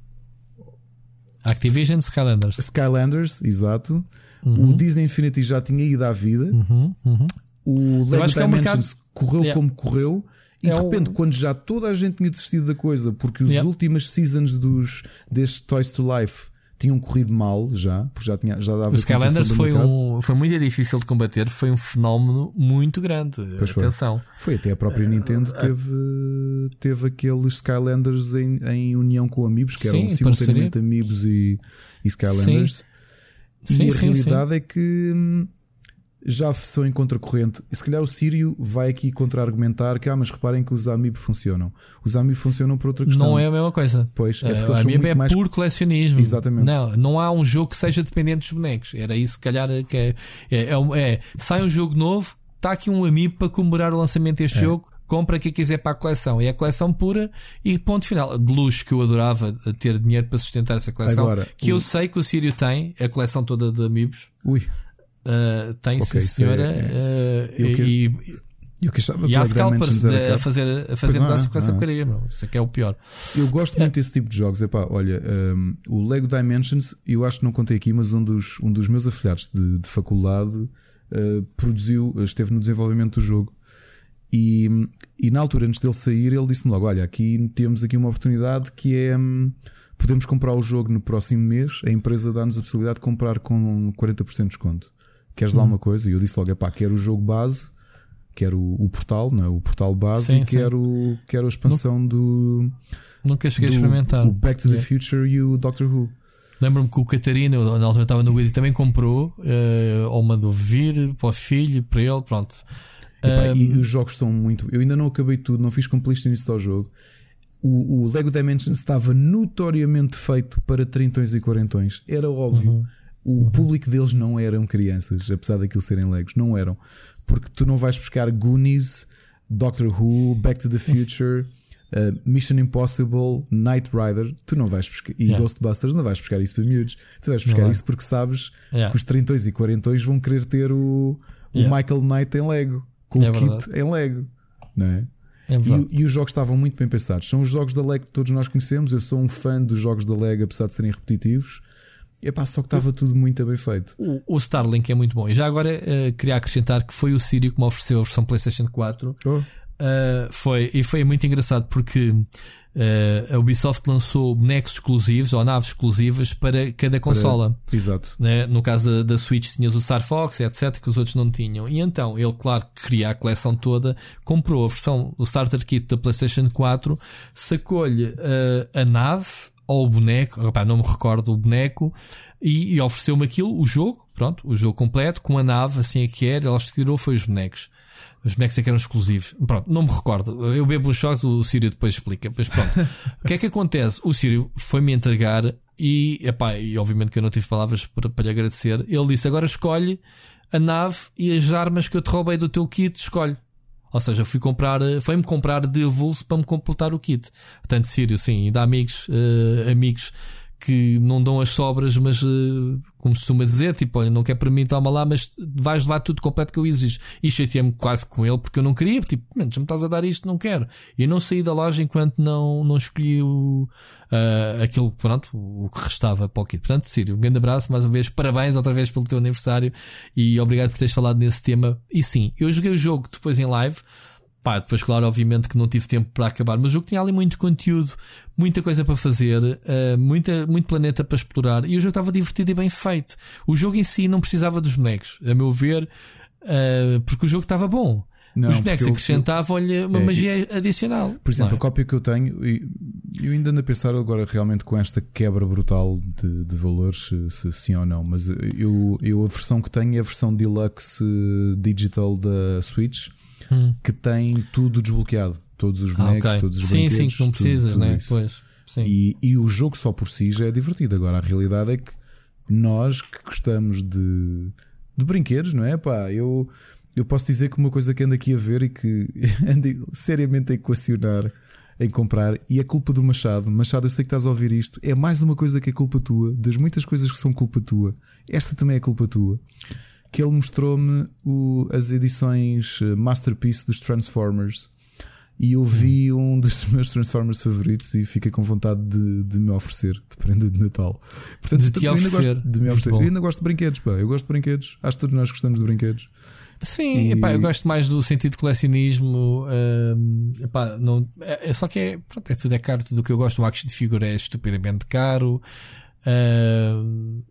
Activision Skylanders. Skylanders, exato. Uhum. O Disney Infinity já tinha ido à vida. Uhum, uhum. O Lego Dimensions é mercado... correu yeah. como correu. E é de repente, o... quando já toda a gente tinha desistido da coisa, porque os yeah. últimas seasons dos, deste Toys to Life tinham corrido mal já, porque já, tinha, já dava O Skylanders foi, um, foi muito difícil de combater, foi um fenómeno muito grande. Pois Atenção. Foi. foi até a própria uh, Nintendo uh, teve, teve aqueles Skylanders em, em união com Amigos, que sim, eram simultaneamente Amigos e, e Skylanders. Sim. E sim, a realidade é que hum, já são em contracorrente. E se calhar o Sírio vai aqui contra-argumentar que, ah, mas reparem que os Amiibo funcionam. Os Amiibo funcionam por outra questão. Não é a mesma coisa. Pois, é porque uh, Amiibo é mais... puro colecionismo. Exatamente. Não, não há um jogo que seja dependente dos bonecos. Era isso, se calhar, que é. é, é, é sai um jogo novo, está aqui um Amiibo para comemorar o lançamento deste é. jogo. Compra quem quiser para a coleção. É a coleção pura e ponto final. De luxo que eu adorava ter dinheiro para sustentar essa coleção. Agora, que o... eu sei que o Sírio tem, a coleção toda de Amigos. Ui. Uh, tem okay, sim, senhora. É, uh, eu e, eu que e há scalpers a fazer, a fazer negócio com essa porcaria, Isso é que é o pior. Eu gosto muito desse tipo de jogos. Epá, olha, um, o Lego Dimensions, eu acho que não contei aqui, mas um dos, um dos meus afiliados de, de faculdade uh, produziu, esteve no desenvolvimento do jogo. E, e na altura, antes dele sair, ele disse-me logo: Olha, aqui temos aqui uma oportunidade que é. Um, podemos comprar o jogo no próximo mês. A empresa dá-nos a possibilidade de comprar com 40% de desconto queres lá hum. uma coisa? E eu disse logo: pá, quero o jogo base, quero o, o portal, não é? o portal base sim, e sim. Quero, quero a expansão Nunca, do. Nunca cheguei do, a experimentar. O Back to the Future e o Doctor Who. Lembro-me que o Catarina, na altura estava no Wii, também comprou, uh, ou mandou vir para o filho, para ele, pronto. um, e os jogos são muito. Eu ainda não acabei tudo, não fiz completion nisso ao jogo. O, o, Lego Dimensions estava notoriamente feito para trintões e quarentões, era óbvio. Uhum. O uhum. público deles não eram crianças, apesar daquilo serem legos, não eram. Porque tu não vais buscar Goonies, Doctor Who, Back to the Future, uh, Mission Impossible, Knight Rider, tu não vais buscar, e yeah. Ghostbusters, não vais buscar isso para miúdos. Tu vais buscar isso porque sabes yeah. que os 30 e 40 vão querer ter o, o yeah. Michael Knight em Lego, com é o verdade. kit em Lego, não é? É e, e, os jogos estavam muito bem pensados. São os jogos da Lego que todos nós conhecemos. Eu sou um fã dos jogos da Lego, apesar de serem repetitivos. Epá, só que estava tudo muito bem feito. O, o, Starlink é muito bom. E já agora uh, queria acrescentar que foi o Sírio que me ofereceu a versão PlayStation 4. Oh. Uh, foi, e foi muito engraçado porque uh, a Ubisoft lançou bonecos exclusivos ou naves exclusivas para cada consola. Para... Exato. Né? No caso da, da, Switch tinhas o Star Fox, etc., que os outros não tinham. E então ele, claro, queria a coleção toda, comprou a versão do Starter Kit da PlayStation 4, sacou-lhe a nave ou o boneco, rapaz, não me recordo o boneco, e, e ofereceu-me aquilo, o jogo, pronto, o jogo completo, com a nave, assim é que era, ele tirou foi os bonecos. Os bonecos é que eram exclusivos. Pronto, não me recordo. Eu bebo os choques, o Sírio depois explica. Mas pronto. *laughs* o que é que acontece? O Sírio foi-me entregar e, epá, e obviamente que eu não tive palavras para, para lhe agradecer. Ele disse: agora escolhe a nave e as armas que eu te roubei do teu kit, escolhe. Ou seja, fui comprar, eh, foi-me comprar de avulso para me completar o kit. Portanto, Sírio, sim, ainda há amigos, uh, amigos que não dão as sobras, mas uh, como se costuma dizer, tipo, olha, não quer para mim, toma lá, mas vais levar tudo completo que eu exijo. E chateei-me quase com ele porque eu não queria, tipo, menos me estás a dar isto, não quero. E eu não saí da loja enquanto não, não escolhi o, uh, aquilo, pronto, o que restava para o kit. Portanto, Sírio, um grande abraço, mais uma vez, parabéns outra vez pelo teu aniversário e obrigado por teres falado nesse tema. E sim, eu joguei o jogo depois em live. Pá, depois, claro, obviamente que não tive tempo para acabar, mas o jogo tinha ali muito conteúdo, muita coisa para fazer, uh, muita, muito planeta para explorar e o jogo estava divertido e bem feito. O jogo em si não precisava dos bonecos, a meu ver, uh, porque o jogo estava bom. Não, Os bonecos acrescentavam-lhe uma é, magia adicional. Por exemplo, é? a cópia que eu tenho, e eu ainda ando a pensar agora realmente com esta quebra brutal de, de valores, se, sim ou não, mas eu, eu a versão que tenho é a versão deluxe digital da Switch hum. que tem tudo desbloqueado. Todos os bonecos, ah, okay. todos os sim, Sim, sim, não precisas, tudo, tudo né? Pois, sim. E, e o jogo só por si já é divertido. Agora a realidade é que nós que gostamos de, de brinquedos, não é? Pá, eu, eu posso dizer que uma coisa que ando aqui a ver e que *laughs* ando seriamente a equacionar em comprar, e é culpa do Machado. Machado, eu sei que estás a ouvir isto. É mais uma coisa que é culpa tua, das muitas coisas que são culpa tua. Esta também é culpa tua que ele mostrou-me as edições eh, Masterpiece dos Transformers. E eu vi hum. um dos *laughs* meus Transformers favoritos e fiquei com vontade de, de me oferecer de prenda de Natal. Portanto, de te eu ainda gosto de me oferecer. Eu ainda gosto de brinquedos, pá. Eu gosto de brinquedos. Acho que todos nós gostamos de brinquedos. Sim, e... epá, eu gosto mais do sentido de colecionismo. Uh, epá, não, é, é, só que é, pronto, é tudo é caro. Tudo o que eu gosto, o action de figura é estupidamente caro. Uh,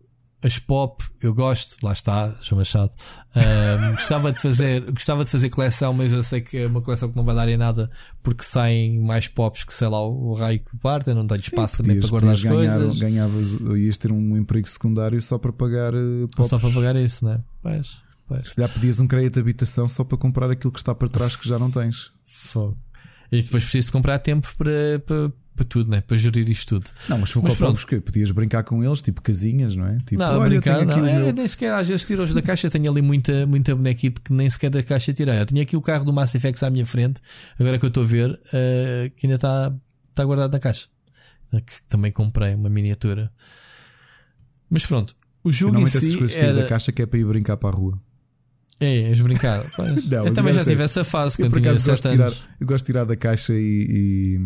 as pop, eu gosto, lá está, João Machado. Um, *laughs* gostava de fazer, gostava de fazer coleção, mas eu sei que é uma coleção que não vai dar em nada porque saem mais pops que sei lá o, raio que parte, eu não tenho Sim, espaço também para guardar as ganhar, coisas. Ganhavas, ias ter um emprego secundário só para pagar uh, pops. Só para pagar isso, né? Pois, pois. Se lhe pedias um crédito de habitação só para comprar aquilo que está para trás que já não tens. Fogo. E depois preciso comprar tempo para, para para tudo, né? para gerir isto tudo. Não, mas, mas pronto. que podias brincar com eles, tipo casinhas, não é? Tipo, não, brincar, não, é, meu... nem sequer às vezes tiro-os da caixa. Tenho ali muita, muita bonequita que nem sequer da caixa tirei. Eu tinha aqui o carro do Mass Effect à minha frente, agora que eu estou a ver, uh, que ainda está, está guardado na caixa. Que também comprei uma miniatura. Mas pronto, o jogo Normalmente em si essas coisas era... da caixa que é para ir brincar para a rua. É, és brincar. *laughs* não, eu também já tive essa fase quando eu, tinha gosto de tirar, eu gosto de tirar da caixa e,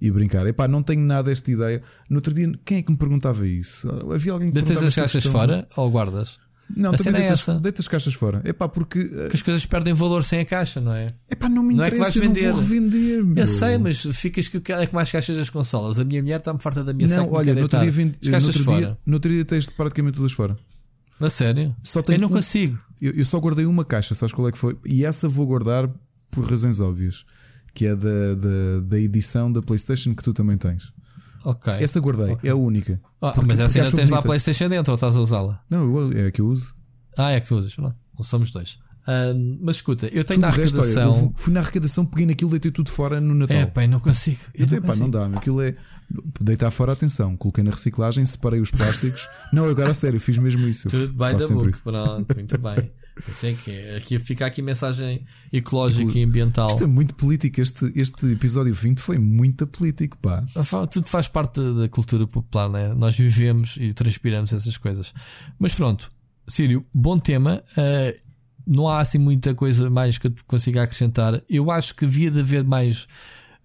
e brincar. Epá, não tenho nada esta ideia. No outro dia, quem é que me perguntava isso? Havia alguém que Deitas as caixas questão... fora ou guardas? Não, a também deitas, é deitas as caixas fora. Epá, porque, porque as coisas perdem valor sem a caixa, não é? Epá, não me não interessa, é que vais vender. não vou revender. Meu. Eu sei, mas ficas que é que mais caixas das consolas. A minha mulher está-me farta da minha Não, olha, no outro dia, vendi, no outro fora. dia, no outro dia tens praticamente todas fora. A sério? Só eu não um, consigo. Eu, eu só guardei uma caixa, sabes qual é que foi? E essa vou guardar por razões óbvias que é da, da, da, edição da PlayStation que tu também tens. Ok. Essa guardei, okay. é a única. Oh, porque, mas essa ainda tens lá a PlayStation dentro ou estás a usá-la? Não, é a que eu uso. Ah, é que tu usas, não. Somos dois. Um, mas escuta, eu tenho na arrecadação. Resto, olha, fui na arrecadação, peguei naquilo, deitei tudo fora no Natal. É, pá, não consigo. Eu não, pá, não dá, aquilo é. Deitar fora a atenção, coloquei na reciclagem, separei os plásticos. não, agora a sério, fiz mesmo isso. Tudo bem da book, pronto, muito bem. *laughs* Sei que é. Aqui fica aqui mensagem ecológica e ambiental. Isto é muito político. Este, este episódio 20 foi muito político, pá. Tudo faz parte da cultura popular, né? Nós vivemos e transpiramos essas coisas. Mas pronto, Sírio, bom tema. Uh, não há assim muita coisa mais que eu consiga acrescentar. Eu acho que havia de haver mais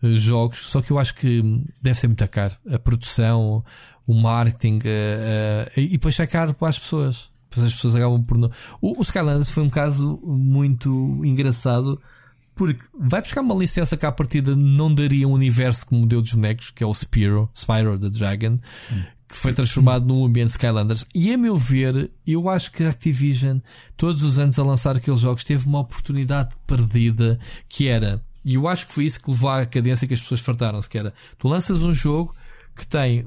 uh, jogos, só que eu acho que deve ser muito caro. A produção, o marketing, uh, e depois é caro para as pessoas. Depois as pessoas acabam por não. O, o Skylanders foi um caso muito engraçado porque vai buscar uma licença que à partida não daria um universo como deu dos bonecos, que é o Spyro, Spyro the Dragon, Sim. que foi transformado num ambiente Skylanders. E a meu ver, eu acho que a Activision, todos os anos a lançar aqueles jogos, teve uma oportunidade perdida que era. E eu acho que foi isso que levou à cadência que as pessoas fartaram-se, que era tu lanças um jogo que tem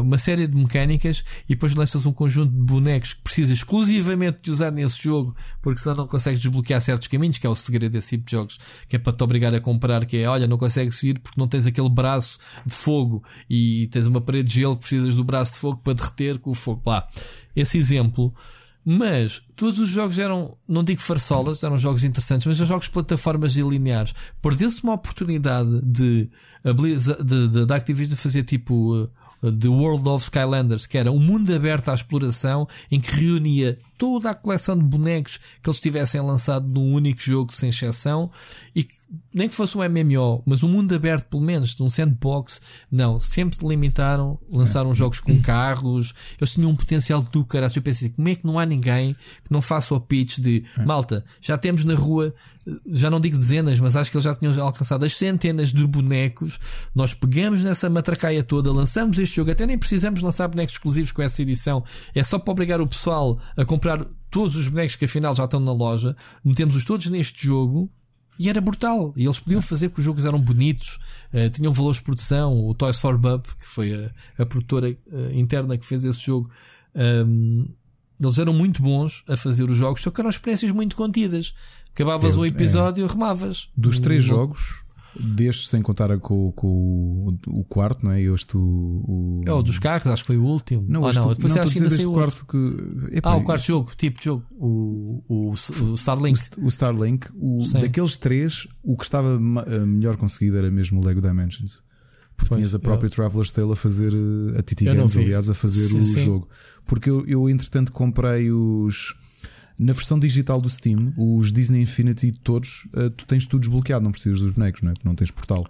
uma série de mecânicas e depois lanças um conjunto de bonecos que precisas exclusivamente de usar nesse jogo, porque senão não consegues desbloquear certos caminhos, que é o segredo desse tipo de jogos, que é para te obrigar a comprar, que é olha, não consegues subir porque não tens aquele braço de fogo e tens uma parede de gelo, precisas do braço de fogo para derreter com o fogo. Lá, esse exemplo. Mas todos os jogos eram, não digo farsolas, eram jogos interessantes, mas eram jogos de plataformas e lineares. Perdeu-se uma oportunidade de a Blizzard, de, de, da Activision fazer tipo uh, The World of Skylanders, que era um mundo aberto à exploração em que reunia toda a coleção de bonecos que eles tivessem lançado num único jogo, sem exceção, e nem que fosse um MMO, mas um mundo aberto, pelo menos, de um sandbox, não, sempre limitaram, lançaram é. jogos com carros, eles tinham um potencial do caralho. Eu pensei, como é que não há ninguém que não faça o pitch de é. malta, já temos na rua já não digo dezenas, mas acho que eles já tinham alcançado as centenas de bonecos. Nós pegamos nessa matracaia toda, lançamos este jogo, até nem precisamos lançar bonecos exclusivos com essa edição, é só para obrigar o pessoal a comprar todos os bonecos que afinal já estão na loja. Metemos-os todos neste jogo e era brutal. E eles podiam fazer porque os jogos eram bonitos, uh, tinham valores de produção. O Toys for Bub, que foi a, a produtora uh, interna que fez esse jogo. Um, ehm, eles eram muito bons a fazer os jogos, só que eram experiências muito contidas. Acabavas o episódio, é. remavas. Dos três jogos, destes sem contar com, com o, quarto, não é? Este o, o... É o dos carros, acho que foi o último. Não, este, não, depois não, acho que ainda quarto que. ah, o quarto jogo, tipo de jogo, o, o, o Starlink. O, o Starlink, o, daqueles três, o que estava eh, melhor conseguido era mesmo o Lego Dimensions. Porque pois, tinhas a própria eu... Traveler's Tale a fazer, eh, a TT Games, aliás, a fazer sim, o sim. jogo. Porque eu, eu, entretanto, comprei os na versão digital do Steam, os Disney Infinity todos, uh, tu tens tudo desbloqueado, não precisas dos bonecos, não é? Porque não tens portal.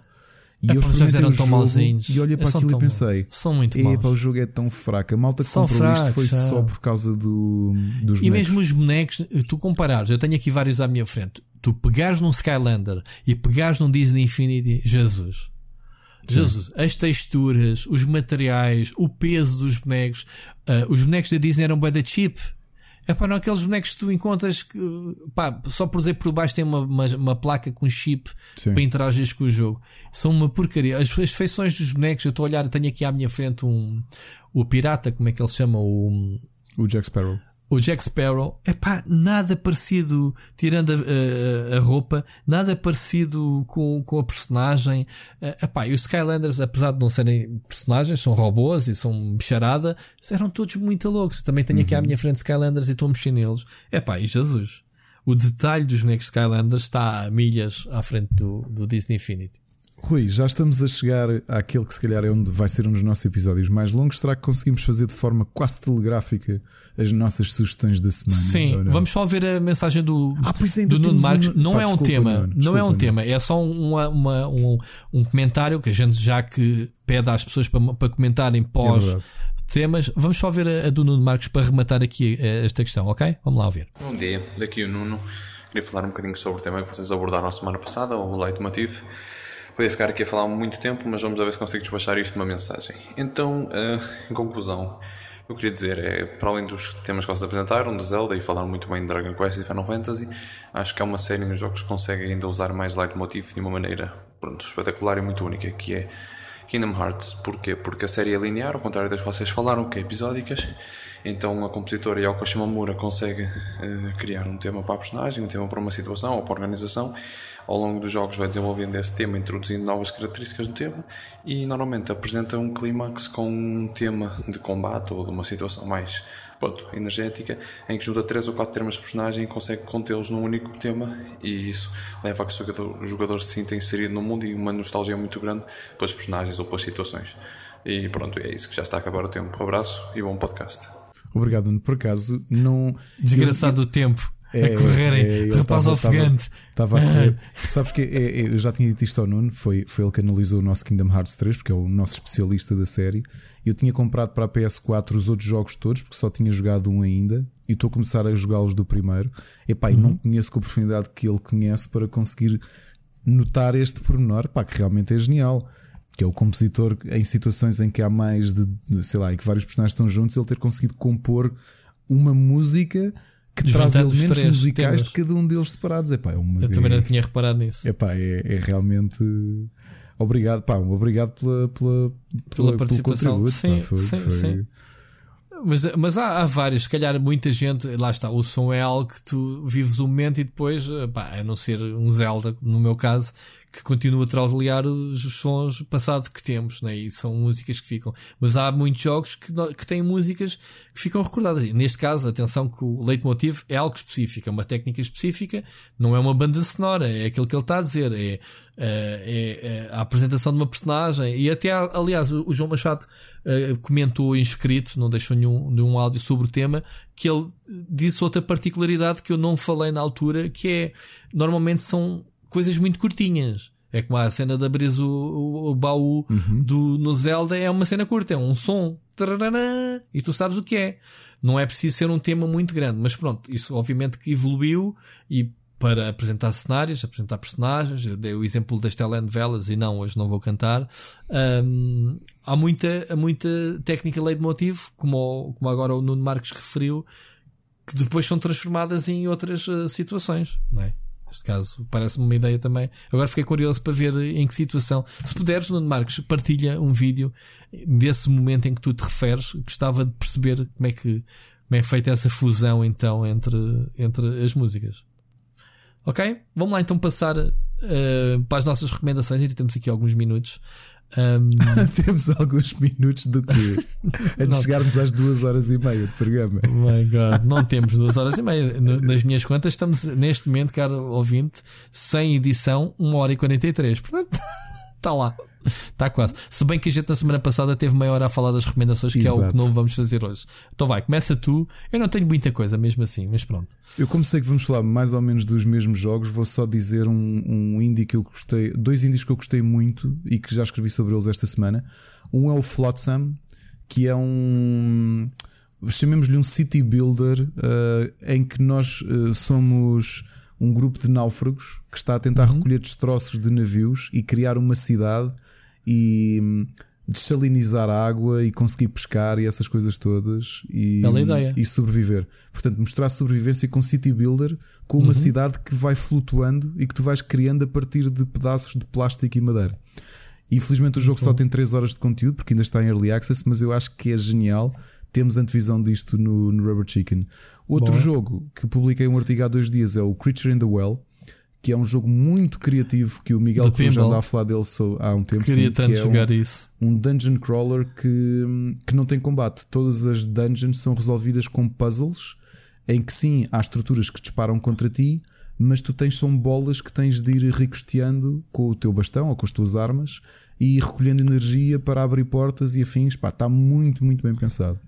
E é, eu experimentei o jogo malzinhos. e olhei para aquilo e pensei: são muito maus. o jogo é tão fraco. A malta que são comprou fracos, isto foi é. só por causa do, dos E mesmo os bonecos, tu comparares, eu tenho aqui vários à minha frente. Tu pegares num Skylander e pegares num Disney Infinity, Jesus. Jesus, as texturas, os materiais, o peso dos bonecos. Uh, os bonecos da Disney eram bem da cheap. É para não aqueles bonecos que tu encontras que, pá, só por dizer por baixo tem uma, uma, uma placa com chip Sim. para interagir com o jogo. São uma porcaria. As, as feições dos bonecos, eu estou a olhar, tenho aqui à minha frente um, o pirata, como é que ele se chama? O, o Jack Sparrow o Jack Sparrow, é pá, nada parecido, tirando a, a, a, roupa, nada parecido com, com a personagem. É pá, e os Skylanders, apesar de não serem personagens, são robôs e são bicharada, eram todos muito loucos. Também tenho aqui à uhum. minha frente Skylanders e estou a mexer neles. É pá, e Jesus, o detalhe dos bonecos Skylanders está a milhas à frente do, do Disney Infinity. Rui, já estamos a chegar àquele que se calhar é onde vai ser um dos nossos episódios mais longos. Será que conseguimos fazer de forma quase telegráfica as nossas sugestões da semana? Sim, vamos só ver a mensagem do, ah, pois do Nuno Marcos. Um... Não Pá, é um tema, Nuno, não é um tema, é só uma, uma, um, um comentário que a gente já que pede às pessoas para, para comentarem pós é temas. Vamos só ver a, a do Nuno Marcos para rematar aqui eh, esta questão, ok? Vamos lá ver. Bom dia, daqui o Nuno. Queria falar um bocadinho sobre o tema que vocês abordaram a semana passada, o leitmotiv. Podia ficar aqui a falar muito tempo, mas vamos ver se consigo despachar isto numa mensagem. Então, uh, em conclusão, eu queria dizer é, para além dos temas que vocês apresentaram, de Zelda, e falaram muito bem de Dragon Quest e Final Fantasy, acho que é uma série nos jogos que consegue ainda usar mais leitmotiv de uma maneira pronto, espetacular e muito única, que é Kingdom Hearts. Porquê? Porque a série é linear, ao contrário das que vocês falaram, que é episódicas. Então a compositora Yoko Shimomura consegue uh, criar um tema para a personagem, um tema para uma situação ou para a organização ao longo dos jogos vai desenvolvendo esse tema, introduzindo novas características do tema e normalmente apresenta um clímax com um tema de combate ou de uma situação mais pronto, energética, em que junta três ou quatro temas de personagem e consegue contê-los num único tema e isso leva a que o jogador, o jogador se sinta inserido no mundo e uma nostalgia muito grande pelos personagens ou pelas situações. E pronto, é isso que já está a acabar o tempo. Um abraço e bom podcast. Obrigado, Nuno. Por acaso, não. Desgraçado o tempo é, a correrem, é, rapaz tava, ofegante. Estava a *laughs* Sabes que é, é, eu já tinha dito isto ao Nuno, foi, foi ele que analisou o nosso Kingdom Hearts 3, porque é o nosso especialista da série. Eu tinha comprado para a PS4 os outros jogos todos, porque só tinha jogado um ainda, e estou a começar a jogá-los do primeiro. Epá, uhum. e não conheço com a profundidade que ele conhece para conseguir notar este pormenor, pá, que realmente é genial que é o compositor em situações em que há mais de, sei lá, em que vários personagens estão juntos, ele ter conseguido compor uma música que traz elementos musicais temas. de cada um deles separados. Epá, é uma, Eu também não tinha reparado nisso. Epá, é, é realmente. Obrigado, pá, obrigado pela, pela, pela, pela participação. Sim, pá, foi, sim, foi... sim. Mas, mas há, há vários, se calhar muita gente, lá está, o som é algo que tu vives o momento e depois, pá, a não ser um Zelda, no meu caso, que continua a trauliar os, os sons passado que temos, né? e são músicas que ficam. Mas há muitos jogos que, que têm músicas que ficam recordadas. Neste caso, atenção que o leitmotiv é algo específico, é uma técnica específica, não é uma banda sonora, é aquilo que ele está a dizer, é, é, é, é a apresentação de uma personagem. E até, aliás, o, João Machado uh, comentou inscrito, não deixou nenhum, nenhum áudio sobre o tema, que ele disse outra particularidade que eu não falei na altura, que é normalmente são coisas muito curtinhas. É como a cena de abrir o, o, o, baú uhum. do, no Zelda, é uma cena curta, é um som. E tu sabes o que é. Não é preciso ser um tema muito grande, mas pronto, isso obviamente que evoluiu e para apresentar cenários, apresentar personagens. Eu dei o exemplo das telenovelas e não, hoje não vou cantar. Um, há muita, muita técnica leitmotiv, como, como agora o Nuno Marques referiu, que depois são transformadas em outras uh, situações. Não é? Neste caso, parece-me uma ideia também. Agora fiquei curioso para ver em que situação. Se puderes, Nuno Marques, partilha um vídeo desse momento em que tu te referes. Gostava de perceber como é que, como é feita essa fusão então entre, entre as músicas. Ok? Vamos lá então passar uh, para as nossas recomendações. Ainda temos aqui alguns minutos. Um... *laughs* temos alguns minutos do que? Antes de chegarmos às duas horas e meia de programa. My God. Não temos duas horas e meia. Nas minhas contas, estamos neste momento, caro ouvinte, sem edição, uma hora e quarenta e três. Portanto, está *laughs* lá. Está quase. Se bem que a gente na semana passada teve meia hora a falar das recomendações, que Exato. é o que não vamos fazer hoje. Então vai, começa tu. Eu não tenho muita coisa mesmo assim, mas pronto. Eu, como sei que vamos falar mais ou menos dos mesmos jogos, vou só dizer um, um indie que eu gostei, dois indies que eu gostei muito e que já escrevi sobre eles esta semana. Um é o Flotsam, que é um. Chamemos-lhe um city builder uh, em que nós uh, somos um grupo de náufragos que está a tentar uhum. recolher destroços de navios e criar uma cidade e hum, dessalinizar a água e conseguir pescar e essas coisas todas e, ideia. e sobreviver. Portanto, mostrar sobrevivência com City Builder, com uma uhum. cidade que vai flutuando e que tu vais criando a partir de pedaços de plástico e madeira. Infelizmente o jogo só tem 3 horas de conteúdo porque ainda está em early access, mas eu acho que é genial. Temos antevisão disto no, no Rubber Chicken. Outro Bom. jogo que publiquei um artigo há dois dias é o Creature in the Well que é um jogo muito criativo que o Miguel Cruz já anda a falar dele há um tempo. Queria sim, tanto que é jogar um, isso. Um dungeon crawler que, que não tem combate. Todas as dungeons são resolvidas com puzzles em que sim há estruturas que disparam contra ti, mas tu tens são bolas que tens de ir ricosteando com o teu bastão ou com as tuas armas e recolhendo energia para abrir portas e afins. Pá, está muito, muito bem pensado.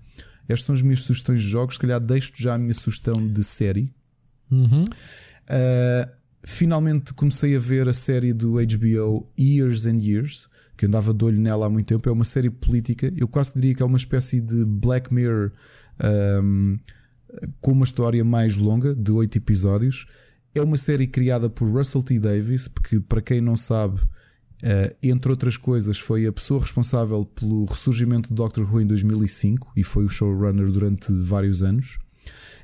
Estas são as minhas sugestões de jogos. Se calhar deixo já a minha sugestão de série. Uhum. Uh, finalmente comecei a ver a série do HBO Years and Years, que eu andava de olho nela há muito tempo. É uma série política, eu quase diria que é uma espécie de Black Mirror um, com uma história mais longa, de oito episódios. É uma série criada por Russell T. Davis, porque para quem não sabe, uh, entre outras coisas, foi a pessoa responsável pelo ressurgimento do Doctor Who em 2005 e foi o showrunner durante vários anos.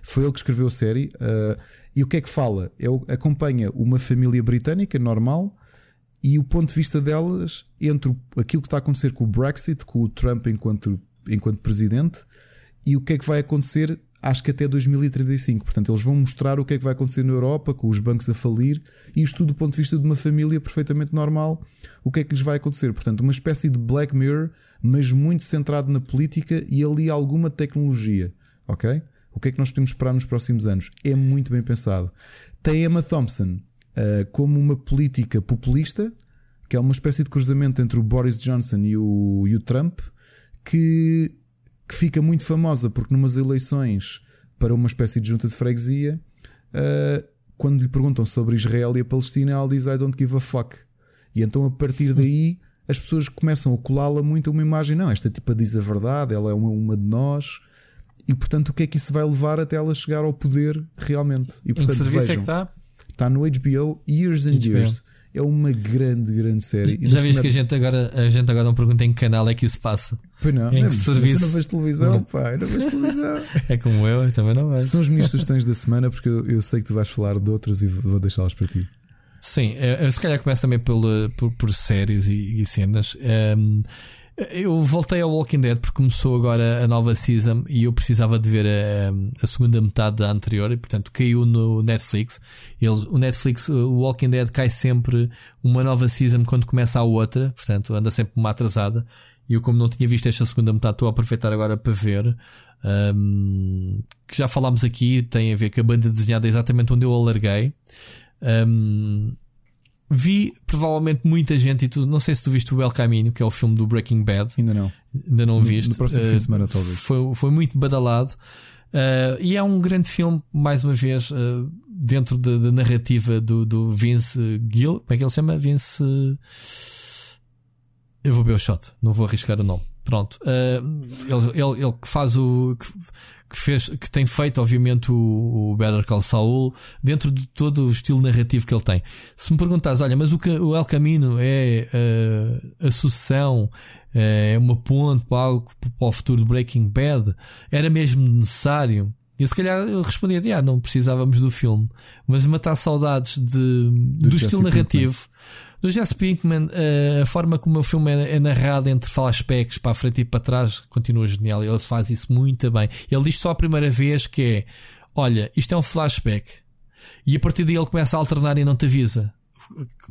Foi ele que escreveu a série. Uh, e o que é que fala? Ele acompanha uma família britânica normal e o ponto de vista delas entre aquilo que está a acontecer com o Brexit, com o Trump enquanto, enquanto presidente, e o que é que vai acontecer, acho que até 2035. Portanto, eles vão mostrar o que é que vai acontecer na Europa, com os bancos a falir, e isto tudo do ponto de vista de uma família perfeitamente normal, o que é que lhes vai acontecer. Portanto, uma espécie de Black Mirror, mas muito centrado na política e ali alguma tecnologia. Ok? O que é que nós podemos esperar nos próximos anos? É muito bem pensado. Tem Emma Thompson uh, como uma política populista, que é uma espécie de cruzamento entre o Boris Johnson e o, e o Trump, que, que, fica muito famosa porque, numas eleições para uma espécie de junta de freguesia, uh, quando lhe perguntam sobre Israel e a Palestina, ela diz I don't give a fuck. E então, a partir daí, as pessoas começam a colá-la muito a uma imagem: não, esta tipa diz a verdade, ela é uma, uma de nós e portanto o que é que isso vai levar até ela chegar ao poder realmente. E portanto, em que serviço vejam, é que está? Está no HBO Years and HBO. Years. É uma grande, grande série. Já viste que a gente, agora, a gente agora não pergunta em que canal é que isso passa? Pois não, em não, que serviço? não vejo televisão, não. pá, não vejo televisão. *laughs* é como eu, eu também não vejo. São as minhas sugestões da semana porque eu, eu, sei que tu vais falar de outras e vou deixá-las para ti. Sim, eu, se calhar começo também por, por, por séries e, e cenas. Um, Eu voltei ao Walking Dead porque começou agora a nova season e eu precisava de ver a, a segunda metade da anterior e portanto caiu no Netflix. Ele, o Netflix, o Walking Dead cai sempre uma nova season quando começa a outra, portanto anda sempre uma atrasada. E eu, como não tinha visto esta segunda metade, estou a aproveitar agora para ver. Um, que já falámos aqui, tem a ver com a banda desenhada exatamente onde eu alarguei. Um, vi provavelmente muita gente e tu não sei se tu viste o El Camino, que é o filme do Breaking Bad. Ainda não. Ainda não no, viste. No próximo uh, fim de semana, talvez. Foi, foi muito badalado. Uh, e é um grande filme, mais uma vez, uh, dentro da, da, narrativa do, do Vince Gill. Como é que ele se chama? Vince. Eu vou ver o shot, não vou arriscar o nome. Pronto. ele, ele, ele faz o. Que, fez, que tem feito, obviamente, o, o Better Call Saul dentro de todo o estilo narrativo que ele tem. Se me perguntares, olha, mas o, o El Camino é uh, a sucessão, eh, é uma ponte para, algo, para o futuro de Breaking Bad? Era mesmo necessário? E se calhar eu respondia, ah, não precisávamos do filme, mas matar saudades de, do, do estilo narrativo. Do Jesse Pinkman, eh, a forma como o filme é, é narrado entre flashbacks para a frente e para trás continua genial. Ele faz isso muito bem. Ele diz só a primeira vez que é: Olha, isto é um flashback. E a partir daí ele começa a alternar e não te avisa.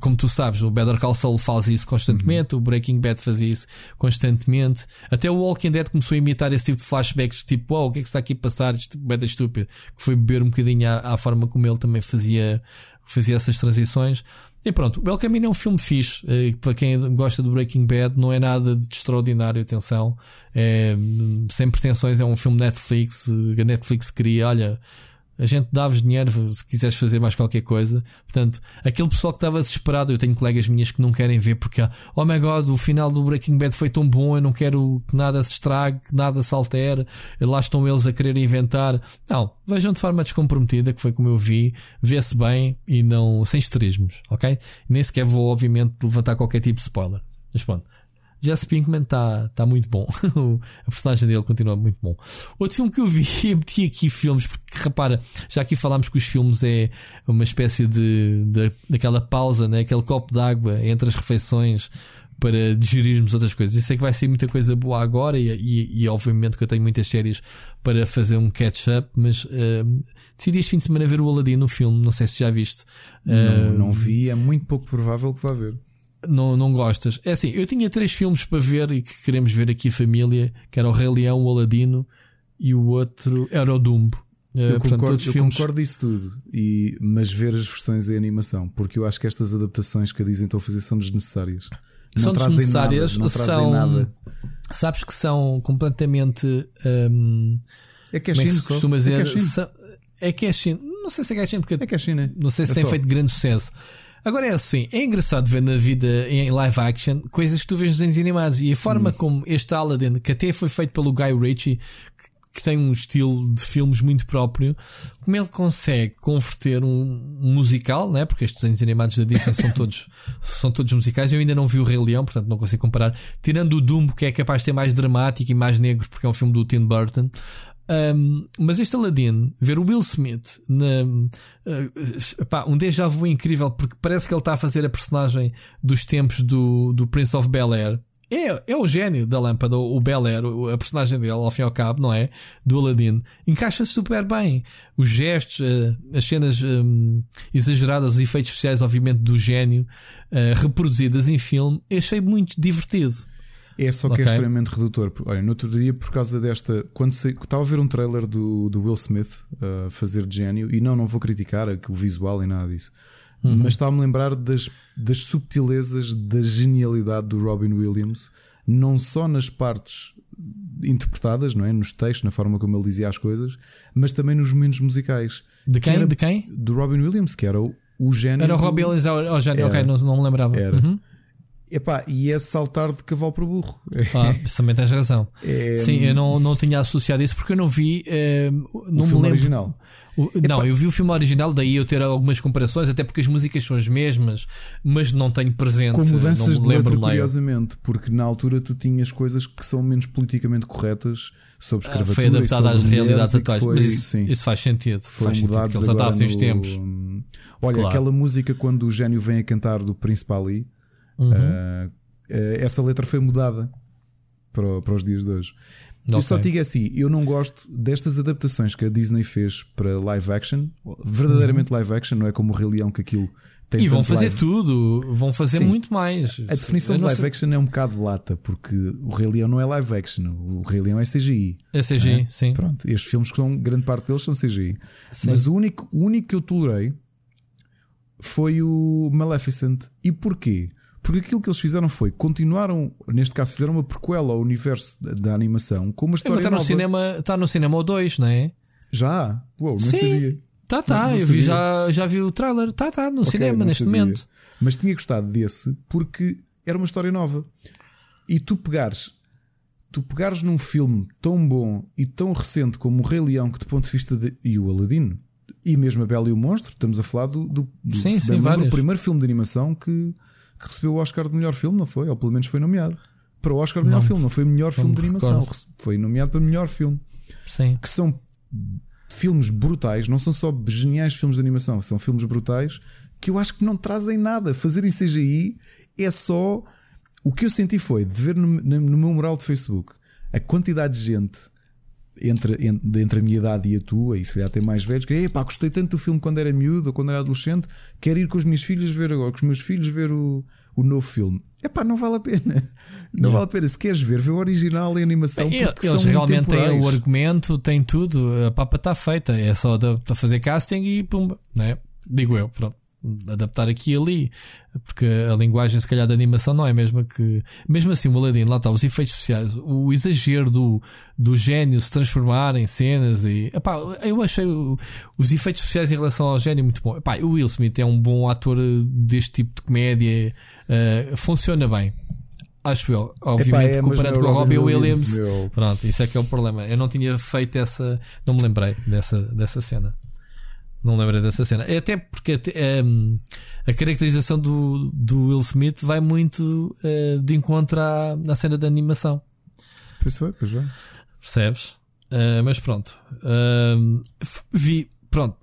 Como tu sabes, o Better Call Saul faz isso constantemente, uhum. o Breaking Bad fazia isso constantemente. Até o Walking Dead começou a imitar esse tipo de flashbacks, tipo, wow, o que é que está aqui a passar? Isto é estúpido. Que foi beber um bocadinho à, à forma como ele também fazia, fazia essas transições. E pronto, o El Camino é um filme fixe. Eh, para quem gosta do Breaking Bad, não é nada de extraordinário, atenção. É, sem pretensões, é um filme Netflix. A Netflix queria, olha, a gente dava-vos dinheiro se quiseres fazer mais qualquer coisa. Portanto, aquele pessoal que estava desesperado, eu tenho colegas minhas que não querem ver porque, oh my god, o final do Breaking Bad foi tão bom, eu não quero que nada se estrague, que nada se altere. Lá estão eles a querer inventar. Não, vejam de forma descomprometida, que foi como eu vi, vê-se bem e não sem esterismos, ok? Nem sequer vou, obviamente, levantar qualquer tipo de spoiler. Mas pronto. Jesse Pinkman está tá muito bom. *laughs* a personagem dele continua muito bom. Outro filme que eu vi, *laughs* eu meti aqui filmes, porque repara, já aqui falámos que os filmes é uma espécie de, de daquela pausa, né? aquele copo d'água entre as refeições para digerirmos outras coisas. Isso é que vai ser muita coisa boa agora e, e, e obviamente que eu tenho muitas séries para fazer um catch-up, mas uh, decidi este fim de semana ver o Aladdin no filme, não sei se já viste. Não, uh, não vi, é muito pouco provável que vá ver não, não gostas. É assim, eu tinha três filmes para ver e que queremos ver aqui família, que era o Rei Leão, o Aladino e o outro era o Dumbo. Eh, eu, Portanto, concordo, eu filmes... concordo isso tudo, e, mas ver as versões em animação, porque eu acho que estas adaptações que a Disney estão a fazer são desnecessárias. São não desnecessárias, nada, não são. Nada. Sabes que são completamente. Hum, é que é como é que se costuma dizer? É que é China. Não sei se é que é China, porque é que é China. não sei se é tem só. feito grande sucesso. Agora é assim, é engraçado ver na vida em live action coisas que tu vês nos desenhos animados e a forma hum. como este Aladdin, que até foi feito pelo Guy Ritchie, que tem um estilo de filmes muito próprio, como ele consegue converter um, musical, né? porque estes desenhos animados da Disney são todos, *laughs* são todos musicais. Eu ainda não vi o Rei Leão, portanto não consigo comparar. Tirando o Dumbo, que é capaz de ser mais dramático e mais negro, porque é um filme do Tim Burton. Um, mas este Aladdin, ver o Will Smith na, uh, pá, um déjà vu incrível, porque parece que ele está a fazer a personagem dos tempos do, do Prince of Bel Air. É, é o gênio da lâmpada, o Bel Air, a personagem dele, ao fim e ao cabo, não é? Do Aladdin. Encaixa super bem. Os gestos, uh, as cenas um, exageradas, os efeitos especiais, obviamente, do gênio, uh, reproduzidas em filme, achei muito divertido. É só que é okay. é extremamente redutor. Olha, no outro dia, por causa desta. Quando se, estava a ver um trailer do, do Will Smith uh, fazer de gênio, e não, não vou criticar o visual e nada disso, uhum. mas estava-me a lembrar das, das subtilezas da genialidade do Robin Williams, não só nas partes interpretadas, não é? Nos textos, na forma como ele dizia as coisas, mas também nos momentos musicais. De quem? Era, de quem? Do Robin Williams, que era o, o gênio. Era o Robin Williams, o gênio, ok, não, não me lembrava. Era. Uhum. Epá, e é saltar de cavalo para burro. Ah, *laughs* também tens razão. É... Sim, eu não, não tinha associado isso porque eu não vi. Eh, não o filme lembro. original. O, não, eu vi o filme original, daí eu ter algumas comparações, até porque as músicas são as mesmas, mas não tenho presente. Com mudanças de letra, curiosamente, porque na altura tu tinhas coisas que são menos politicamente corretas sobre escravatura. Ah, foi adaptado às realidades atuais. Foi, isso, isso, faz sentido. Foi faz mudado sentido, eles adaptam os tempos. Olha, claro. aquela música quando o gênio vem a cantar do Príncipe Ali Uhum. Uh, essa letra foi mudada para, para os dias de hoje. Okay. Eu só digo assim: eu não gosto destas adaptações que a Disney fez para live action, verdadeiramente uhum. live action, não é como o Rei Leão que aquilo tem E vão fazer live... tudo, vão fazer Sim. muito mais. A definição de live sei... action é um bocado lata, porque o Rei Leão não é live action, o Rei Leão é CGI. É CGI, é? sim. Pronto, estes filmes que são, grande parte deles são CGI. Sim. Mas o único, o único que eu tolerei foi o Maleficent. E porquê? Porque aquilo que eles fizeram foi continuaram, neste caso, fizeram uma prequela ao universo da, animação com uma história. Está no, nova. cinema, está no cinema o 2, não é? Já? Uou, não Sim. sabia. Tá, tá, não, eu vi, já, já vi o trailer. Tá, tá, no okay, cinema neste sabia. momento. Mas tinha gostado desse porque era uma história nova. E tu pegares, tu pegares num filme tão bom e tão recente como o Rei Leão, que do ponto de vista de. e o Aladino, e mesmo a Bela e o Monstro, estamos a falar do, do, do sim, sim, o primeiro filme de animação que que recebeu o Oscar de melhor filme, não foi? Ou pelo menos foi nomeado para o Oscar de melhor não, filme, não foi o melhor filme de animação, recordo. foi nomeado para melhor filme. Sim. Que são filmes brutais, não são só geniais filmes de animação, são filmes brutais que eu acho que não trazem nada. Fazer em CGI é só. O que eu senti foi de ver no, no meu mural de Facebook a quantidade de gente entre, entre, entre a minha idade e a tua, e se calhar tem mais velhos, que pá, gostei tanto do filme quando era miúdo ou quando era adolescente, quero ir com os meus filhos ver agora, com os meus filhos ver o, o novo filme. É pá, não vale a pena. *laughs* Não, vale a pena. Se queres ver, vê o original e a animação. Bem, porque eles realmente têm o argumento, têm tudo, a papa está feita, é só de, de fazer casting e pumba, né? Digo eu, pronto adaptar aqui e ali, porque a linguagem, se calhar, da animação não é a mesma que. Mesmo assim, o Aladdin, lá está, os efeitos especiais, o exagero do, do gênio se transformar em cenas e. Epá, eu achei os efeitos especiais em relação ao gênio muito bom. Epá, o Will Smith é um bom ator deste tipo de comédia, uh, funciona bem. Acho eu, obviamente, Epá, é, comparando com o Robin Williams. Williams pronto, isso é que é o problema. Eu não tinha feito essa. Não me lembrei dessa, dessa cena. Não lembro dessa cena. É até porque um, a caracterização do, do Will Smith vai muito uh, de encontro à, à cena da animação. Pois é, pois é. Percebes? Uh, mas pronto. Uh, vi, pronto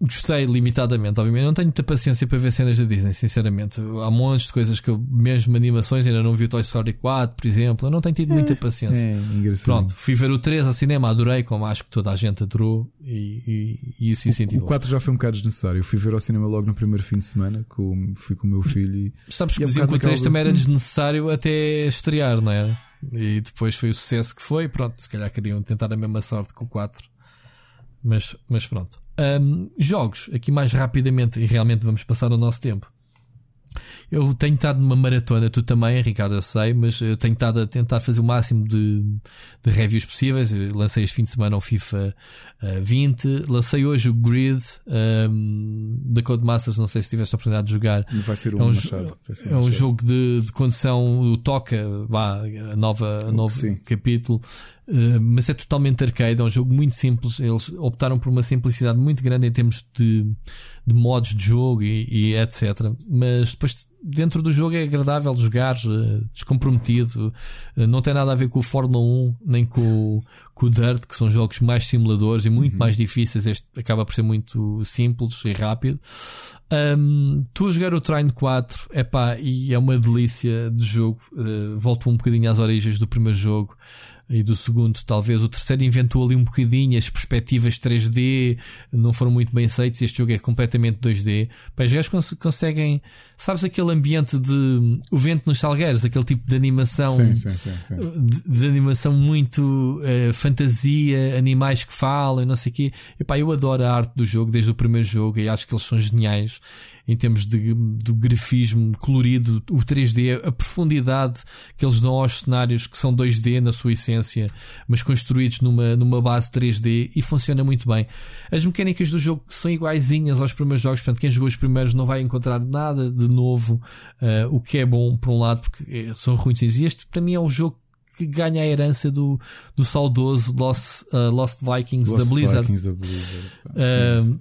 gostei limitadamente, obviamente. Não tenho muita paciência para ver cenas da Disney, sinceramente. Há montes de coisas que eu, mesmo animações, ainda não vi o Toy Story 4, por exemplo. Eu não tenho tido muita é, paciência. É, engraçado. Pronto, fui ver o 3 ao cinema, adorei, como acho que toda a gente adorou e, e, e isso incentivou. O 4 já foi um bocado desnecessário. Eu fui ver ao cinema logo no primeiro fim de semana, com, fui com o meu filho e. Sabes que, e é que o 3 também era desnecessário até estrear, não era? E depois foi o sucesso que foi. Pronto, se calhar queriam tentar a mesma sorte com o 4. Mas, mas pronto. Um, jogos, aqui mais rapidamente, e realmente vamos passar o nosso tempo. Eu tenho estado numa maratona, tu também, Ricardo, eu sei, mas eu tenho estado a tentar fazer o máximo de, de reviews possíveis. Eu lancei este fim de semana o FIFA uh, 20, lancei hoje o Grid um, da Codemasters. Não sei se tiveste a oportunidade de jogar. Vai ser um, é um, machado, é um jogo de, de condução, o Toca, vá, a nova, a novo Sim. capítulo. Uh, mas é totalmente arcade, é um jogo muito simples. Eles optaram por uma simplicidade muito grande em termos de, de modos de jogo e, e etc. Mas depois dentro do jogo é agradável jogar, uh, descomprometido. Uh, não tem nada a ver com o Fórmula 1 nem com, com o Dirt, que são jogos mais simuladores e muito uhum. mais difíceis. Este acaba por ser muito simples e rápido. Um, tu a jogar o Train 4 epá, e é uma delícia de jogo. Uh, volto um bocadinho às origens do primeiro jogo e do segundo, talvez. O terceiro inventou ali um bocadinho, as perspectivas 3D não foram muito bem aceitas. Este jogo é completamente 2D. Pá, os gajos cons conseguem, sabes, aquele ambiente de o vento nos salgueiros, aquele tipo de animação, sim, sim, sim, de, de, animação muito uh, fantasia, animais que falam, não sei o quê. E pá, eu adoro a arte do jogo desde o primeiro jogo e acho que eles são geniais em termos de, do grafismo colorido, o 3D, a profundidade que eles dão aos cenários que são 2D na sua essência, mas construídos numa, numa base 3D e funciona muito bem. As mecânicas do jogo são iguaizinhas aos primeiros jogos, portanto, quem jogou os primeiros não vai encontrar nada de novo, uh, o que é bom por um lado, porque eh, são ruins. E este para mim é o jogo que ganha a herança do, do saudoso Lost, uh, Lost Vikings Lost da Blizzard. Vikings da Blizzard. Uh,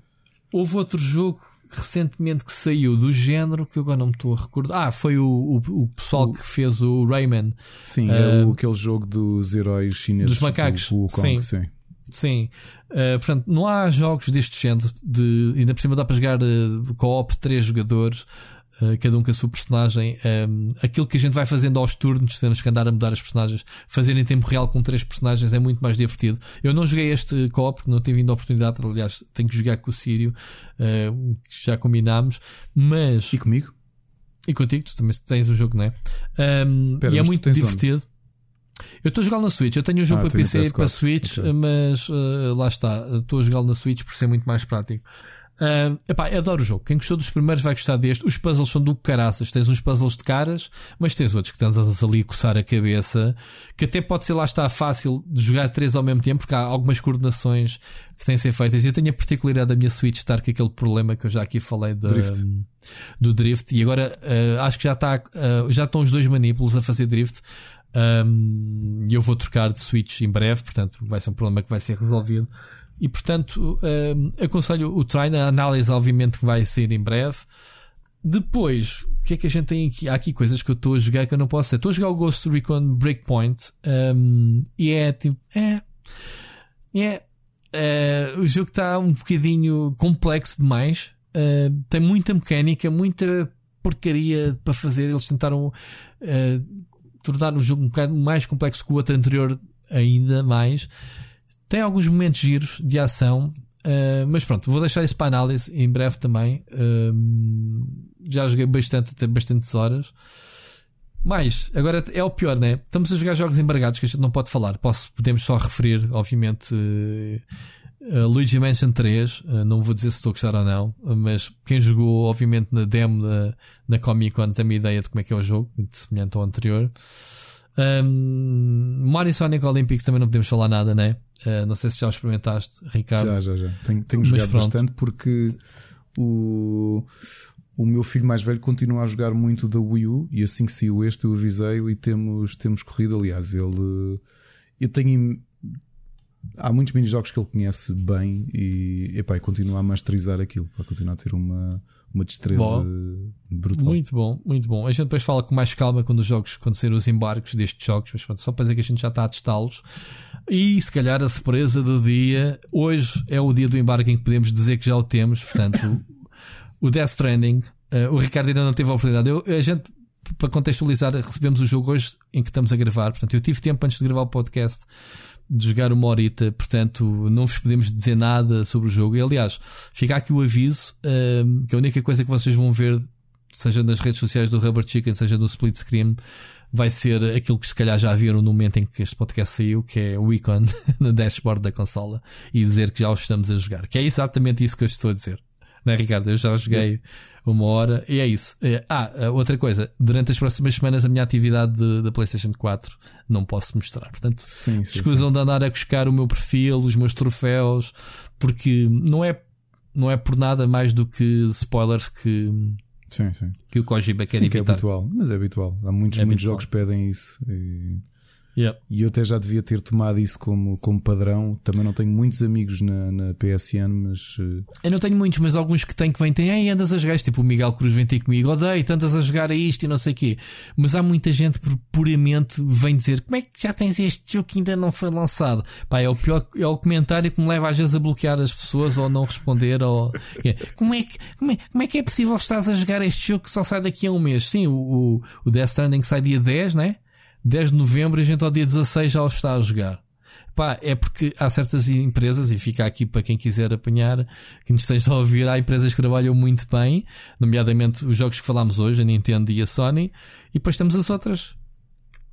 houve outro jogo recentemente que saiu do género que eu agora não me estou a recordar. Ah, foi o, o, o pessoal o... que fez o Rayman. Sim, uh, é o, aquele jogo dos heróis chineses. Dos macacos. O, Kong, sim. sim. Sim, uh, portanto, não há jogos deste género. De, ainda por cima dá para jogar uh, co-op, três jogadores. Uh, cada um com a sua personagem. Um, aquilo que a gente vai fazendo aos turnos, temos que andar a mudar as personagens, fazer em tempo real com três personagens é muito mais divertido. Eu não joguei este co-op, não tive vindo a oportunidade, aliás, tenho que jogar com o Sírio, uh, já combinámos, mas. E comigo? E contigo, tu também tens o jogo, não é? Um, Pera, e é muito divertido. Onde? Eu estou a jogá-lo na Switch. Eu tenho um jogo ah, para PC e para Switch, okay. mas uh, lá está. Estou a jogá-lo na Switch por ser muito mais prático. Uh, epá, adoro o jogo. Quem gostou dos primeiros vai gostar deste. Os puzzles são do caraças. Tens uns puzzles de caras, mas tens outros que tens ali a coçar a cabeça. Que até pode ser lá está fácil de jogar três ao mesmo tempo, porque há algumas coordenações que têm de ser feitas. Eu tenho a particularidade da minha Switch estar com aquele problema que eu já aqui falei de, drift. Um, do drift. E agora uh, acho que já, está, uh, já estão os dois manípulos a fazer drift. Um, e eu vou trocar de Switch em breve, portanto vai ser um problema que vai ser resolvido. E portanto, um, aconselho o try, a análise, obviamente, que vai ser em breve. Depois, o que é que a gente tem aqui? Há aqui coisas que eu estou a jogar que eu não posso ser. Estou a jogar o Ghost Recon Breakpoint um, e é tipo. É. É. é o jogo está um bocadinho complexo demais. Uh, tem muita mecânica, muita porcaria para fazer. Eles tentaram uh, tornar o jogo um bocado mais complexo que o outro anterior, ainda mais. Tem alguns momentos giros de ação, uh, mas pronto, vou deixar isso para análise em breve também. Uh, já joguei bastante, até bastantes horas. Mas, agora é o pior, né? Estamos a jogar jogos embargados que a gente não pode falar. Posso, podemos só referir, obviamente, uh, Luigi Mansion 3. Uh, não vou dizer se estou a gostar ou não, mas quem jogou, obviamente, na demo da, na Comic Con tem uma ideia de como é que é o jogo, muito semelhante ao anterior. Um, Mario Sonic Olympics também não podemos falar nada, né? Uh, não sei se já o experimentaste, Ricardo. Já, já, já. Tenho, tenho jogado pronto. bastante porque o, o meu filho mais velho continua a jogar muito da Wii U e assim que saiu este eu avisei-o e temos, temos corrido. Aliás, ele. Eu tenho. Há muitos mini-jogos que ele conhece bem e, epá, continua a masterizar aquilo para continuar a ter uma, uma destreza bom. brutal. Muito bom, muito bom. A gente depois fala com mais calma quando os jogos, sair os embarques destes jogos, mas pronto, só para dizer que a gente já está a testá-los. E se calhar a surpresa do dia, hoje é o dia do embarque em que podemos dizer que já o temos, portanto, *laughs* o Death Stranding. Uh, o Ricardo ainda não teve a oportunidade. Eu, a gente, para contextualizar, recebemos o jogo hoje em que estamos a gravar. Portanto, eu tive tempo antes de gravar o podcast de jogar uma horita, portanto não vos podemos dizer nada sobre o jogo. E, aliás, fica aqui o aviso uh, que a única coisa que vocês vão ver, seja nas redes sociais do Rubber Chicken, seja no Split Screen, vai ser aquilo que se calhar já viram no momento em que este podcast saiu, que é o ícone *laughs* no dashboard da consola e dizer que já o estamos a jogar. Que é exatamente isso que eu estou a dizer. Não é, Ricardo? Eu já joguei uma hora e é isso. É, ah, outra coisa, durante as próximas semanas a minha atividade da PlayStation 4 não posso mostrar. Portanto, sim, sim, escusam sim. de andar a buscar o meu perfil, os meus troféus, porque não é, não é por nada mais do que spoilers que, sim, sim. que o Kojima quer sim, evitar. Que é habitual, mas é habitual. Há muitos, é muitos jogos que pedem isso. E... Yep. E eu até já devia ter tomado isso como, como padrão. Também não tenho muitos amigos na, na PSN, mas. Uh... Eu não tenho muitos, mas alguns que tenho que vêm tem, Ei, andas a jogar isto. Tipo o Miguel Cruz vem ter comigo, odeio, andas a jogar a isto e não sei o quê. Mas há muita gente que puramente vem dizer como é que já tens este jogo que ainda não foi lançado. Pá, é o pior, é o comentário que me leva às vezes a bloquear as pessoas ou não responder. Ou... Como, é que, como, é, como é que é possível estás a jogar este jogo que só sai daqui a um mês? Sim, o, o, o Death Stranding sai dia 10, né? 10 de novembro e a gente ao dia 16 já o está a jogar. Pá, é porque há certas empresas, e fica aqui para quem quiser apanhar, que nos esteja a ouvir, há empresas que trabalham muito bem, nomeadamente os jogos que falámos hoje, a Nintendo e a Sony, e depois temos as outras.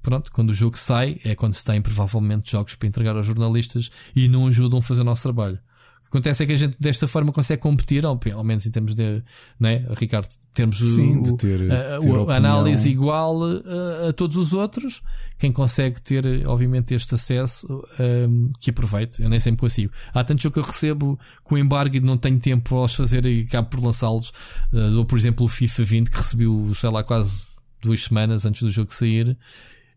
Pronto, quando o jogo sai, é quando se tem provavelmente jogos para entregar aos jornalistas e não ajudam a fazer o nosso trabalho acontece é que a gente desta forma consegue competir, ao, ao menos em termos de, né, Ricardo, termos Sim, o, de ter, a, de ter a análise igual a, a, todos os outros. Quem consegue ter, obviamente, este acesso, um, que aproveite. Eu nem sempre consigo. Há tanto jogo que eu recebo com embargo e não tenho tempo para os fazer e acabo por lançá-los. Uh, ou, por exemplo, o FIFA 20, que recebeu, sei lá, quase duas semanas antes do jogo sair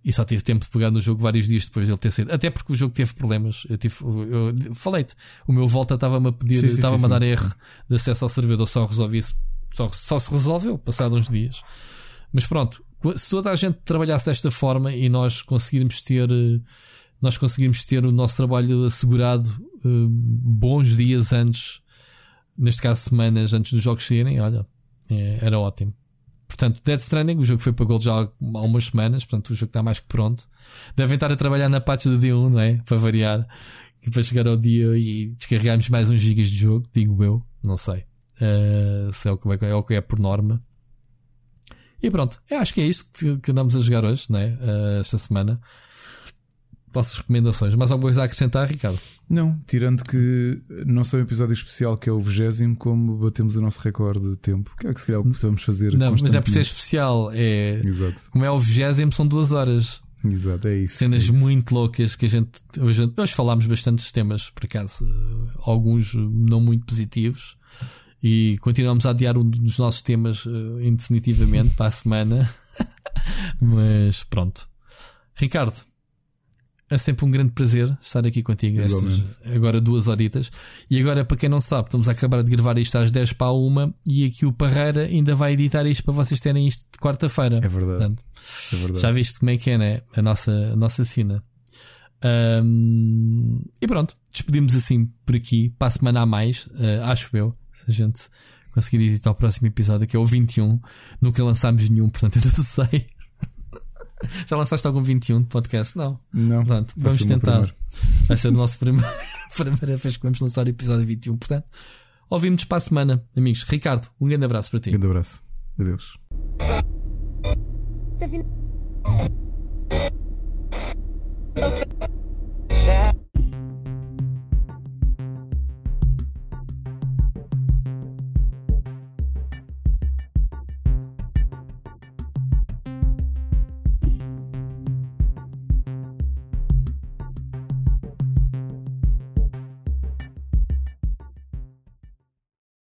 e só tive tempo de pegar no jogo vários dias depois dele ter saído. Até porque o jogo teve problemas. Eu, tive, eu falei-te, o meu volta estava-me a pedir, estava-me a dar erro de acesso ao servidor, só resolvi só, só se resolveu, passado uns dias. Mas pronto, se toda a gente trabalhasse desta forma e nós conseguirmos ter, nós conseguirmos ter o nosso trabalho assegurado eh, bons dias antes, neste caso semanas antes dos jogos saírem, olha, é, era ótimo. Portanto, Dead Stranding, o jogo foi para Gold já há umas semanas, portanto, o jogo está mais que pronto. Devem estar a trabalhar na patch do dia 1, não é? Para variar. E para chegar ao dia e descarregarmos mais uns gigas de jogo, digo eu, não sei. Uh, se é o, que é, é o que é por norma. E pronto, eu acho que é isto que, que andamos a jogar hoje, né? Uh, esta semana. Vossas recomendações. Mais alguma coisa a acrescentar, Ricardo? Não, tirando que não só um episódio especial que é o 20, como batemos o nosso recorde de tempo, que é que se calhar precisamos fazer. Não, mas é por ser especial. É, Exato. Como é o 20, são duas horas. Exato, é isso. Cenas é isso. muito loucas que a gente. Hoje, hoje falámos bastantes temas, por acaso, alguns não muito positivos. E continuamos a adiar um dos nossos temas uh, indefinitivamente para a semana. *laughs* Mas pronto. Ricardo, é sempre um grande prazer estar aqui contigo nestas agora duas horitas. E agora, para quem não sabe, estamos a acabar de gravar isto às 10 para a 1 e aqui o Parreira ainda vai editar isto para vocês terem isto de quarta-feira. É verdade. Portanto, é verdade. Já viste como é que é, né? A nossa, a nossa cena. Um, e pronto, despedimos assim por aqui. Para a semana a mais, uh, acho eu. Se a gente conseguir editar o próximo episódio, que é o 21. Nunca lançámos nenhum, portanto eu não *laughs* sei. Já lançaste algum 21 de podcast? Não. Não. Pronto, vamos tentar. Vai ser o nosso primeiro, *laughs* primeira vez que vamos lançar o episódio 21. Portanto, ouvimos para a semana, amigos. Ricardo, um grande abraço para ti. Um grande abraço. Adeus. Okay.